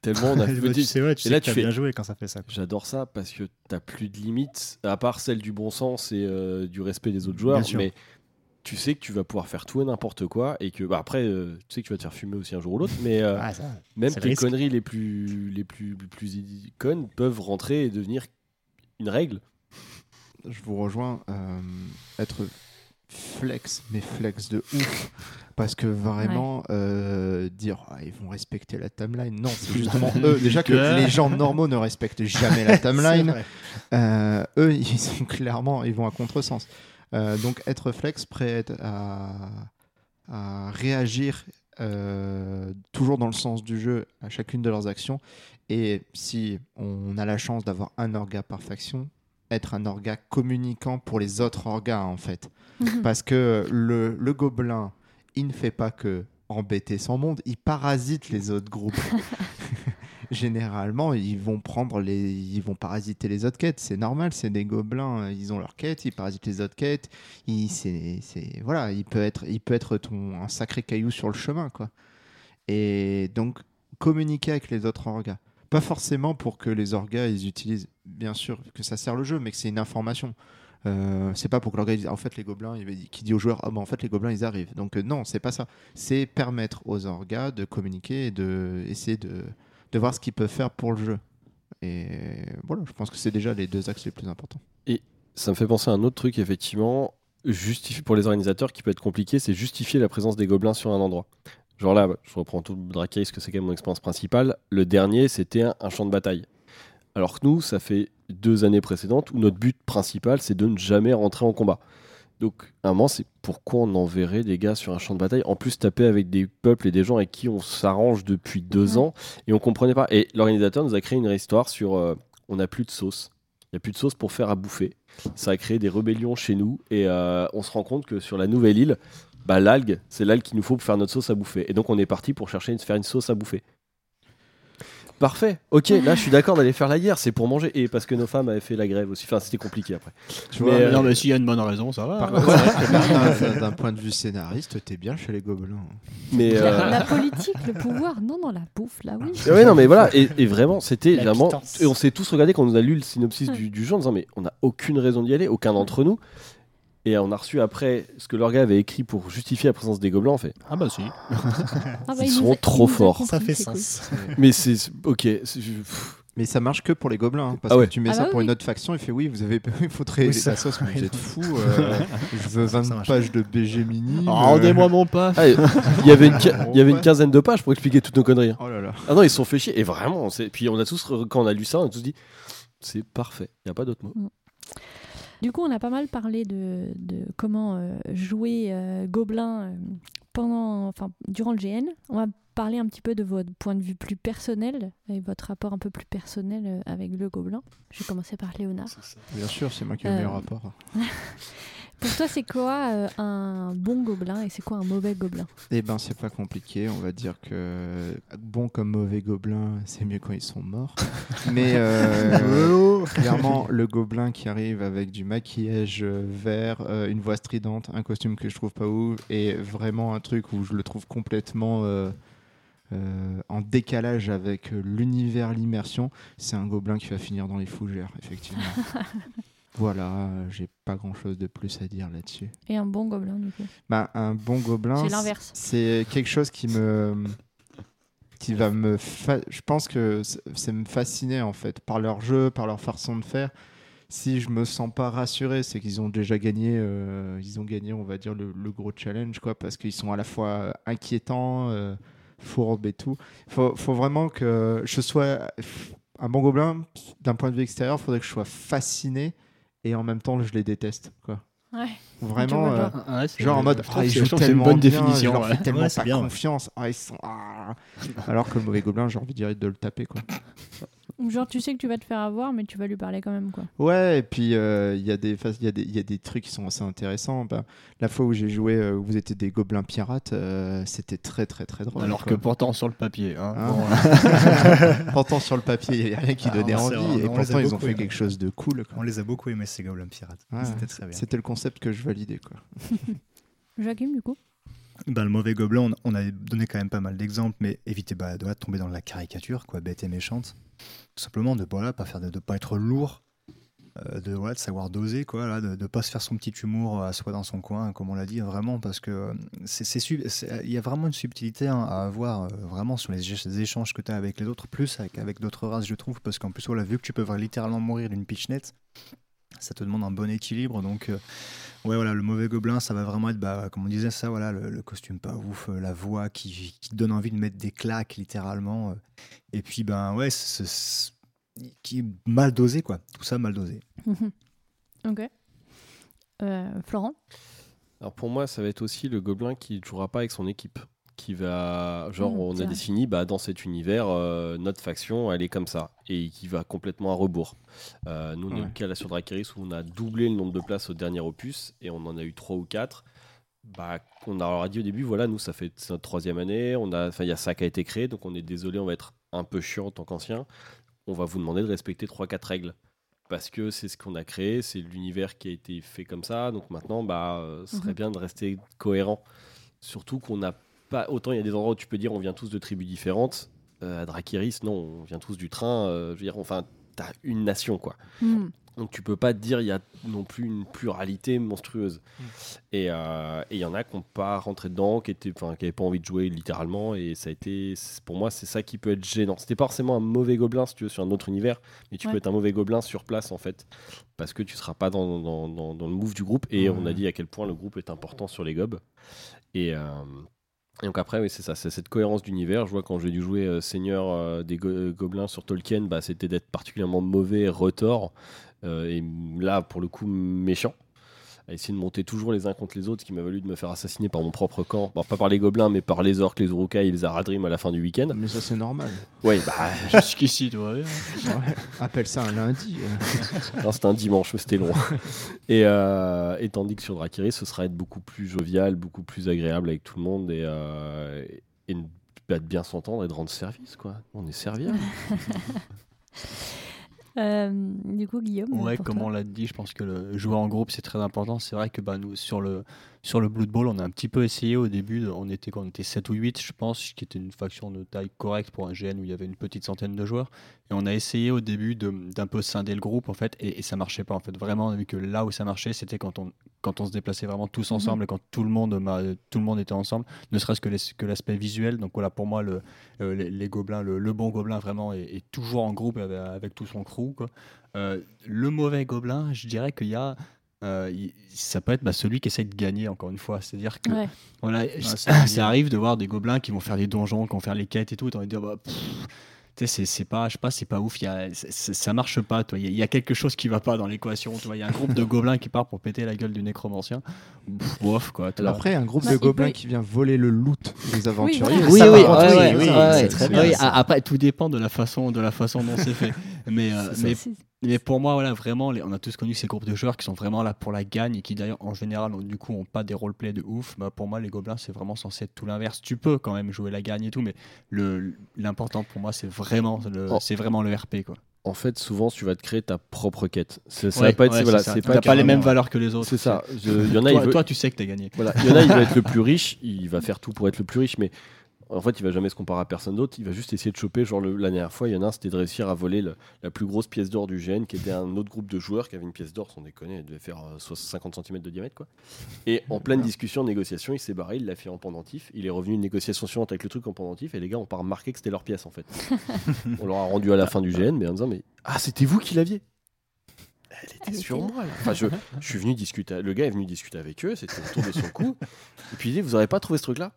Tellement on a fait- c'est vrai, tu Et sais là, que tu fais- bien joué quand ça fait ça. J'adore ça parce que t'as plus de limites, à part celle du bon sens et euh, du respect des autres joueurs. Mais tu sais que tu vas pouvoir faire tout et n'importe quoi et que bah, après, euh, tu sais que tu vas te faire fumer aussi un jour ou l'autre. Mais Ah, ça, même tes conneries les plus, les plus, les plus connes peuvent rentrer et devenir une règle. Je vous rejoins. euh, être flex, mais flex de ouf. Parce que vraiment, euh, dire ah, ils vont respecter la timeline. Non, c'est justement eux. Déjà que les gens normaux ne respectent jamais la timeline. Euh, eux, ils sont clairement, ils vont à contresens. Euh, donc être flex, prêt à, à réagir euh, toujours dans le sens du jeu à chacune de leurs actions. Et si on a la chance d'avoir un orga par faction, être un orga communicant pour les autres orgas en fait. Parce que le, le gobelin, il ne fait pas que embêter son monde, il parasite les autres groupes. Généralement, ils vont prendre les, ils vont parasiter les autres quêtes. C'est normal, c'est des gobelins, ils ont leurs quêtes, ils parasitent les autres quêtes. Il, c'est, c'est- voilà, il peut être, il peut être ton, un sacré caillou sur le chemin, quoi. Et donc, communiquer avec les autres orgas. Pas forcément pour que les orgas, ils utilisent, bien sûr, que ça sert le jeu, mais que c'est une information. Euh, c'est pas pour que l'orga dise, en fait, les gobelins, qui dit aux joueurs, ah, bah, en fait, les gobelins, ils arrivent. Donc, euh, non, c'est pas ça. C'est permettre aux orgas de communiquer et de essayer de, de voir ce qu'ils peuvent faire pour le jeu. Et voilà, je pense que c'est déjà les deux axes les plus importants. Ça me fait penser à un autre truc, effectivement, justifié pour les organisateurs qui peut être compliqué, c'est justifier la présence des gobelins sur un endroit. Genre là, je reprends tout le Dracaris, parce que c'est quand même mon expérience principale. Le dernier, c'était un, un champ de bataille. Alors que nous, ça fait deux années précédentes où notre but principal, c'est de ne jamais rentrer en combat. Donc, à un moment, c'est pourquoi on enverrait des gars sur un champ de bataille? En plus, taper avec des peuples et des gens avec qui on s'arrange depuis deux ans et on comprenait pas. Et l'organisateur nous a créé une histoire sur euh, on n'a plus de sauce. Il n'y a plus de sauce pour faire à bouffer. Ça a créé des rébellions chez nous et euh, on se rend compte que sur la nouvelle île, bah, l'algue, c'est l'algue qu'il nous faut pour faire notre sauce à bouffer. Et donc, on est parti pour chercher une, faire une sauce à bouffer. Parfait. Ok, là, je suis d'accord d'aller faire la guerre. C'est pour manger et parce que nos femmes avaient fait la grève aussi. Enfin, c'était compliqué après. Tu Mais, vois, euh, non, mais s'il y a une bonne raison, ça va. hein. d'un- point de vue scénariste, t'es bien chez les gobelins. Mais euh, La, politique, le pouvoir, non, non, la bouffe, là oui. Ouais, non, mais voilà, et, et vraiment, c'était vraiment. Et on s'est tous regardé quand on nous a lu le synopsis Ouais. du, du jeu en disant, mais on n'a aucune raison d'y aller, aucun d'entre nous. Et on a reçu après ce que leur gars avait écrit pour justifier la présence des gobelins. On fait, Ah bah si. Ah bah, Ils il sont a- trop forts. Ça fait cool. sens. mais c'est. Ok. Mais ça marche que pour les gobelins. hein, parce Ah ouais. que tu mets Ah ça bah pour oui. une autre faction, il fait oui, vous avez il faudrait Oui, la ça- sauce, mais vous oui, êtes fous. euh, je veux 20 Ça marche. pages de BG mini. Oh, Rendez-moi mon pas. Ah, Il y avait une qui- il y avait une quinzaine de pages pour expliquer toutes nos conneries. hein. Oh là là. Ah non, ils se sont fait chier. Et vraiment, puis on a tous, quand on a lu ça, on a tous dit, c'est parfait. Il n'y a pas d'autre mot. Du coup, on a pas mal parlé de, de comment euh, jouer euh, Gobelin euh, pendant, enfin, durant le GN. On va parler un petit peu de votre point de vue plus personnel et votre rapport un peu plus personnel avec le Gobelin. Je vais commencer par Léonard. Bien sûr, c'est moi qui ai le meilleur rapport. Pour toi, c'est quoi euh, un bon Gobelin et c'est quoi un mauvais Gobelin? Eh ben, c'est pas compliqué. On va dire que bon comme mauvais gobelin, c'est mieux quand ils sont morts. Mais euh, clairement, le gobelin qui arrive avec du maquillage euh, vert, euh, une voix stridente, un costume que je trouve pas ouf, et vraiment un truc où je le trouve complètement euh, euh, en décalage avec euh, l'univers, l'immersion, c'est un gobelin qui va finir dans les fougères, effectivement. voilà, j'ai pas grand chose de plus à dire là-dessus. Et un bon Gobelin, du coup Bah, un bon gobelin. C'est c- l'inverse. C'est quelque chose qui me. qui va me. fa- Je pense que c'est me fasciner en fait, par leur jeu, par leur façon de faire. Si je me sens pas rassuré, c'est qu'ils ont déjà gagné, euh, ils ont gagné, on va dire, le, le gros challenge, quoi, parce qu'ils sont à la fois inquiétants, euh, fourbes et tout. Faut, faut vraiment que je sois un bon gobelin, d'un point de vue extérieur, il faudrait que je sois fasciné et en même temps, je les déteste, quoi. Ouais. Vraiment. euh, genre. Ouais, Genre en mode, ah, ils jouent c'est une tellement bonne bien, définition. je leur ouais. fais tellement Ouais, c'est pas bien, ouais. confiance. Ah, ils sont... ah. Alors que le mauvais gobelin, j'ai envie de dire de le taper. Quoi. Genre, tu sais que tu vas te faire avoir, mais tu vas lui parler quand même, quoi. Ouais, et puis euh, il y, a des phases- il y, a y a des trucs qui sont assez intéressants. Bah, la fois où j'ai joué, euh, où vous étiez des gobelins pirates, euh, c'était très très très drôle. Alors que pourtant sur le papier. hein, bon, pourtant sur le papier, il n'y avait rien qui Ah, donnait envie. on- et a pourtant, ils ont beaucoup fait quelque chose de cool. quoi. On les a beaucoup aimés ces gobelins pirates. Ouais, C'était très bien. C'était le concept que je validais. Quoi. Joachim, du coup? Ben, le mauvais gobelin, on, on a donné quand même pas mal d'exemples, mais évitez bah, de tomber dans la caricature, quoi, bête et méchante. Tout simplement de voilà, pas faire de, pas être lourd, euh, de voilà, de savoir doser, quoi, là, de, de pas se faire son petit humour à soi dans son coin, comme on l'a dit, vraiment, parce que euh, c'est, il y a vraiment une subtilité hein, à avoir euh, vraiment sur les, éch- les échanges que tu as avec les autres, plus avec, avec d'autres races, je trouve, parce qu'en plus, voilà, vu que tu peux littéralement mourir d'une pitchnette, ça te demande un bon équilibre, donc. euh, Ouais, voilà, le mauvais gobelin, ça va vraiment être, bah, comme on disait, ça, voilà, le, le costume pas ouf, euh, la voix qui, qui te donne envie de mettre des claques, littéralement. euh. Et puis, ben, ouais, c'est- c'est- qui est mal dosé, quoi. Tout ça mal dosé. Ok. Euh, Florent? Alors pour moi, ça va être aussi le gobelin qui ne jouera pas avec son équipe. Qui va. Genre, Mm, on a défini, bah, dans cet univers, euh, notre faction, elle est comme ça. Et qui va complètement à rebours. Euh, nous, on est au cas là sur Dracarys où on a doublé le nombre de places au dernier opus. Et on en a eu trois ou quatre. Bah, on a leur a dit au début, voilà, nous, ça fait notre troisième année. On a, enfin, il y a ça qui a été créé. Donc on est désolé, on va être un peu chiant en tant qu'ancien. On va vous demander de respecter trois, quatre règles. Parce que c'est ce qu'on a créé, c'est l'univers qui a été fait comme ça. Donc maintenant, bah, euh, ce serait Mhm. bien de rester cohérent. Surtout qu'on n'a pas. Autant il y a des endroits où tu peux dire on vient tous de tribus différentes. Euh, à Drakiris, non, on vient tous du train. euh, je veux dire, enfin, t'as une nation, quoi. Hmm. Donc tu peux pas te dire il y a non plus une pluralité monstrueuse. Et euh, et il y en a qui n'ont pas rentré dedans, qui étaient, enfin, qui avaient pas envie de jouer littéralement. Et ça a été, pour moi, c'est ça qui peut être gênant. C'était pas forcément un mauvais gobelin si tu veux sur un autre univers, mais tu Ouais. peux être un mauvais gobelin sur place en fait, parce que tu seras pas dans, dans, dans- dans le move du groupe. Et on a Ouais. dit à quel point le groupe est important sur les gobes. Et euh, donc après, oui, c'est ça, c'est cette cohérence d'univers. Je vois quand j'ai dû jouer euh, Seigneur euh, des euh, Gobelins sur Tolkien, bah, c'était d'être particulièrement mauvais, retors, et là, pour le coup, méchant. À essayer de monter toujours les uns contre les autres, ce qui m'a valu de me faire assassiner par mon propre camp. Bon, pas par les gobelins, mais par les orques, les urukai et les aradrim à la fin du week-end. Mais ça, c'est normal. Ouais, bah, Jusqu'ici, tu vois. Ouais. Appelle ça un lundi. euh. non, c'était un dimanche, mais c'était long. et, euh, et tandis que sur Drakiris, ce sera être beaucoup plus jovial, beaucoup plus agréable avec tout le monde et, euh, et de bah, de bien s'entendre et de rendre service, quoi. On est serviable. Euh, du coup, Guillaume Ouais, comme on l'a dit, je pense que le jouer en groupe c'est très important. C'est vrai que bah, nous sur le sur le Blood Bowl, on a un petit peu essayé au début. On était quand on était 7 ou 8, je pense, qui était une faction de taille correcte pour un GN où il y avait une petite centaine de joueurs. Et on a essayé au début d'un peu scinder le groupe en fait, et, et ça marchait pas en fait. Vraiment, on a vu que là où ça marchait, c'était quand on quand on se déplaçait vraiment tous Mhm. ensemble et quand tout le monde tout le monde était ensemble, ne serait-ce que l'aspect visuel. Donc voilà, pour moi, le, euh, les, les gobelins, le, le bon gobelin vraiment est, est toujours en groupe avec, avec tout son crew. Quoi. Euh, le mauvais gobelin, je dirais qu'il y a. euh, ça peut être bah, celui qui essaye de gagner, encore une fois. C'est-à-dire que Ouais. voilà, ça, arrive de voir des gobelins qui vont faire des donjons, qui vont faire les quêtes et tout. Et t'as envie de dire, bah, pff, tu sais, c'est- c'est pas, je sais pas, c'est pas ouf. Y a, ça marche pas. Il y, a- il y a quelque chose qui va pas dans l'équation. tu vois. Il y a un groupe de gobelins qui part pour péter la gueule du nécromancien. Bof, quoi. Après, un groupe Bah, de gobelins peut- qui vient voler le loot des aventuriers. Oui, oui, ouais, oui, après, tout dépend de la façon, de la façon dont c'est fait. Mais, euh, C'est- mais, c'est- mais pour moi, voilà, vraiment, les- on a tous connu ces groupes de joueurs qui sont vraiment là pour la gagne et qui d'ailleurs, en général, ont- du coup, ont pas des roleplays de ouf. Bah, pour moi, les gobelins, c'est vraiment censé être tout l'inverse. Tu peux quand même jouer la gagne et tout, mais le l'important pour moi, c'est vraiment, le, Oh. c'est vraiment le RP, quoi. En fait, souvent, tu vas te créer ta propre quête. Ça Ouais, va pas être, ouais, voilà, c'est pas, pas, les mêmes valeurs que les autres. C'est ça. Je- Il y en a, il Toi, veut- toi, tu sais que t'as gagné. Voilà, il y en a, il va être le plus riche, il va faire tout pour être le plus riche, mais en fait, il va jamais se comparer à personne d'autre. Il va juste essayer de choper. Genre, le- la dernière fois, il y en a un, c'était de réussir à voler le- la plus grosse pièce d'or du GN, qui était un autre groupe de joueurs qui avait une pièce d'or, sans déconner, elle devait faire euh, soit 50 cm de diamètre, quoi. Et en pleine discussion, négociation, il s'est barré, il l'a fait en pendentif. Il est revenu une négociation suivante avec le truc en pendentif, et les gars ont pas remarqué que c'était leur pièce, en fait. On leur a rendu à la fin du GN, mais en disant, mais ah, c'était vous qui l'aviez elle était Elle sur était moi. là. Enfin, je, je suis venu discuter. Le gars est venu discuter avec eux. C'était autour de son cou. Et puis il dit Vous n'aurez pas trouvé ce truc-là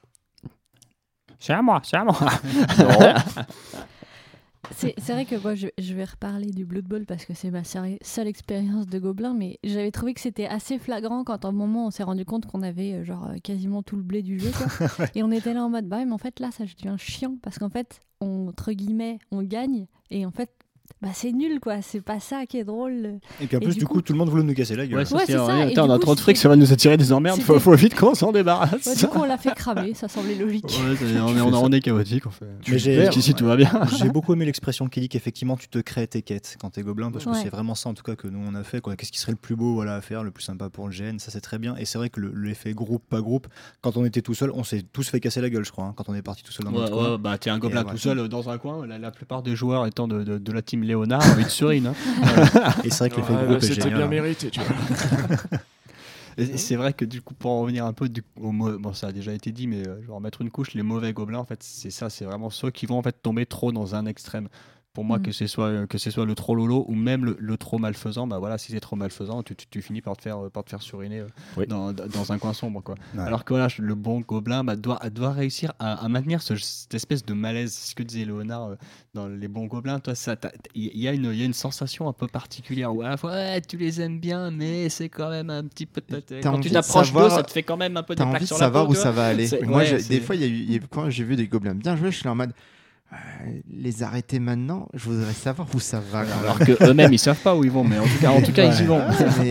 C'est à moi, c'est à moi. C'est vrai que moi, je, je vais reparler du Blood Bowl parce que c'est ma seule expérience de gobelin, mais j'avais trouvé que c'était assez flagrant quand à un moment on s'est rendu compte qu'on avait euh, genre euh, quasiment tout le blé du jeu. Quoi. et on était là en mode, bah ouais, mais en fait là, ça devient chiant parce qu'en fait, on, entre guillemets, on gagne et en fait, bah c'est nul quoi, c'est pas ça qui est drôle. Et puis en Et plus, du du coup- coup, tout le monde voulait nous casser la gueule. Ouais, ça, Ouais, c'est c'est vrai. ça, et Attends, du on a coup, trop de fric, ça va nous attirer des emmerdes. Faut, C'était- faut vite qu'on s'en débarrasse. Ouais, du coup, on l'a fait cramer, ça semblait logique. Ouais, on, est, on, est- on est chaotique en fait. Mais j'ai- Jusqu'ici tout va bien. J'ai beaucoup aimé l'expression qui dit qu'effectivement tu te crées tes quêtes quand t'es gobelin parce que Ouais. c'est vraiment ça en tout cas que nous on a fait quoi. Qu'est-ce qui serait le plus beau voilà, à faire, le plus sympa pour le GN, ça c'est très bien. Et c'est vrai que le- l'effet groupe pas groupe, quand on était tout seul, on s'est tous fait casser la gueule je crois hein, quand on est parti tout seul dans notre coin. ouais, bah t'es un gobelin tout seul euh, dans un coin. La, plupart des joueurs étant de la team Léonard, une surine. hein. Et c'est vrai que l'effet Ouais, groupe est C'était bien hein. mérité, tu vois. Et c'est vrai que du coup, pour en revenir un peu du, au mau- bon, ça a déjà été dit, mais euh, je vais en mettre une couche. Les mauvais gobelins, en fait, c'est ça, c'est vraiment ceux qui vont en fait tomber trop dans un extrême. Pour moi, Mm. que ce soit que ce soit le trop lolo ou même le, le trop malfaisant, bah voilà, si c'est trop malfaisant, tu, tu, tu finis par te faire par te faire suriner euh, Oui. dans, dans un coin sombre, quoi. Ouais. Alors que voilà, le bon gobelin bah, doit doit réussir à, à maintenir ce- cette espèce de malaise. Ce que disait Léonard euh, dans les bons gobelins, toi, ça, t'as- il y a une il y a une sensation un peu particulière où à la fois ouais, tu les aimes bien, mais c'est quand même un petit peu T'as quand tu de t'approches d'eux, ça te fait quand même un peu des T'as plaques envie de sur la savoir peau, où ça va aller. Moi, ouais, des fois, il y a eu, il y a- quand j'ai vu des gobelins bien joués, je suis en mode euh, les arrêter maintenant. Je voudrais savoir où ça va. Alors que eux-mêmes ils savent pas où ils vont, mais en tout cas, en tout cas ils y vont.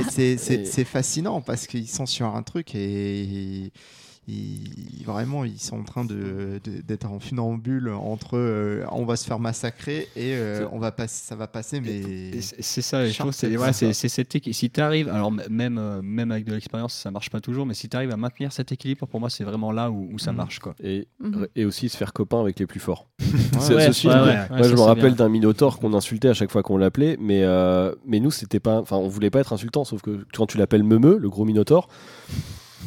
C'est fascinant parce qu'ils sont sur un truc et ils- vraiment ils sont en train de- de- d'être en funambule entre euh, on va se faire massacrer et euh, on va passer ça va passer mais Et c'est- C'est ça, je trouve c'est cette Si tu arrives, alors même, euh, même avec de l'expérience, ça marche pas toujours, mais si tu arrives à maintenir cet équilibre, pour moi, c'est vraiment là où, où ça Mhm. marche. Quoi. Et, Mhm. et aussi se faire copain avec les plus forts. Ouais, C'est- ouais, ceci ouais, dit, ouais, moi, ouais, moi, ça, je me rappelle bien. d'un Minotaur qu'on insultait à chaque fois qu'on l'appelait, mais, euh, mais nous, c'était pas. Enfin, on voulait pas être insultant, sauf que quand tu l'appelles Meumeu, le gros Minotaur,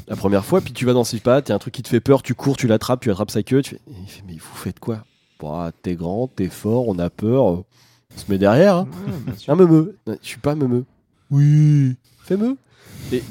la première fois, puis tu vas dans ses pattes, il y a un truc qui te fait peur, tu cours, tu l'attrapes, tu attrapes sa queue, tu fais, il fait, mais vous faites quoi? Bah, T'es grand, t'es fort, on a peur, on se met derrière. Hein. ouais. Un Meumeu. Non, Je suis pas Meumeu. Oui. Fais Meu. Et,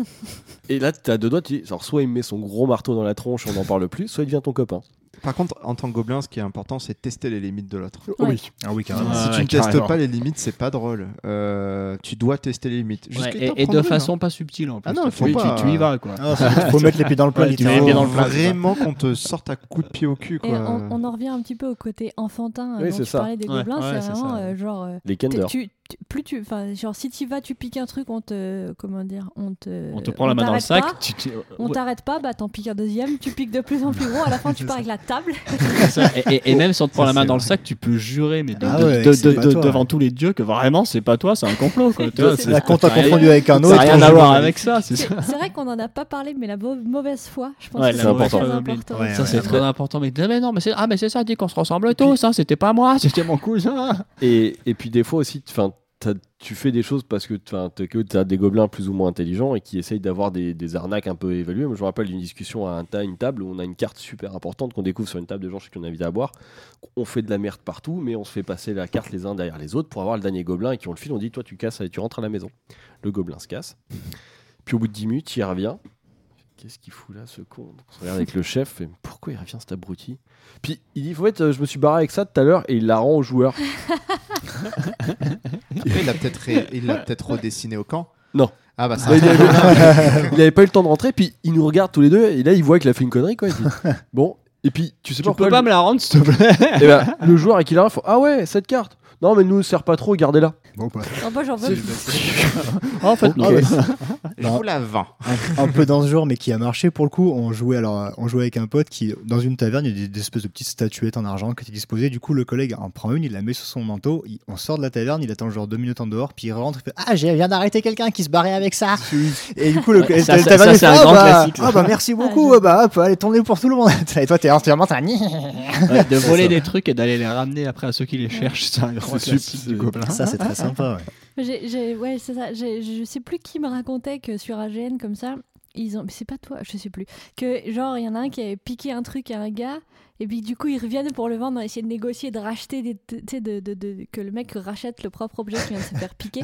et là, t'as deux doigts, tu dis, genre, soit il me met son gros marteau dans la tronche, on n'en parle plus, soit il devient ton copain. Par contre, en tant que gobelin, ce qui est important, c'est de tester les limites de l'autre. Oui. Ah oui, carrément. Si tu ne testes carrément. pas les limites, c'est pas drôle. Euh, tu dois tester les limites. Et, de façon hein. pas subtile en plus. Ah non, faut pas, tu y euh, vas quoi. Ah, faut- faut mettre les pieds dans le plat, Ouais, tu mets les pieds dans le plat. Vraiment qu'on te sorte à coups de pied au cul. Et Quoi. on, on en revient un petit peu au côté enfantin euh, Oui, dont c'est tu ça. parlais des gobelins, ouais, c'est vraiment ça. euh, genre euh, Les tu- plus tu enfin genre si tu vas tu piques un truc on te comment dire on te On te prend la main dans le sac. pas, tu- tu- on ouais, t'arrête pas bah t'en piques un deuxième tu piques de plus en plus gros à la fin tu pars avec la table ça. Et, et- et même si on te prend Ça, la main dans le sac, tu peux jurer, mais de- Ah de- ouais, de- que c'est de- pas de- toi, devant ouais. tous les dieux que vraiment c'est pas toi, c'est un complot. Quoi, C'est c'est- Là, quand t'as ça a rien- confondu avec un Ça autre. n'a rien à voir avec- ça, c'est ça. vrai qu'on en a pas parlé mais la mau- mauvaise foi je pense que la c'est important Ça c'est très important. Mais, mais non, mais c'est ah mais c'est ça, dit qu'on se ressemble tous. Hein, c'était pas moi, c'était mon cousin. Et, et puis des fois aussi, enfin, tu fais des choses parce que que t'as des gobelins plus ou moins intelligents et qui essayent d'avoir des, arnaques un peu évaluées. Moi, je me rappelle d'une discussion à un une table où on a une carte super importante qu'on découvre sur une table de gens chez qui on est invité à boire. On fait de la merde partout, mais on se fait passer la carte les uns derrière les autres pour avoir le dernier gobelin et qui ont le fil. On dit toi tu casses et tu rentres à la maison. Le gobelin se casse. Puis au bout de 10 minutes, il revient. Qu'est-ce qu'il fout là, ce con? On regarde avec le chef. Et pourquoi il revient cet abruti? Puis il dit, en fait, euh, je me suis barré avec ça tout à l'heure et il la rend au joueur. Après, il l'a peut-être ré- il l'a peut-être redessiné au camp. Non. Ah bah ça. Il, avait, il avait pas eu le temps de rentrer, puis il nous regarde tous les deux, et là il voit qu'il a fait une connerie, quoi. Il dit, bon, et puis tu sais Tu pas peux pourquoi pas le- me la rendre s'il te plaît. Eh ben, le joueur, et qu'il arrive, il faut, ah ouais, cette carte. Non, mais nous, sert pas trop, gardez-la. Bon, bah, Ah, moi j'en veux en fait, ah non. ouais, Je vous la vends. un, un peu dans ce genre, mais qui a marché pour le coup. On jouait alors, euh, on jouait avec un pote qui, dans une taverne, il y a des, des espèces de petites statuettes en argent qui étaient disposées. Du coup, le collègue en prend une, il la met sous son manteau. il- on sort de la taverne, il attend genre deux minutes en dehors, puis il rentre, il fait Ah, j'ai viens d'arrêter quelqu'un qui se barrait avec ça. Et du coup, le, Ça, la ça, taverne, ça, fait, un ah, grand bah, classique. Ah bah merci beaucoup, je- ah bah hop, allez tournez pour tout le monde. Et toi, t'es entièrement, t'as un Ouais, de voler des trucs et d'aller les ramener après à ceux qui les cherchent, c'est un grand classique. Ça, c'est très sympa. ouais. Ouais, c'est ça. Je sais plus qui me racontait que sur AGN, comme ça, ils ont. C'est pas toi, je sais plus. Que genre, il y en a un qui avait piqué un truc à un gars, et puis du coup, ils reviennent pour le vendre, essayer de négocier, de racheter des. Tu sais, de, de- de- que le mec rachète le propre objet qui vient de se faire piquer.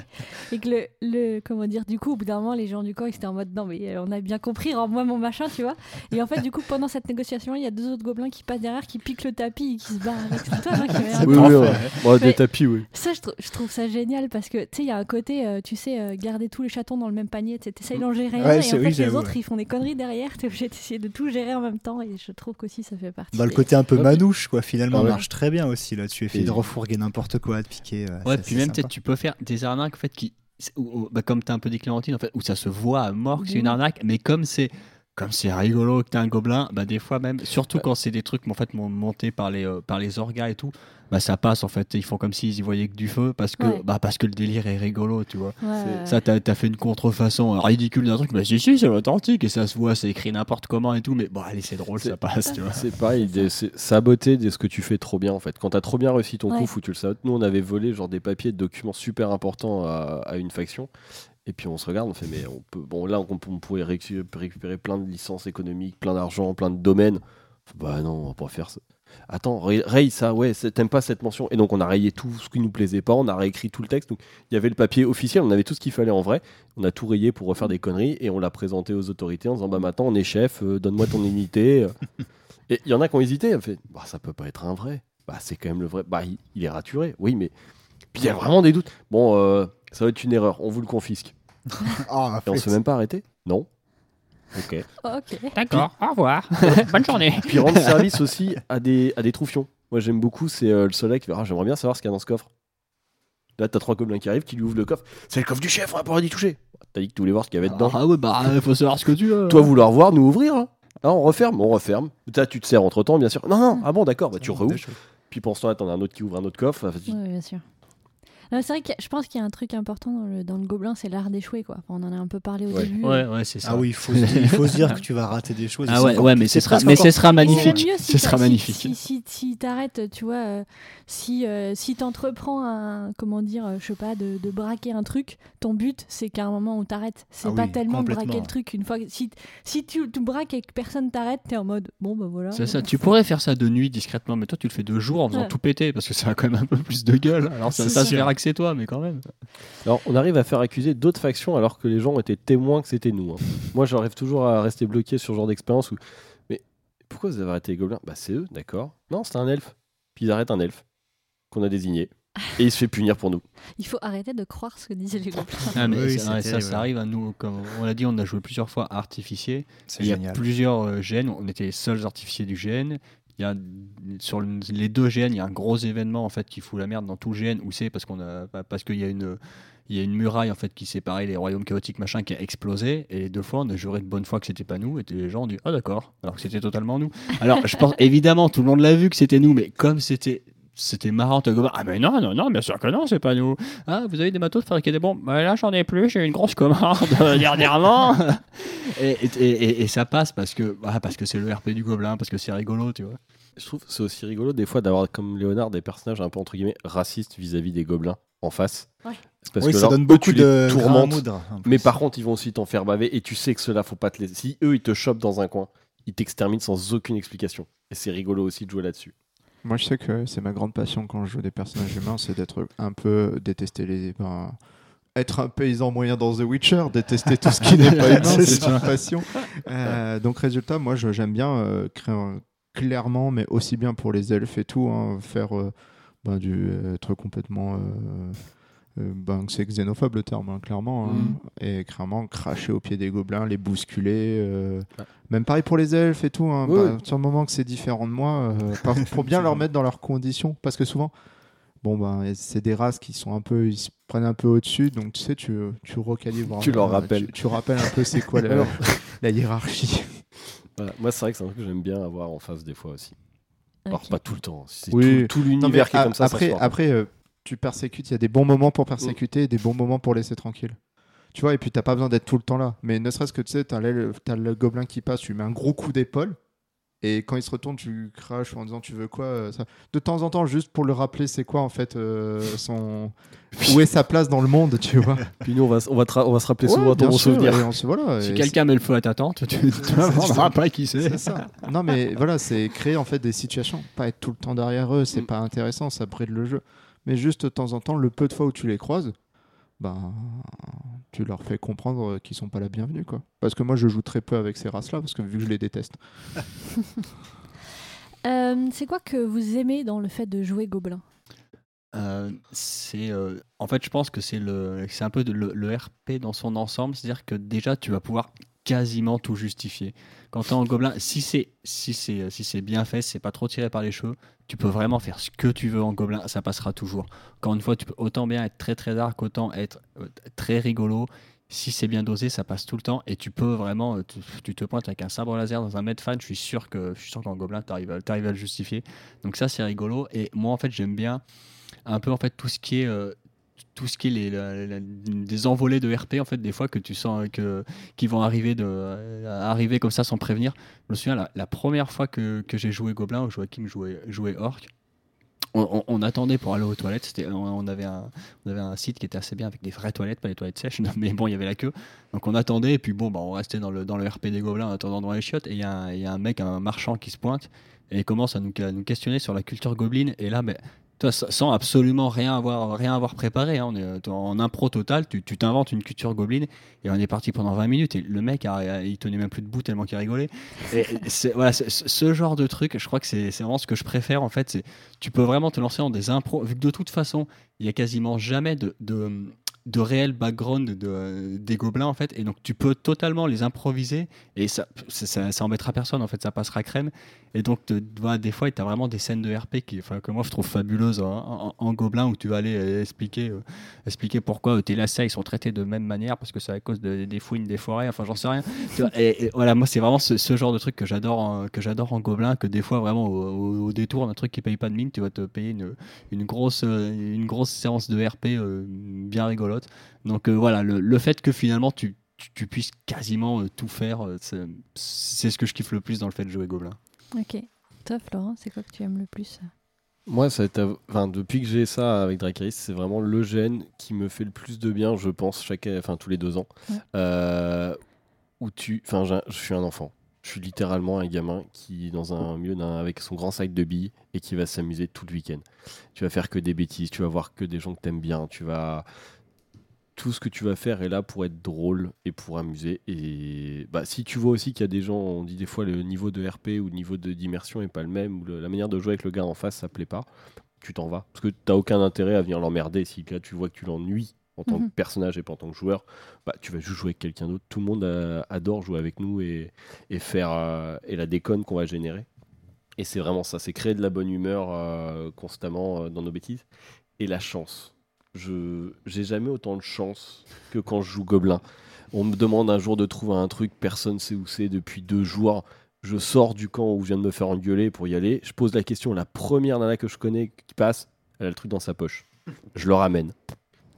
Et que le, le. Comment dire, du coup, au bout d'un moment, les gens du camp, ils étaient en mode non, mais euh, on a bien compris, rends-moi mon machin, tu vois. Et en fait, du coup, pendant cette négociation, il y a deux autres gobelins qui passent derrière, qui piquent le tapis et qui se barrent avec. C'est toi, hein, qui Oui, oui, ouais. Bon, Mais- des tapis, oui. ça, je, trou- je trouve ça génial parce que tu sais, il y a un côté, euh, tu sais, euh, garder tous les chatons dans le même panier. Tu essayes d'en gérer un Ouais, et en fait, oui, les autres ouais. ils font des conneries derrière. Tu es obligé d'essayer de tout gérer en même temps et je trouve qu'aussi ça fait partie. Bah, côté un peu Ouais, manouche, quoi, finalement, Ah ouais. marche très bien aussi là-dessus. Et- de refourguer n'importe quoi, de piquer. euh, Ouais, c'est puis même peut-être tu peux faire des arnaques en fait qui, où- où- bah, comme t'as un peu dit Clémentine en fait, où ça se voit à mort que c'est une arnaque, mais comme c'est comme c'est rigolo que t'es un gobelin, bah des fois même, surtout quand c'est des trucs en fait mon- montés par les euh, par les orgas et tout, bah ça passe en fait. Ils font comme s'ils y voyaient que du feu parce que Ouais. bah parce que le délire est rigolo, tu vois. Ouais, Ça, t'as as fait une contrefaçon euh, ridicule d'un truc, mais si, si, c'est authentique et ça se voit, c'est écrit n'importe comment et tout, mais bon, allez, c'est drôle, ça passe, tu vois. C'est pareil, des- c'est saboter de ce que tu fais trop bien en fait. Quand t'as trop bien réussi ton Ouais. coup, faut que tu le sabotes. Nous, on avait volé genre des papiers de documents super importants à, à une faction. Et puis on se regarde, on fait, mais on peut. Bon, là, on, on pourrait récu- récupérer plein de licences économiques, plein d'argent, plein de domaines. Bah non, on va pas faire ça. Attends, ray- raye ça, ouais, t'aimes pas cette mention. Et donc on a rayé tout ce qui nous plaisait pas, on a réécrit tout le texte. Donc il y avait le papier officiel, on avait tout ce qu'il fallait en vrai. On a tout rayé pour refaire des conneries et on l'a présenté aux autorités en disant bah maintenant on est chef, euh, donne-moi ton unité. et il y en a qui ont hésité, on fait bah ça peut pas être un vrai. Bah c'est quand même le vrai. Bah il, il est raturé, oui, mais puis il y a vraiment des doutes. Bon, euh, ça va être une erreur, on vous le confisque. Ah, Et on se fait même pas arrêter Non. Ok. Ok. D'accord, au revoir. Bonne journée. Puis rendre service aussi à des, à des troufions. Moi j'aime beaucoup, c'est euh, le soleil qui fait Ah, j'aimerais bien savoir ce qu'il y a dans ce coffre. Là, t'as trois gobelins qui arrivent, qui lui ouvrent le coffre. C'est le coffre du chef, on va pas y toucher. T'as dit que tu voulais voir ce qu'il y avait dedans. Ah ouais, bah faut savoir ce que tu veux. Toi, vouloir voir, nous ouvrir. hein. Ah, on referme, on referme. Là, tu te sers entre temps, bien sûr. Non, non, ah bon, d'accord, bah, tu rouvres. Puis pendant ce temps-là, t'en as un autre qui ouvre un autre coffre. Enfin, tu- Ouais, bien sûr. C'est vrai que je pense qu'il y a un truc important dans le, dans le gobelin, c'est l'art d'échouer. Quoi. Enfin, on en a un peu parlé au Ouais. début. Ouais, ouais, c'est ça. Ah oui, il faut, se dire- il faut se dire que tu vas rater des choses. Ah ouais, ouais, mais ce sera, mais ce sera magnifique. mieux si Ce sera si- magnifique. Si, si, si t'arrêtes, tu vois, euh, si, euh, si t'entreprends un, comment dire, euh, je sais pas, de, de braquer un truc, ton but, c'est qu'à un moment où t'arrêtes. C'est Ah pas oui, tellement de braquer le truc. Une fois que, si, si tu, tu braques et que personne t'arrête, t'es en mode, bon, bah voilà. C'est ça, tu pourrais faire ça de nuit discrètement, mais toi tu le fais de jour en faisant Ouais. tout péter parce que ça a quand même un peu plus de gueule. Alors ça, ça se sûr. verra que c'est toi, mais quand même. Alors, on arrive à faire accuser d'autres factions alors que les gens étaient témoins que c'était nous. hein. Moi, j'arrive toujours à rester bloqué sur ce genre d'expérience où. Mais pourquoi vous avez arrêté les gobelins? Bah, c'est eux, d'accord. Non, c'était un elfe. Puis ils arrêtent un elfe qu'on a désigné. Et il se fait punir pour nous. Il faut arrêter de croire ce que disaient les gobelins. Ah, mais Oui, ça, arrive à nous. Comme on l'a dit, on a joué plusieurs fois à artificier. C'est Il y a plusieurs euh, GN. On était les seuls artificiers du GN. Il y a sur le- les deux GN, il y a un gros événement en fait qui fout la merde dans tout le GN. Où c'est parce qu'on a parce qu'il y a une il y a une muraille en fait qui séparait les royaumes chaotiques machin qui a explosé et deux fois on a juré de bonne foi que c'était pas nous et les gens ont dit ah d'accord alors que c'était totalement nous. Alors je pense évidemment tout le monde l'a vu que c'était nous mais comme c'était c'était marrant t'as gobain, ah mais non non non bien sûr que non c'est pas nous ah vous avez des matos de fabriquer des bombes bah, là j'en ai plus j'ai eu une grosse commande dernièrement et, et, et- et ça passe parce que ah, parce que c'est le RP du gobelin parce que c'est rigolo tu vois Je trouve que c'est aussi rigolo des fois d'avoir comme Léonard des personnages un peu entre guillemets racistes vis-à-vis des gobelins en face. Ouais. C'est parce oui, que ça là, donne beaucoup de tourmentes. en Mais par contre, ils vont aussi t'en faire baver et tu sais que cela faut pas te laisser. Si eux ils te chopent dans un coin, ils t'exterminent sans aucune explication. Et c'est rigolo aussi de jouer là-dessus. Moi, je sais que c'est ma grande passion quand je joue des personnages humains, c'est d'être un peu détester les. ben, être un paysan moyen dans The Witcher, détester tout ce qui n'est pas humain, C'est une passion. Euh, donc, résultat, moi, j'aime bien euh, créer un- clairement, mais aussi bien pour les elfes et tout, hein, faire euh, ben, du être complètement. Euh, ben, c'est xénophobe le terme, hein, clairement. hein. Mhm. Et clairement, cracher au pied des gobelins, les bousculer. euh, Ouais. Même pareil pour les elfes et tout. Hein, Ouais, Bah, partir du moment que c'est différent de moi, euh, pour bien leur mettre dans leurs conditions. Parce que souvent, bon, ben, c'est des races qui sont un peu. Ils se prennent un peu au-dessus. Donc, tu sais, tu, tu recalibres. Tu leur euh, rappelles. Tu, tu rappelles un peu c'est quoi la, la hiérarchie. Voilà. Moi, c'est vrai que c'est un truc que j'aime bien avoir en face des fois aussi. Alors, pas tout le temps. Si c'est Oui. tout, tout l'univers qui est a- comme ça. ça Après, porte. après euh, tu persécutes. Il y a des bons moments pour persécuter et des bons moments pour laisser tranquille. Tu vois, et puis t'as pas besoin d'être tout le temps là. Mais ne serait-ce que tu sais, t'as le, gobelin qui passe, tu lui mets un gros coup d'épaule. Et quand il se retourne, tu craches en disant tu veux quoi euh, ça. De temps en temps, juste pour le rappeler, c'est quoi en fait euh, son. Où est sa place dans le monde, tu vois Puis nous, on va, on va, on va se rappeler Ouais, souvent ton bon souvenir. et on se- voilà, si quelqu'un met le feu à ta tente tu ne pas qui c'est C'est ça. Non, mais voilà, c'est créer en fait des situations. Pas être tout le temps derrière eux, c'est Mm. pas intéressant, ça bride le jeu. Mais juste de temps en temps, le peu de fois où tu les croises, ben, tu leur fais comprendre qu'ils sont pas la bienvenue, quoi. Parce que moi, je joue très peu avec ces races-là, parce que vu que je les déteste. Euh, c'est quoi que vous aimez dans le fait de jouer gobelin? Euh, c'est euh, en fait je pense que c'est le c'est un peu de- le, le RP dans son ensemble c'est à dire que déjà tu vas pouvoir quasiment tout justifier. Quand t'es en gobelin, si c'est si c'est si c'est bien fait, c'est pas trop tiré par les cheveux, tu peux vraiment faire ce que tu veux en gobelin, ça passera toujours. Encore une fois, tu peux autant bien être très très dark, autant être euh, très rigolo. Si c'est bien dosé, ça passe tout le temps et tu peux vraiment, euh, tu, te pointes avec un sabre laser dans un fan, je suis sûr que je suis sûr qu'en gobelin, tu arrives, à le justifier. Donc ça, c'est rigolo. Et moi, en fait, j'aime bien un peu en fait tout ce qui est euh, tout ce qui est la- des envolées de RP en fait des fois que tu sens que qui vont arriver de euh, arriver comme ça sans prévenir. Je me souviens la, première fois que, que j'ai joué Gobelin, où Joachim jouait jouait Orc. On, on- on attendait pour aller aux toilettes. C'était, on, avait un, on avait un site qui était assez bien avec des vraies toilettes, pas des toilettes sèches, mais bon, il y avait la queue. Donc on attendait, et puis bon, bah, on restait dans le, dans le RP des gobelins en attendant dans les chiottes. Et il y, y a un mec, un marchand qui se pointe, et commence à nous, à nous questionner sur la culture gobeline. Et là, ben, toi, sans absolument rien avoir, rien avoir préparé, hein, on est en impro total, tu t'inventes une culture gobeline, et on est parti pendant 20 minutes, et le mec, a- il tenait même plus debout tellement qu'il rigolait. Et voilà, ce genre de truc, je crois que c'est vraiment ce que je préfère, en fait, tu peux vraiment te lancer dans des impros, vu que de toute façon, il y a quasiment jamais de, de, de réel background de, des gobelins, en fait, et donc tu peux totalement les improviser, et ça, ça, ça, ça embêtera personne, en fait, ça passera crème, et donc te- voilà, des fois, tu as vraiment des scènes de RP qui, enfin, que moi je trouve fabuleuses en, gobelin, où tu vas aller euh, expliquer, euh, expliquer pourquoi euh, tes lacets ils sont traités de même manière, parce que c'est à cause de- des fouines des forêts, enfin, j'en sais rien. Et, voilà, moi, c'est vraiment ce, genre de truc que j'adore en, que j'adore en gobelin, que des fois, vraiment, au, au- détour d'un truc qui paye pas de mine, tu vas te payer une, une, grosse, euh, une grosse séance de RP euh, bien rigolote. Donc euh, voilà, le, le fait que finalement, tu, tu, tu puisses quasiment euh, tout faire, euh, c'est, c'est ce que je kiffe le plus dans le fait de jouer gobelin. Ok. Toi, Florent, c'est quoi que tu aimes le plus? Moi, ça a été- enfin, depuis que j'ai ça avec Dracarys, c'est vraiment le gène qui me fait le plus de bien, je pense, chaque, enfin, tous les deux ans. Ouais. Euh, où tu, enfin, je suis un enfant. Je suis littéralement un gamin qui est dans un milieu d'un- avec son grand sac de billes et qui va s'amuser tout le week-end. Tu vas faire que des bêtises, tu vas voir que des gens que t'aimes bien, tu vas tout ce que tu vas faire est là pour être drôle et pour amuser. Et bah, si tu vois aussi qu'il y a des gens, on dit des fois le niveau de RP ou le niveau de d'immersion est pas le même, ou le- la manière de jouer avec le gars en face, ça plaît pas, tu t'en vas. Parce que t'as aucun intérêt à venir l'emmerder. Si là tu vois que tu l'ennuies en tant Mhm. que personnage et pas en tant que joueur, bah, tu vas juste jouer avec quelqu'un d'autre. Tout le monde euh, adore jouer avec nous et, et faire euh, et la déconne qu'on va générer. Et c'est vraiment ça, c'est créer de la bonne humeur euh, constamment euh, dans nos bêtises. Et la chance. Je j'ai jamais autant de chance que quand je joue Gobelin. On me demande un jour de trouver un truc, personne sait où c'est depuis deux jours. Je sors du camp où je viens de me faire engueuler pour y aller. Je pose la question, la première nana que je connais qui passe, elle a le truc dans sa poche. Je le ramène.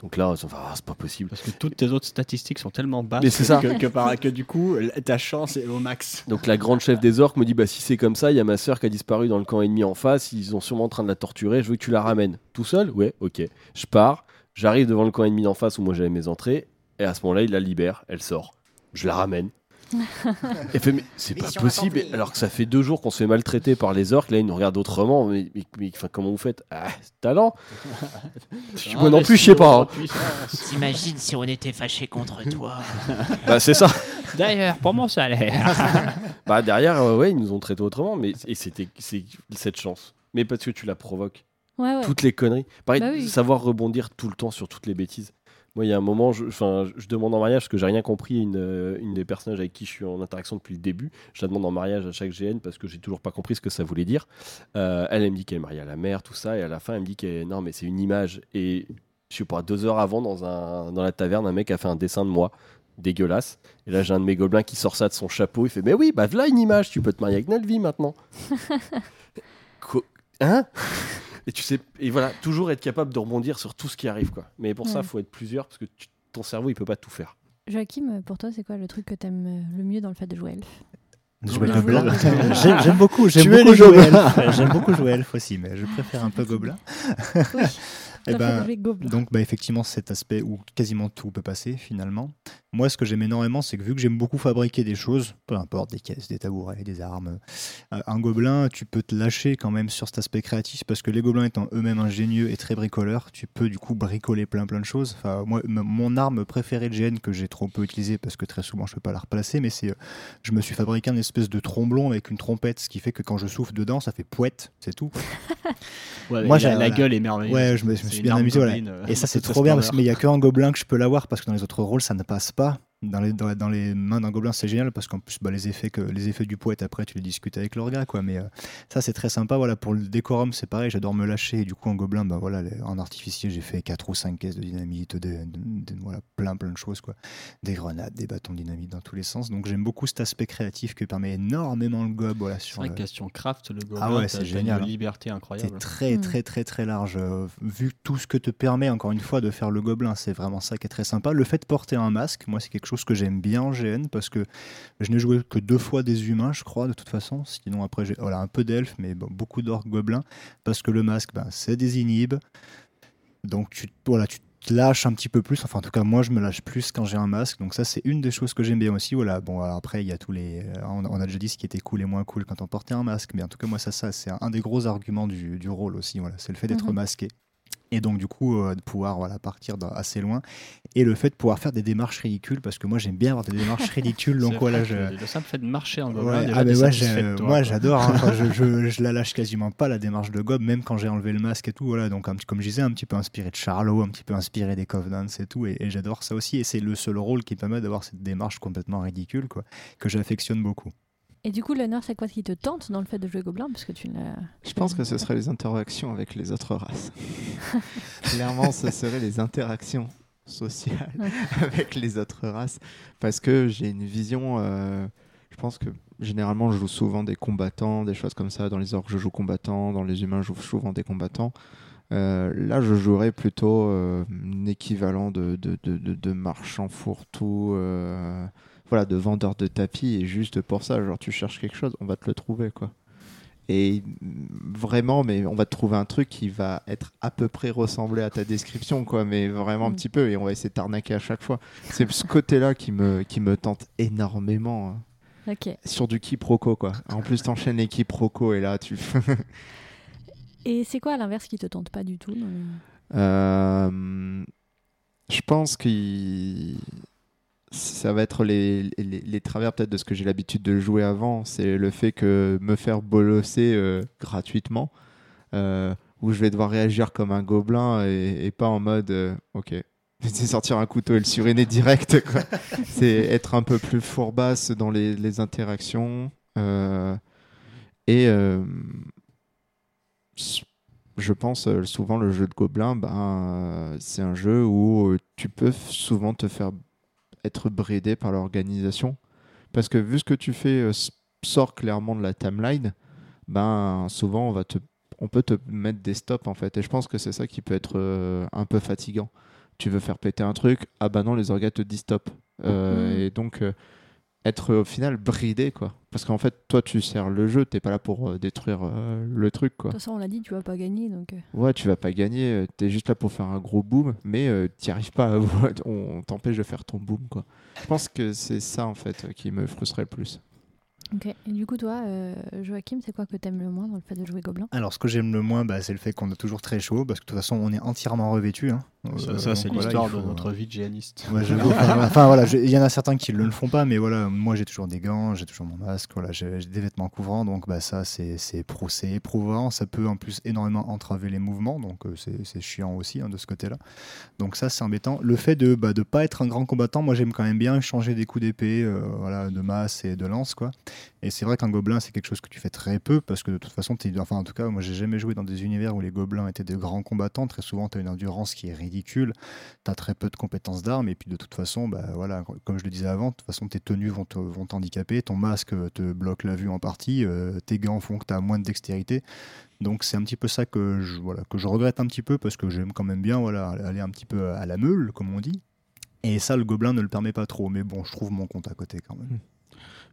Donc là, Ah, c'est pas possible. Parce que toutes tes autres statistiques sont tellement basses Mais c'est que, ça. que, que par- que du coup, ta chance est au max. Donc la grande chef des orques me dit bah si c'est comme ça, il y a ma sœur qui a disparu dans le camp ennemi en face, ils sont sûrement en train de la torturer, je veux que tu la ramènes. Tout seul? Ouais, ok. Je pars, j'arrive devant le camp ennemi d'en face où moi j'avais mes entrées, et à ce moment-là, il la libère, elle sort. Je la ramène. Elle fait mais c'est pas possible, alors que ça fait deux jours qu'on se fait maltraiter par les orques, là ils nous regardent autrement, mais, mais- mais, enfin, comment vous faites? Ah, talent Je- Moi non plus, je sais pas. hein. T'imagines si on était fâché contre toi Bah c'est ça. D'ailleurs, pour mon salaire. Bah derrière, euh, ouais, ils nous ont traités autrement, mais et c'était c'est cette chance. Mais parce que tu la provoques. Ouais, ouais. toutes les conneries. Pareil, Bah oui. savoir rebondir tout le temps sur toutes les bêtises. Moi, il y a un moment, je, demande en mariage parce que j'ai rien compris. Une, euh, une des personnages avec qui je suis en interaction depuis le début, je la demande en mariage à chaque GN parce que j'ai toujours pas compris ce que ça voulait dire. Euh, elle, elle me dit qu'elle est mariée à la mère, tout ça, et à la fin, elle me dit que non, mais c'est une image. Et je sais pas, deux heures avant, dans, un, dans la taverne, un mec a fait un dessin de moi dégueulasse. Et là, j'ai un de mes gobelins qui sort ça de son chapeau. Il fait, mais oui, bah voilà une image. Tu peux te marier avec Nelvi maintenant. Quoi Hein? Et tu sais, et voilà, toujours être capable de rebondir sur tout ce qui arrive, quoi. Mais pour ça, Ouais. faut être plusieurs parce que tu- ton cerveau, il peut pas tout faire. Joachim, pour toi, c'est quoi le truc que t'aimes euh, le mieux dans le fait de jouer elfe J'aime beaucoup, j'aime beaucoup jouer elfe. J'aime beaucoup jouer elfe aussi, mais je préfère un peu gobelin. Oui. Eh ben. Donc bah, effectivement cet aspect où quasiment tout peut passer finalement. Moi ce que j'aime énormément c'est que vu que j'aime beaucoup fabriquer des choses, peu importe des caisses, des tabourets, des armes, euh, un gobelin tu peux te lâcher quand même sur cet aspect créatif parce que les gobelins étant eux-mêmes ingénieux et très bricoleurs, tu peux du coup bricoler plein plein de choses. Enfin moi mon arme préférée de GN que j'ai trop peu utilisée parce que très souvent je peux pas la replacer mais c'est euh, je me suis fabriqué un espèce de tromblon avec une trompette ce qui fait que quand je souffle dedans ça fait pouette, c'est tout. Ouais, Moi, la, j'ai- la gueule est merveilleuse. Ouais, je me, je me suis bien amusé. voilà. euh, Et ça, c'est trop bien, parce- mais il n'y a que en gobelin que je peux l'avoir, parce que dans les autres rôles, ça ne passe pas. Dans les, dans, dans les mains d'un gobelin, c'est génial parce qu'en plus, bah, les, effets que, les effets du poète, après, tu les discutes avec l'orga. Quoi. Mais euh, ça, c'est très sympa. Voilà, pour le décorum, c'est pareil. J'adore me lâcher. Et du coup, en gobelin, bah, voilà, les- en artificier, j'ai fait 4 ou 5 caisses de dynamite, de, de- de- voilà, plein, plein de choses. Quoi. Des grenades, des bâtons de dynamite dans tous les sens. Donc, j'aime beaucoup cet aspect créatif que permet énormément le gob. Voilà, C'est sur vrai le- que question craft, le gobelin, Ah ouais, c'est génial, une hein. liberté C'est incroyable. très Mm. très très très large. Euh, vu tout ce que te permet encore une fois de faire le gobelin, c'est vraiment ça qui est très sympa. Le fait de porter un masque, moi c'est quelque chose que j'aime bien en GN parce que je n'ai joué que deux fois des humains, je crois, de toute façon. Sinon après j'ai voilà, un peu d'elfes, mais bon, beaucoup d'orques gobelins parce que le masque, ben, c'est des inhibes. Donc tu voilà, tu te lâches un petit peu plus. Enfin en tout cas moi je me lâche plus quand j'ai un masque. Donc ça c'est une des choses que j'aime bien aussi. Voilà, bon après il y a tous les, on, a déjà dit ce qui était cool et moins cool quand on portait un masque, mais en tout cas moi ça, ça c'est un, un des gros arguments du, du rôle aussi. Voilà, c'est le fait d'être Mhm. masqué. Et donc du coup euh, de pouvoir voilà, partir assez loin et le fait de pouvoir faire des démarches ridicules parce que moi j'aime bien avoir des démarches ridicules donc voilà je, Le simple fait de marcher en Ouais, déjà, ah, ouais, moi j'adore. hein. Enfin, je, je- je la lâche quasiment pas la démarche de Gob, même quand j'ai enlevé le masque et tout. Voilà, donc un petit- comme je disais, un petit peu inspiré de Charlot, un petit peu inspiré des Covenants et tout. Et, et j'adore ça aussi. Et c'est le seul rôle qui permet d'avoir cette démarche complètement ridicule, quoi, que j'affectionne beaucoup. Et du coup, l'honneur, c'est quoi qui te tente dans le fait de jouer gobelin Parce que tu. Je pense que ce serait les interactions avec les autres races. Clairement, ce serait les interactions sociales avec les autres races. Parce que j'ai une vision. euh, je pense que généralement, je joue souvent des combattants, des choses comme ça. Dans les orques, je joue combattants. Dans les humains, je joue souvent des combattants. Euh, là, je jouerais plutôt euh, un équivalent de, de, de, de, de marchand fourre-tout, voilà, de vendeur de tapis. Et juste pour ça, genre, tu cherches quelque chose, on va te le trouver, quoi. Et vraiment, mais on va te trouver un truc qui va être à peu près ressemblé à ta description, quoi, mais vraiment un Mm. petit peu, et on va essayer de t'arnaquer à chaque fois. C'est ce côté-là qui me, qui me tente énormément hein, sur du quiproquo, quoi. En plus, t'enchaînes les quiproquos, et là, tu. Et c'est quoi à l'inverse qui te tente pas du tout Euh, je pense que ça va être les, les, travers peut-être de ce que j'ai l'habitude de jouer avant. C'est le fait que me faire bolosser euh, gratuitement, euh, où je vais devoir réagir comme un gobelin et, pas en mode euh, ok. C'est sortir un couteau et le suriner direct. C'est être un peu plus fourbasse dans les, les interactions. et je pense souvent le jeu de gobelin, ben, c'est un jeu où tu peux souvent te faire être bridé par l'organisation. Parce que vu ce que tu fais euh, sort clairement de la timeline, ben, souvent on, va te, on peut te mettre des stops en fait. Et je pense que c'est ça qui peut être euh, un peu fatigant. Tu veux faire péter un truc, ah bah non, les orgas te disent stop. Euh, Mhm. Et donc, euh, être au final bridé quoi. Parce qu'en fait, toi tu sers le jeu, t'es pas là pour euh, détruire euh, le truc quoi. De toute façon, on l'a dit, tu vas pas gagner. Donc... euh, Ouais, tu vas pas gagner, t'es juste là pour faire un gros boom, mais euh, t'y arrives pas, à- on t'empêche de faire ton boom, quoi. Je pense que c'est ça, en fait, qui me frustrerait le plus. Ok. Et du coup, toi, euh, Joachim, c'est quoi que t'aimes le moins dans le fait de jouer gobelin? Alors, ce que j'aime le moins, bah, c'est le fait qu'on est toujours très chaud, parce que de toute façon, on est entièrement revêtu. hein. Ça, c'est l'histoire faut, de euh, notre vie de géaniste. Ouais, enfin, voilà, il y en a certains qui ne le font pas, mais voilà, moi j'ai toujours des gants, j'ai toujours mon masque, voilà, j'ai des vêtements couvrants, donc bah, ça c'est c'est pro- c'est éprouvant, ça peut en plus énormément entraver les mouvements, donc euh, c'est chiant aussi hein, de ce côté-là. Donc ça c'est embêtant. Le fait de ne pas être un grand combattant, moi j'aime quand même bien changer des coups d'épée, euh, voilà, de masse et de lance, quoi. Et c'est vrai qu'un gobelin c'est quelque chose que tu fais très peu, parce que de toute façon, enfin en tout cas, moi j'ai jamais joué dans des univers où les gobelins étaient de grands combattants, très souvent tu as une endurance qui est ridicule tu as très peu de compétences d'armes et puis de toute façon bah voilà comme je le disais avant de toute façon tes tenues vont t'handicaper ton masque te bloque la vue en partie euh, tes gants font que tu as moins de dextérité. Donc c'est un petit peu ça que je que je regrette un petit peu parce que j'aime quand même bien voilà aller un petit peu à la meule comme on dit. Et ça le gobelin ne le permet pas trop mais bon je trouve mon compte à côté quand même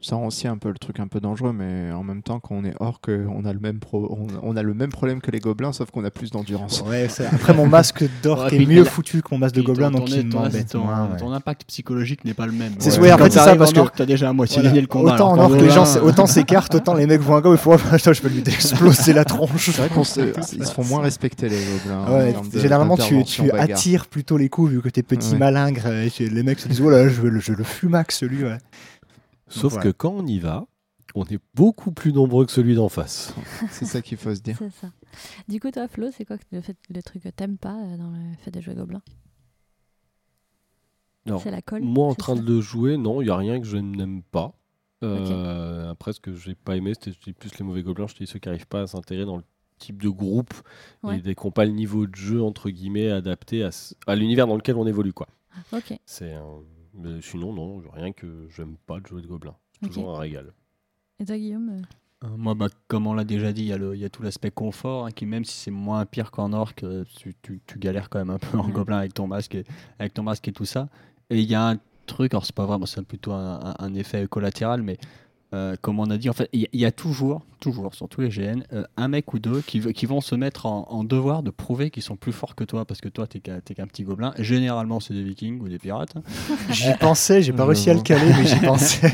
Ça rend aussi un peu le truc un peu dangereux, mais en même temps, quand on est orc, euh, on a le même, pro- on, on a le même problème que les gobelins, sauf qu'on a plus d'endurance. ouais après mon masque d'or Ouais, est mieux la- foutu que mon masque de gobelin donc ton- il m'embête ton, moins, ouais. ton impact psychologique n'est pas le même. C'est- Ouais. ouais, en fait, c'est ça, parce que- orc, t'as déjà à moitié gagné le combat. autant, alors en orc, les gens, autant s'écartent, autant les mecs voient un gobe, il faut je peux lui exploser la tronche. C'est vrai qu'ils se font moins respecter, les gobelins. de- généralement, tu, attires plutôt les coups vu que t'es petit malingre. les mecs se disent, oh là, je, veux le- je le fumax celui. Sauf voilà. que quand on y va, on est beaucoup plus nombreux que celui d'en face. C'est ça qu'il faut se dire. C'est ça. Du coup, toi, Flo, c'est quoi le, fait, le truc que t'aimes pas euh, dans le fait de jouer gobelin C'est la colle. Moi, en train ça? de le jouer, non, il n'y a rien que je n'aime pas. Euh, Après, ce que j'ai pas aimé, c'était plus les mauvais gobelins, je dis ceux qui n'arrivent pas à s'intégrer dans le type de groupe Ouais. et dès qu'on pas le niveau de jeu, entre guillemets, adapté à, à l'univers dans lequel on évolue. quoi. Ok. C'est un- mais sinon, non, rien que j'aime pas de jouer de gobelins. C'est toujours un régal. Et toi, Guillaume euh, Euh, Moi, bah, comme on l'a déjà dit, il y, a y tout l'aspect confort, hein, qui même si c'est moins pire qu'en orc, euh, tu, tu- tu galères quand même un peu en Mhm. gobelin avec ton masque, et, avec ton masque et tout ça. Et il y a un truc, alors c'est pas vraiment, c'est plutôt un, un- un effet collatéral, mais euh, comme on a dit, en fait, il y, a toujours, toujours sur tous les GN, euh, un mec ou deux qui, qui vont se mettre en, en devoir de prouver qu'ils sont plus forts que toi, parce que toi, t'es qu'un petit gobelin. Généralement, c'est des vikings ou des pirates. J'y pensais, j'ai pas réussi à le caler, mais j'y pensais.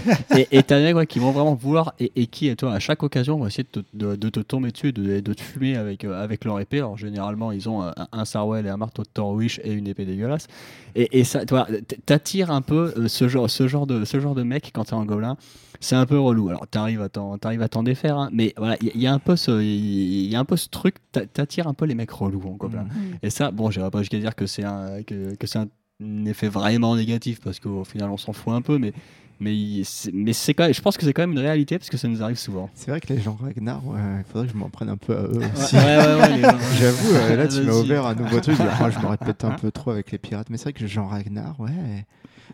et t'as des mecs qui vont vraiment vouloir et, et qui, et toi, à chaque occasion, vont essayer de te, de, de te tomber dessus, de, de te fumer avec, euh, avec leur épée. Alors, généralement, ils ont un, un Sarwell et un marteau de Thorwish et une épée dégueulasse. Et, et ça, toi, t'attires un peu ce genre, ce, genre de, ce genre de mec quand t'es en gobelin. C'est un peu relou. Alors, t'arrives à t'en, t'arrives à t'en défaire, hein, mais voilà, il y, a un peu ce, il y a un peu ce truc, t'a- t'attires un peu les mecs relous en gobelin. Mm. Et ça, bon, j'irai pas jusqu'à dire que c'est un, que, que c'est un effet vraiment négatif parce qu'au final, on s'en fout un peu, mais, mais, c'est- mais c'est quand même, je pense que c'est quand même une réalité parce que ça nous arrive souvent. C'est vrai que les gens Ragnar, ouais, il faudrait que je m'en prenne un peu à eux aussi. Ouais, ouais, ouais, les gens- J'avoue, euh, là tu m'as Vas-y. ouvert un nouveau truc. Moi je me répète un peu trop avec les pirates, mais c'est vrai que Jean Ragnar, ouais.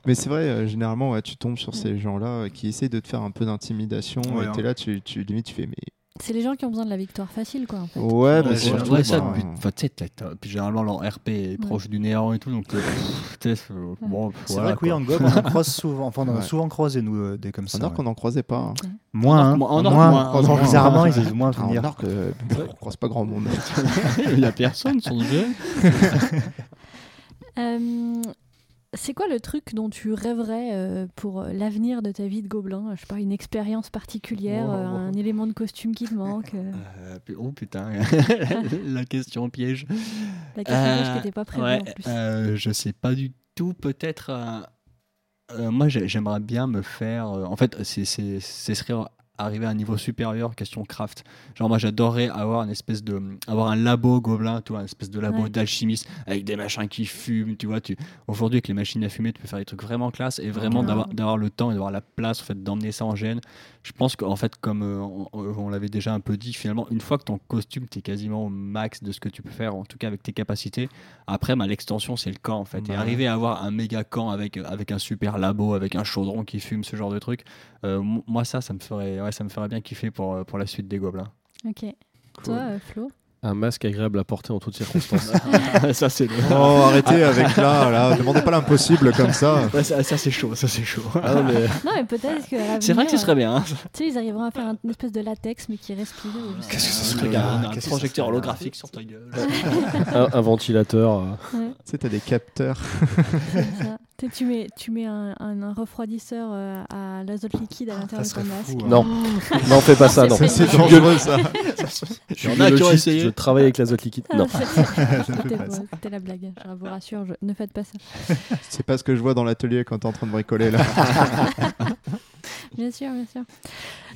Mais c'est vrai, euh, généralement, ouais, tu tombes sur ces gens-là euh, qui essayent de te faire un peu d'intimidation. Ouais, et t'es hein. là, tu, tu limite, tu fais, mais. C'est les gens qui ont besoin de la victoire facile, quoi. En fait. Ouais, mais Ouais, c'est surtout, ouais, ça, bah, puis- enfin, tu sais, généralement leur RP est proche du néant et tout, donc euh, tu sais, euh, bon, C'est voilà, vrai que oui, en gob, on en croise souvent. Enfin, on en a Ouais. souvent croisé, nous, euh, des comme ça. en orc, ouais. on n'en croisait pas. hein. Moins, En orc, moins. en orc, bizarrement, ils osent moins Ah, en venir. orc, on croise pas grand monde. Il y a personne le jeu. Euh, c'est quoi le truc dont tu rêverais euh, pour euh, l'avenir de ta vie de gobelin? Je sais pas, une expérience particulière, Wow. euh, un élément de costume qui te manque euh, oh putain, la question piège. La question piège qui n'était pas prévue ouais, en plus. euh, je sais pas du tout. Peut-être. moi, j'ai- j'aimerais bien me faire. en fait, ce serait arriver à un niveau supérieur question craft. Genre, moi, j'adorerais avoir une espèce de. avoir un labo gobelin, tu vois, une espèce de labo Ouais. d'alchimiste avec des machins qui fument, tu vois. Tu... Aujourd'hui, avec les machines à fumer, tu peux faire des trucs vraiment classe et vraiment Ouais. d'avoir, le temps et d'avoir la place, en fait, d'emmener ça en GN. Je pense qu'en fait, comme euh, on, on l'avait déjà un peu dit, finalement, une fois que ton costume, tu es quasiment au max de ce que tu peux faire, en tout cas avec tes capacités, après, bah, l'extension, c'est le camp, en fait. Et arriver à avoir un méga camp avec, avec un super labo, avec un chaudron qui fume, ce genre de truc, euh, moi, ça, ça me, ferait, ouais, ça me ferait bien kiffer pour, euh, pour la suite des gobelins. Ok. Toi, euh, Flo? Un masque agréable à porter en toutes circonstances. ça, c'est Oh, arrêtez avec là, là. Demandez pas l'impossible comme ça. Ouais, ça, ça, c'est chaud, ça, c'est chaud. Ah non, mais Non, mais peut-être que. c'est vrai que ce serait bien. hein. Tu sais, ils arriveront à faire un- une espèce de latex, mais qui respire. ou Qu'est-ce que ce serait, Un ça projecteur holographique sur ta gueule. un, un ventilateur. euh, Tu sais, t'as des capteurs. Tu mets, tu mets un, un- un refroidisseur euh, à l'azote liquide à l'intérieur de ton masque. fou, hein. Non, non, fais pas ça, non. C'est- dangereux ça. Je en a qui ont essayé. Je travaille avec l'azote liquide. Ah, Non. C'était la blague. Je vous rassure, je- ne faites pas ça. C'est pas ce que je vois dans l'atelier quand t'es en train de bricoler là. Bien sûr, bien sûr.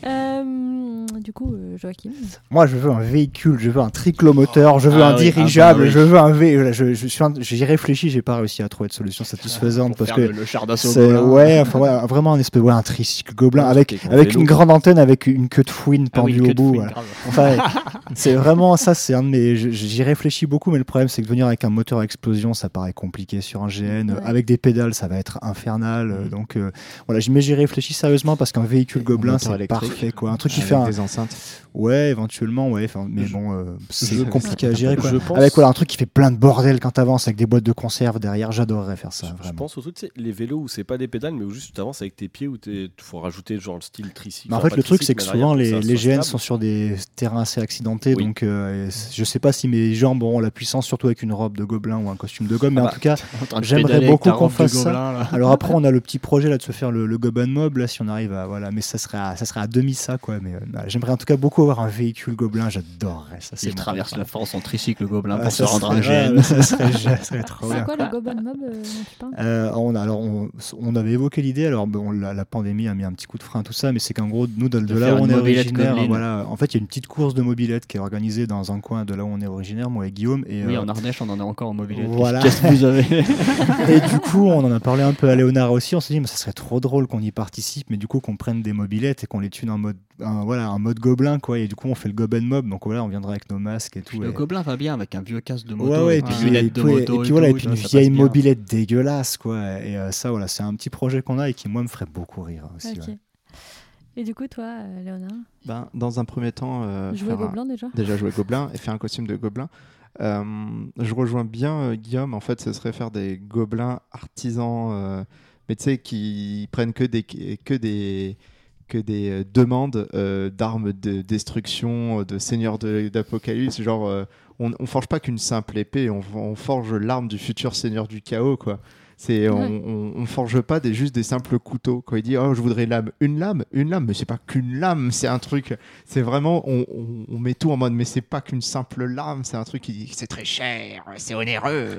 Euh, du coup, euh, Joachim. Moi, je veux un véhicule, je veux un triclomoteur, je veux Ah un oui, dirigeable, ah bah oui. je veux un V. Je, je suis, j'y réfléchis, j'ai pas réussi à trouver de solution satisfaisante Pour parce faire que le, le char d'assaut ouais, enfin, ouais, vraiment un espèce, ouais, un tricycle gobelin avec avec une grande antenne avec une queue de fouine Ah oui, pendue au bout. fouine, voilà. grave. Enfin, c'est vraiment ça, c'est un de mes. J'y réfléchis beaucoup, mais le problème, c'est que venir avec un moteur à explosion, ça paraît compliqué sur un GN. Ouais. Avec des pédales, ça va être infernal. Donc euh, voilà, mais j'y réfléchis sérieusement parce qu'un véhicule gobelin, c'est parfait, quoi. Un truc qui Avec fait un. des enceintes. Ouais, éventuellement, ouais. Mais Je- bon, euh, c'est compliqué à gérer, quoi. Je pense, Avec voilà, un truc qui fait plein de bordel quand t'avances avec des boîtes de conserve derrière, j'adorerais faire ça, je, pense surtout, tu sais, les vélos où c'est pas des pédales, mais où juste tu avances avec tes pieds, où il faut rajouter genre le style tricycle. Mais en enfin, fait, le truc, c'est que souvent, les, les GN sont sur des terrains assez accidentés. Oui. Donc, euh, je sais pas si mes jambes auront la puissance, surtout avec une robe de gobelin ou un costume de gomme. Mais Ah en bah, tout cas, J'aimerais beaucoup qu'on fasse ça. alors après, on a le petit projet là de se faire le, le Goban Mob. Là, si on arrive à. Voilà, mais ça serait à, ça serait à demi ça, quoi. Mais euh, j'aimerais en tout cas beaucoup avoir un véhicule gobelin. J'adorerais ça. C'est Il traverse la France en tricycle gobelin Ah, pour se ça rendre à ouais, ça serait, ça serait trop C'est bien. quoi le Mob euh, parles? Euh, on, a, alors on, on avait évoqué l'idée, alors bon, la, la pandémie a mis un petit coup de frein à tout ça, mais c'est qu'en gros, nous, de, de De là où on est originaire, voilà, en fait, il y a une petite course de mobilette qui est organisée dans un coin de là où on est originaire, moi et Guillaume. Et, Oui, euh, en Ardèche, on en a encore en mobilette. Voilà. Qu'est-ce que vous avez et du coup, on en a parlé un peu à Léonard aussi. On s'est dit, mais ça serait trop drôle qu'on y participe, mais du coup, qu'on prenne des mobilettes et qu'on les tue en mode, un- voilà, en mode gobelin, quoi. Et du coup, on fait le goben mob. Donc voilà, on viendra avec nos masques et tout. Le et- gobelin va bien avec un vieux casque de moto. Ouais, ouais, et puis, et de puis- moto et puis voilà, et puis une vieille mobilette dégueulasse, quoi. Et euh, ça, voilà, c'est un petit projet qu'on a et qui, moi, me ferait beaucoup rire aussi. Ouais. Et du coup, toi, euh, Léonard, Ben, dans un premier temps, euh, jouer un- gobelin déjà déjà jouer gobelin et faire un costume de gobelin. Euh, je rejoins bien euh, Guillaume. En fait, ce serait faire des gobelins artisans, euh, mais tu sais, qui prennent que des euh, demandes euh, d'armes de destruction, euh, de seigneurs d'apocalypse. Genre, on, on forge pas qu'une simple épée, on forge l'arme du futur seigneur du chaos, quoi. C'est, on, Ouais. on, on forge pas des, juste des simples couteaux. Quand il dit, oh, je voudrais une lame, une lame, une lame, mais c'est pas qu'une lame, c'est un truc. C'est vraiment, on, on- on met tout en mode, mais c'est pas qu'une simple lame, c'est un truc qui dit, c'est très cher, c'est onéreux.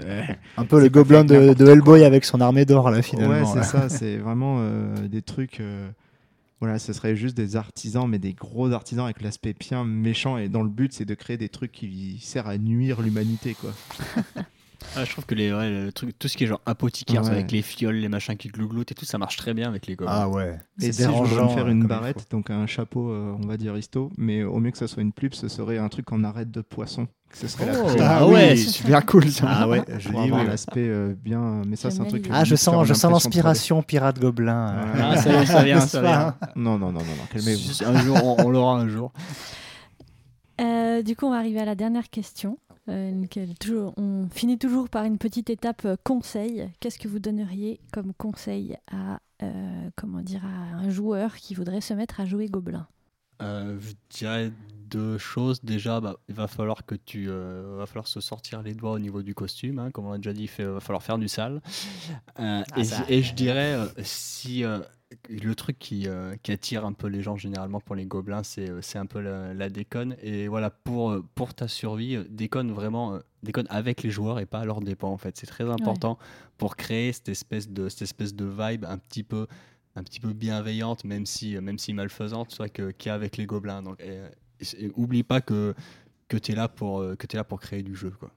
Un peu le gobelin de, Hellboy avec son armée d'or, là, finalement. Ouais, c'est là. ça, c'est vraiment euh, des trucs. euh, voilà, ce serait juste des artisans, mais des gros artisans avec l'aspect bien méchant. Et dans le but, c'est de créer des trucs qui servent à nuire l'humanité, quoi. Ah, je trouve que les, ouais, le truc, tout ce qui est genre apothicaire Ouais. avec les fioles, les machins qui glougloutent et tout, ça marche très bien avec les gobelins. Ah ouais. Et C'est si dérangeant, faire une il barrette, donc un chapeau, euh, on va dire histo, mais au mieux que ça soit une plume, ce serait un truc en arête de poisson. Ce serait la Oh, ah Ah ouais, super cool ça. Ah ouais, je dis avoir oui. l'aspect euh, bien. Mais ça, c'est un truc. Ah, je sens, je sens l'inspiration pirate gobelin. euh. Ouais. Ah, ça vient, ça vient, ça vient. 3D. Non, non, non, non, non, calmez-vous. Un jour, on, on l'aura un jour. Euh, du coup, on va arriver à la dernière question. Euh, on finit toujours par une petite étape euh, conseil. Qu'est-ce que vous donneriez comme conseil à, euh, comment dire, à un joueur qui voudrait se mettre à jouer gobelin? Euh, je dirais deux choses. Déjà, bah, il va falloir que tu, euh, va falloir se sortir les doigts au niveau du costume. hein. Comme on a déjà dit, il va falloir faire du sale. Euh, Ah, et, je dirais, euh, si euh, le truc qui, euh, qui attire un peu les gens généralement pour les gobelins, c'est euh, un peu la, déconne. Et voilà, pour, euh, pour ta survie, déconne vraiment, déconne avec les joueurs et pas à leur dépens. En fait, c'est très important pour créer cette espèce de, cette espèce de vibe un petit peu un petit peu bienveillante, même si, même si malfaisante, soit qu'il y a avec les gobelins. Donc, et, oublie pas que, que tu es, là pour, là pour créer du jeu. Quoi.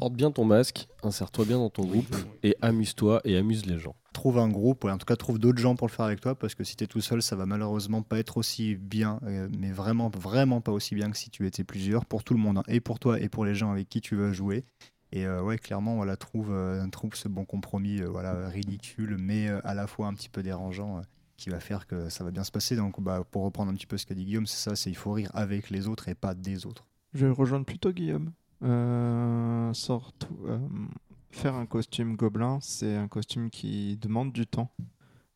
Porte bien ton masque, insère-toi bien dans ton groupe et amuse-toi et amuse les gens. Trouve un groupe, ouais, en tout cas trouve d'autres gens pour le faire avec toi, parce que si tu es tout seul, ça va malheureusement pas être aussi bien, euh, mais vraiment, vraiment pas aussi bien que si tu étais plusieurs, pour tout le monde, hein, et pour toi et pour les gens avec qui tu veux jouer. Et euh, ouais, clairement, voilà, trouve, euh, trouve ce bon compromis, euh, voilà, ridicule, mais euh, à la fois un petit peu dérangeant, euh, qui va faire que ça va bien se passer. Donc, bah, pour reprendre un petit peu ce qu'a dit Guillaume, c'est ça, c'est il faut rire avec les autres et pas des autres. Je vais rejoindre plutôt Guillaume. Euh, euh, faire un costume gobelin, c'est un costume qui demande du temps,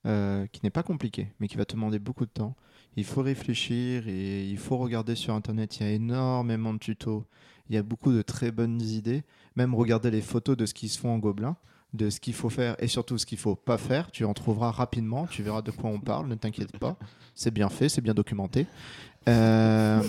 euh, qui n'est pas compliqué, mais qui va te demander beaucoup de temps. Il faut réfléchir et il faut regarder sur Internet. Il y a énormément de tutos. Il y a beaucoup de très bonnes idées. Même regarder les photos de ce qui se font en gobelin, de ce qu'il faut faire et surtout ce qu'il faut pas faire. Tu en trouveras rapidement. Tu verras de quoi on parle. Ne t'inquiète pas. C'est bien fait, c'est bien documenté. Euh,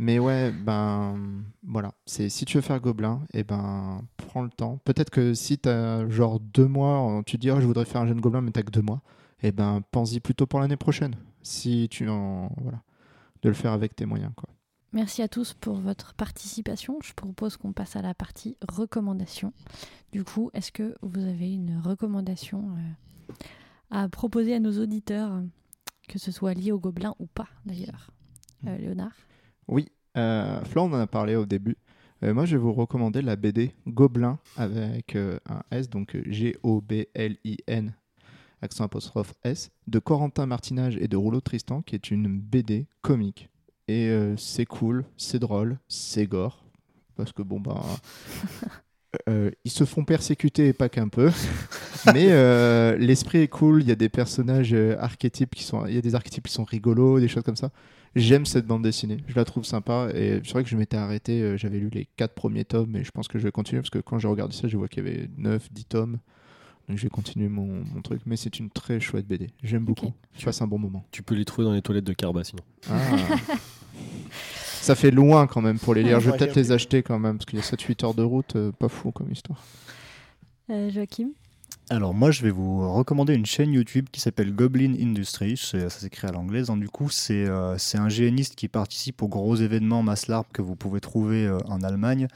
mais ouais, ben voilà. C'est si tu veux faire gobelin, et ben prends le temps. Peut-être que si t'as genre deux mois, tu te dis oh, je voudrais faire un jeune gobelin, mais t'as que deux mois, et ben pense-y plutôt pour l'année prochaine. Si tu en voilà, de le faire avec tes moyens quoi. Merci à tous pour votre participation. Je propose qu'on passe à la partie recommandation. Du coup, est-ce que vous avez une recommandation euh, à proposer à nos auditeurs, que ce soit lié au gobelin ou pas d'ailleurs? Euh, Léonard? Oui, euh, on en a parlé au début. Euh, moi, je vais vous recommander la BD Gobelin avec euh, un S, donc euh, G-O-B-L-I-N, accent apostrophe S, de Corentin Martinage et de Rouleau Tristan, qui est une BD comique. Et euh, c'est cool, c'est drôle, c'est gore. Parce que bon, bah. ils se font persécuter et pas qu'un peu. Mais l'esprit est cool, il y a des personnages archétypes qui sont. Il y a des archétypes qui sont rigolos, des choses comme ça. J'aime cette bande dessinée, je la trouve sympa et c'est vrai que je m'étais arrêté, euh, j'avais lu les quatre premiers tomes mais je pense que je vais continuer parce que quand j'ai regardé ça, je vois qu'il y avait 9, 10 tomes. Donc je vais continuer mon, mon truc, mais c'est une très chouette BD. J'aime beaucoup. Ok. Je passe un bon moment. Tu peux les trouver dans les toilettes de Carba sinon. Ah. ça fait loin quand même pour les lire. Je vais peut-être les acheter quand même parce qu'il y a 7-8 heures de route, euh, pas fou comme histoire. Euh, Joachim? Alors moi je vais vous recommander une chaîne YouTube qui s'appelle Goblin Industries, C'est- ça s'écrit à l'anglaise, hein. du coup c'est euh, c'est un GNiste qui participe aux gros événements mass que vous pouvez trouver euh, en Allemagne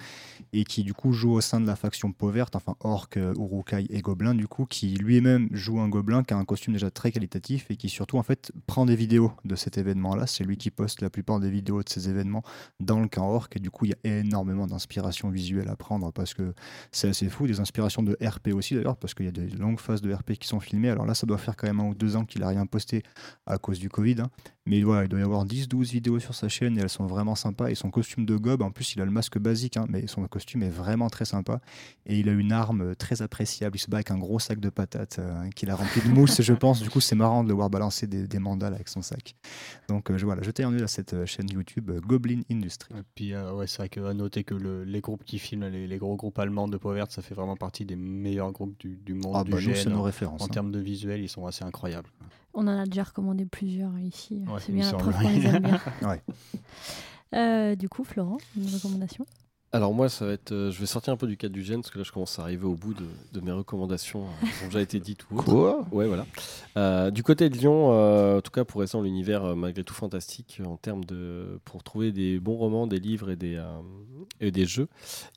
et qui du coup joue au sein de la faction peau verte, enfin orc, euh, urukai et gobelin du coup, qui lui-même joue un gobelin qui a un costume déjà très qualitatif et qui surtout en fait prend des vidéos de cet événement-là, c'est lui qui poste la plupart des vidéos de ces événements dans le camp orc et du coup il y a énormément d'inspiration visuelle à prendre parce que c'est assez fou, des inspirations de RP aussi d'ailleurs, parce qu'il y a des longues phases de RP qui sont filmées. Alors là, ça doit faire quand même un ou deux ans qu'il a rien posté à cause du Covid. hein. Mais voilà, il doit y avoir 10-12 vidéos sur sa chaîne et elles sont vraiment sympas. Et son costume de gob, en plus, il a le masque basique, hein, mais son costume est vraiment très sympa. Et il a une arme euh, très appréciable. Il se bat avec un gros sac de patates euh, qu'il a rempli de mousse, je pense. Du coup, c'est marrant de le voir balancer des, mandales avec son sac. Donc euh, voilà, jetez un œil à cette euh, chaîne YouTube Goblin Industry. Et puis, ouais, c'est vrai qu'à noter que le- les groupes qui filment, les, gros groupes allemands de peau verte, ça fait vraiment partie des meilleurs groupes du monde Ah du bah c'est nos En, références. en hein. termes de visuel, ils sont assez incroyables. On en a déjà recommandé plusieurs ici. Ouais, c'est bien la preuve qu'on oui. les aime bien. Ouais. Euh, du coup, Florent, une recommandation? Alors moi, ça va être, euh, je vais sortir un peu du cadre du gène parce que là, je commence à arriver au bout de, de mes recommandations euh, qui ont déjà été dites ou autres. Quoi? Ouais, voilà. Euh, du côté de Lyon, euh, en tout cas pour rester dans l'univers euh, malgré tout fantastique en termes de pour trouver des bons romans, des livres et des euh, et des jeux,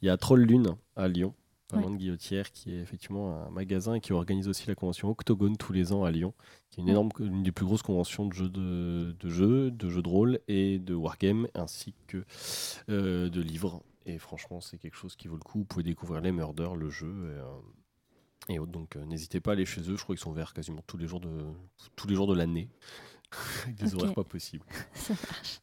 il y a Troll Lune à Lyon, pas Ouais. loin de Guillotière, qui est effectivement un magasin et qui organise aussi la convention Octogone tous les ans à Lyon, qui est une énorme, une des plus grosses conventions de jeux de, de jeux, de jeux de rôle et de wargame ainsi que euh, de livres. Et franchement, c'est quelque chose qui vaut le coup. Vous pouvez découvrir les Murders, le jeu. Et, euh, et autres. Donc euh, n'hésitez pas à aller chez eux. Je crois qu'ils sont ouverts quasiment tous les jours de tous les jours de l'année, avec des Ok. horaires pas possibles. Ça marche.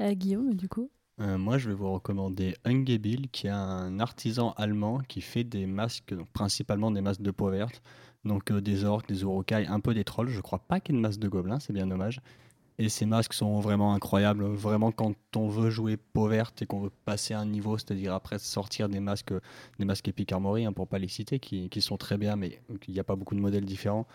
Euh, Guillaume, du coup? Euh, moi, je vais vous recommander Ungebil, qui est un artisan allemand qui fait des masques, donc principalement des masques de peau verte. Donc euh, des orques, des urukai, un peu des trolls. Je crois pas qu'il y ait de masque de gobelins, c'est bien dommage. Et ces masques sont vraiment incroyables. Vraiment, quand on veut jouer peau verte et qu'on veut passer un niveau, c'est-à-dire après sortir des masques, des masques Epic Armory, hein, pour pas les citer, qui, qui sont très bien, mais il n'y a pas beaucoup de modèles différents.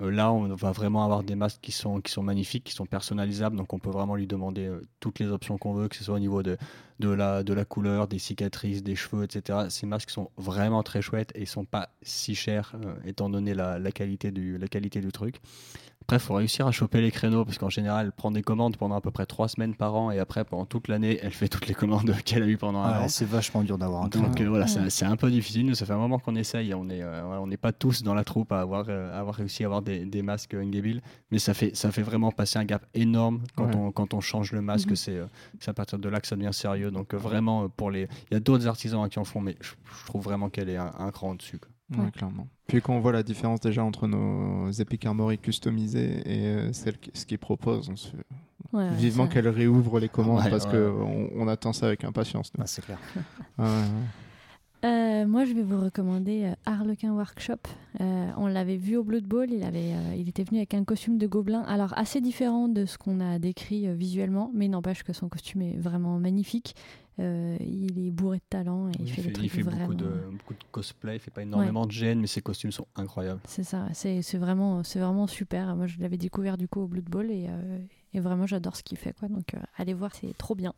Euh, là, on va vraiment avoir des masques qui sont, magnifiques, qui sont personnalisables, donc on peut vraiment lui demander euh, toutes les options qu'on veut, que ce soit au niveau de, la, couleur, des cicatrices, des cheveux, etc. Ces masques sont vraiment très chouettes et ils sont pas si chers, euh, étant donné la qualité du truc. Après, il faut réussir à choper les créneaux, parce qu'en général, elle prend des commandes pendant à peu près trois semaines par an, et après, pendant toute l'année, elle fait toutes les commandes qu'elle a eues pendant un Ouais, an. c'est vachement dur d'avoir un Donc créneau. euh, voilà, Ouais. c'est- un peu difficile. Nous, ça fait un moment qu'on essaye. On est, euh, on n'est pas tous dans la troupe à avoir, euh, à avoir réussi à avoir des, des masques Ungebil, mais ça fait, ça fait vraiment passer un gap énorme quand, Ouais. on, quand on change le masque. Mhm. C'est euh, c'est à partir de là que ça devient sérieux. Donc euh, vraiment, pour les, il y a d'autres artisans qui en font, mais je, je trouve vraiment qu'elle est un, un cran au-dessus. Ouais, Ouais. clairement. Puis qu'on voit la différence déjà entre nos Epic Armory customisées et euh, celles qui- ce qu'ils proposent, on se... Ouais, ouais, vivement qu'elles réouvrent les commandes Ouais, parce ouais. qu'on on attend ça avec impatience. Ah, c'est clair. Euh, moi, je vais vous recommander euh, Harlequin Workshop. Euh, on l'avait vu au Blood Bowl. Il, avait, euh, il était venu avec un costume de gobelin, alors assez différent de ce qu'on a décrit euh, visuellement, mais n'empêche que son costume est vraiment magnifique. Euh, il est bourré de talent et il, Il fait, fait, des trucs il fait vraiment. beaucoup, de, beaucoup de cosplay, il fait pas énormément de gènes, mais ses costumes sont incroyables. C'est ça. C'est vraiment, super. Moi, je l'avais découvert du coup au Blood Bowl et, euh, et vraiment, j'adore ce qu'il fait. Quoi. Donc, euh, allez voir, c'est trop bien.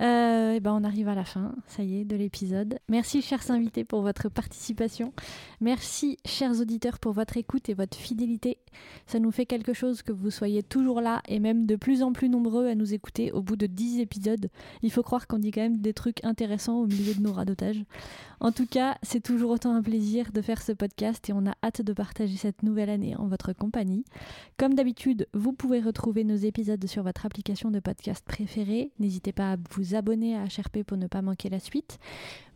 Euh, et ben on arrive à la fin, ça y est, de l'épisode. Merci, chers invités, pour votre participation. Merci, chers auditeurs, pour votre écoute et votre fidélité. Ça nous fait quelque chose que vous soyez toujours là et même de plus en plus nombreux à nous écouter au bout de 10 épisodes. Il faut croire qu'on dit quand même des trucs intéressants au milieu de nos radotages. En tout cas, c'est toujours autant un plaisir de faire ce podcast et on a hâte de partager cette nouvelle année en votre compagnie. Comme d'habitude, vous pouvez retrouver nos épisodes sur votre application de podcast préférée. N'hésitez pas à vous abonner à HRP pour ne pas manquer la suite.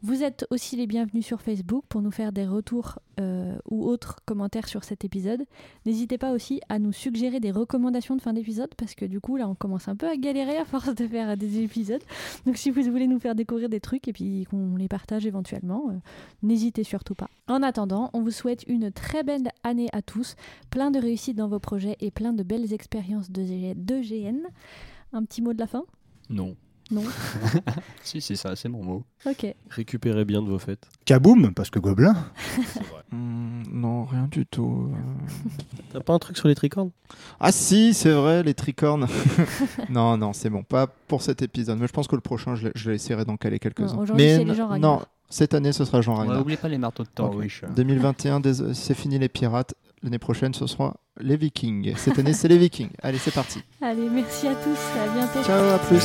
Vous êtes aussi les bienvenus sur Facebook pour nous faire des retours euh, ou autres commentaires sur cet épisode. N'hésitez pas aussi à nous suggérer des recommandations de fin d'épisode parce que du coup là on commence un peu à galérer à force de faire des épisodes. Donc si vous voulez nous faire découvrir des trucs et puis qu'on les partage éventuellement, euh, n'hésitez surtout pas. En attendant, on vous souhaite une très belle année à tous, plein de réussite dans vos projets et plein de belles expériences de GN. Un petit mot de la fin? Non. Non Si, c'est ça, c'est mon mot. Ok. Récupérez bien de vos fêtes. Kaboom, parce que Gobelin. Hmm, non, rien du tout. euh. T'as pas un truc sur les tricornes? Ah si, c'est vrai, les tricornes. non, non, c'est bon, pas pour cet épisode. Mais je pense que le prochain, je, je l'essaierai d'en caler quelques-uns. Mais c'est les n- gens non, Ragnar. Cette année, ce sera Jean Ouais, Reinhardt. oublie pas les marteaux de Thor, Ok. Wish. 2021, dés- c'est fini les pirates. L'année prochaine, ce sera les Vikings. Cette année, c'est les Vikings. Allez, c'est parti. Allez, merci à tous. À bientôt. Ciao, à plus.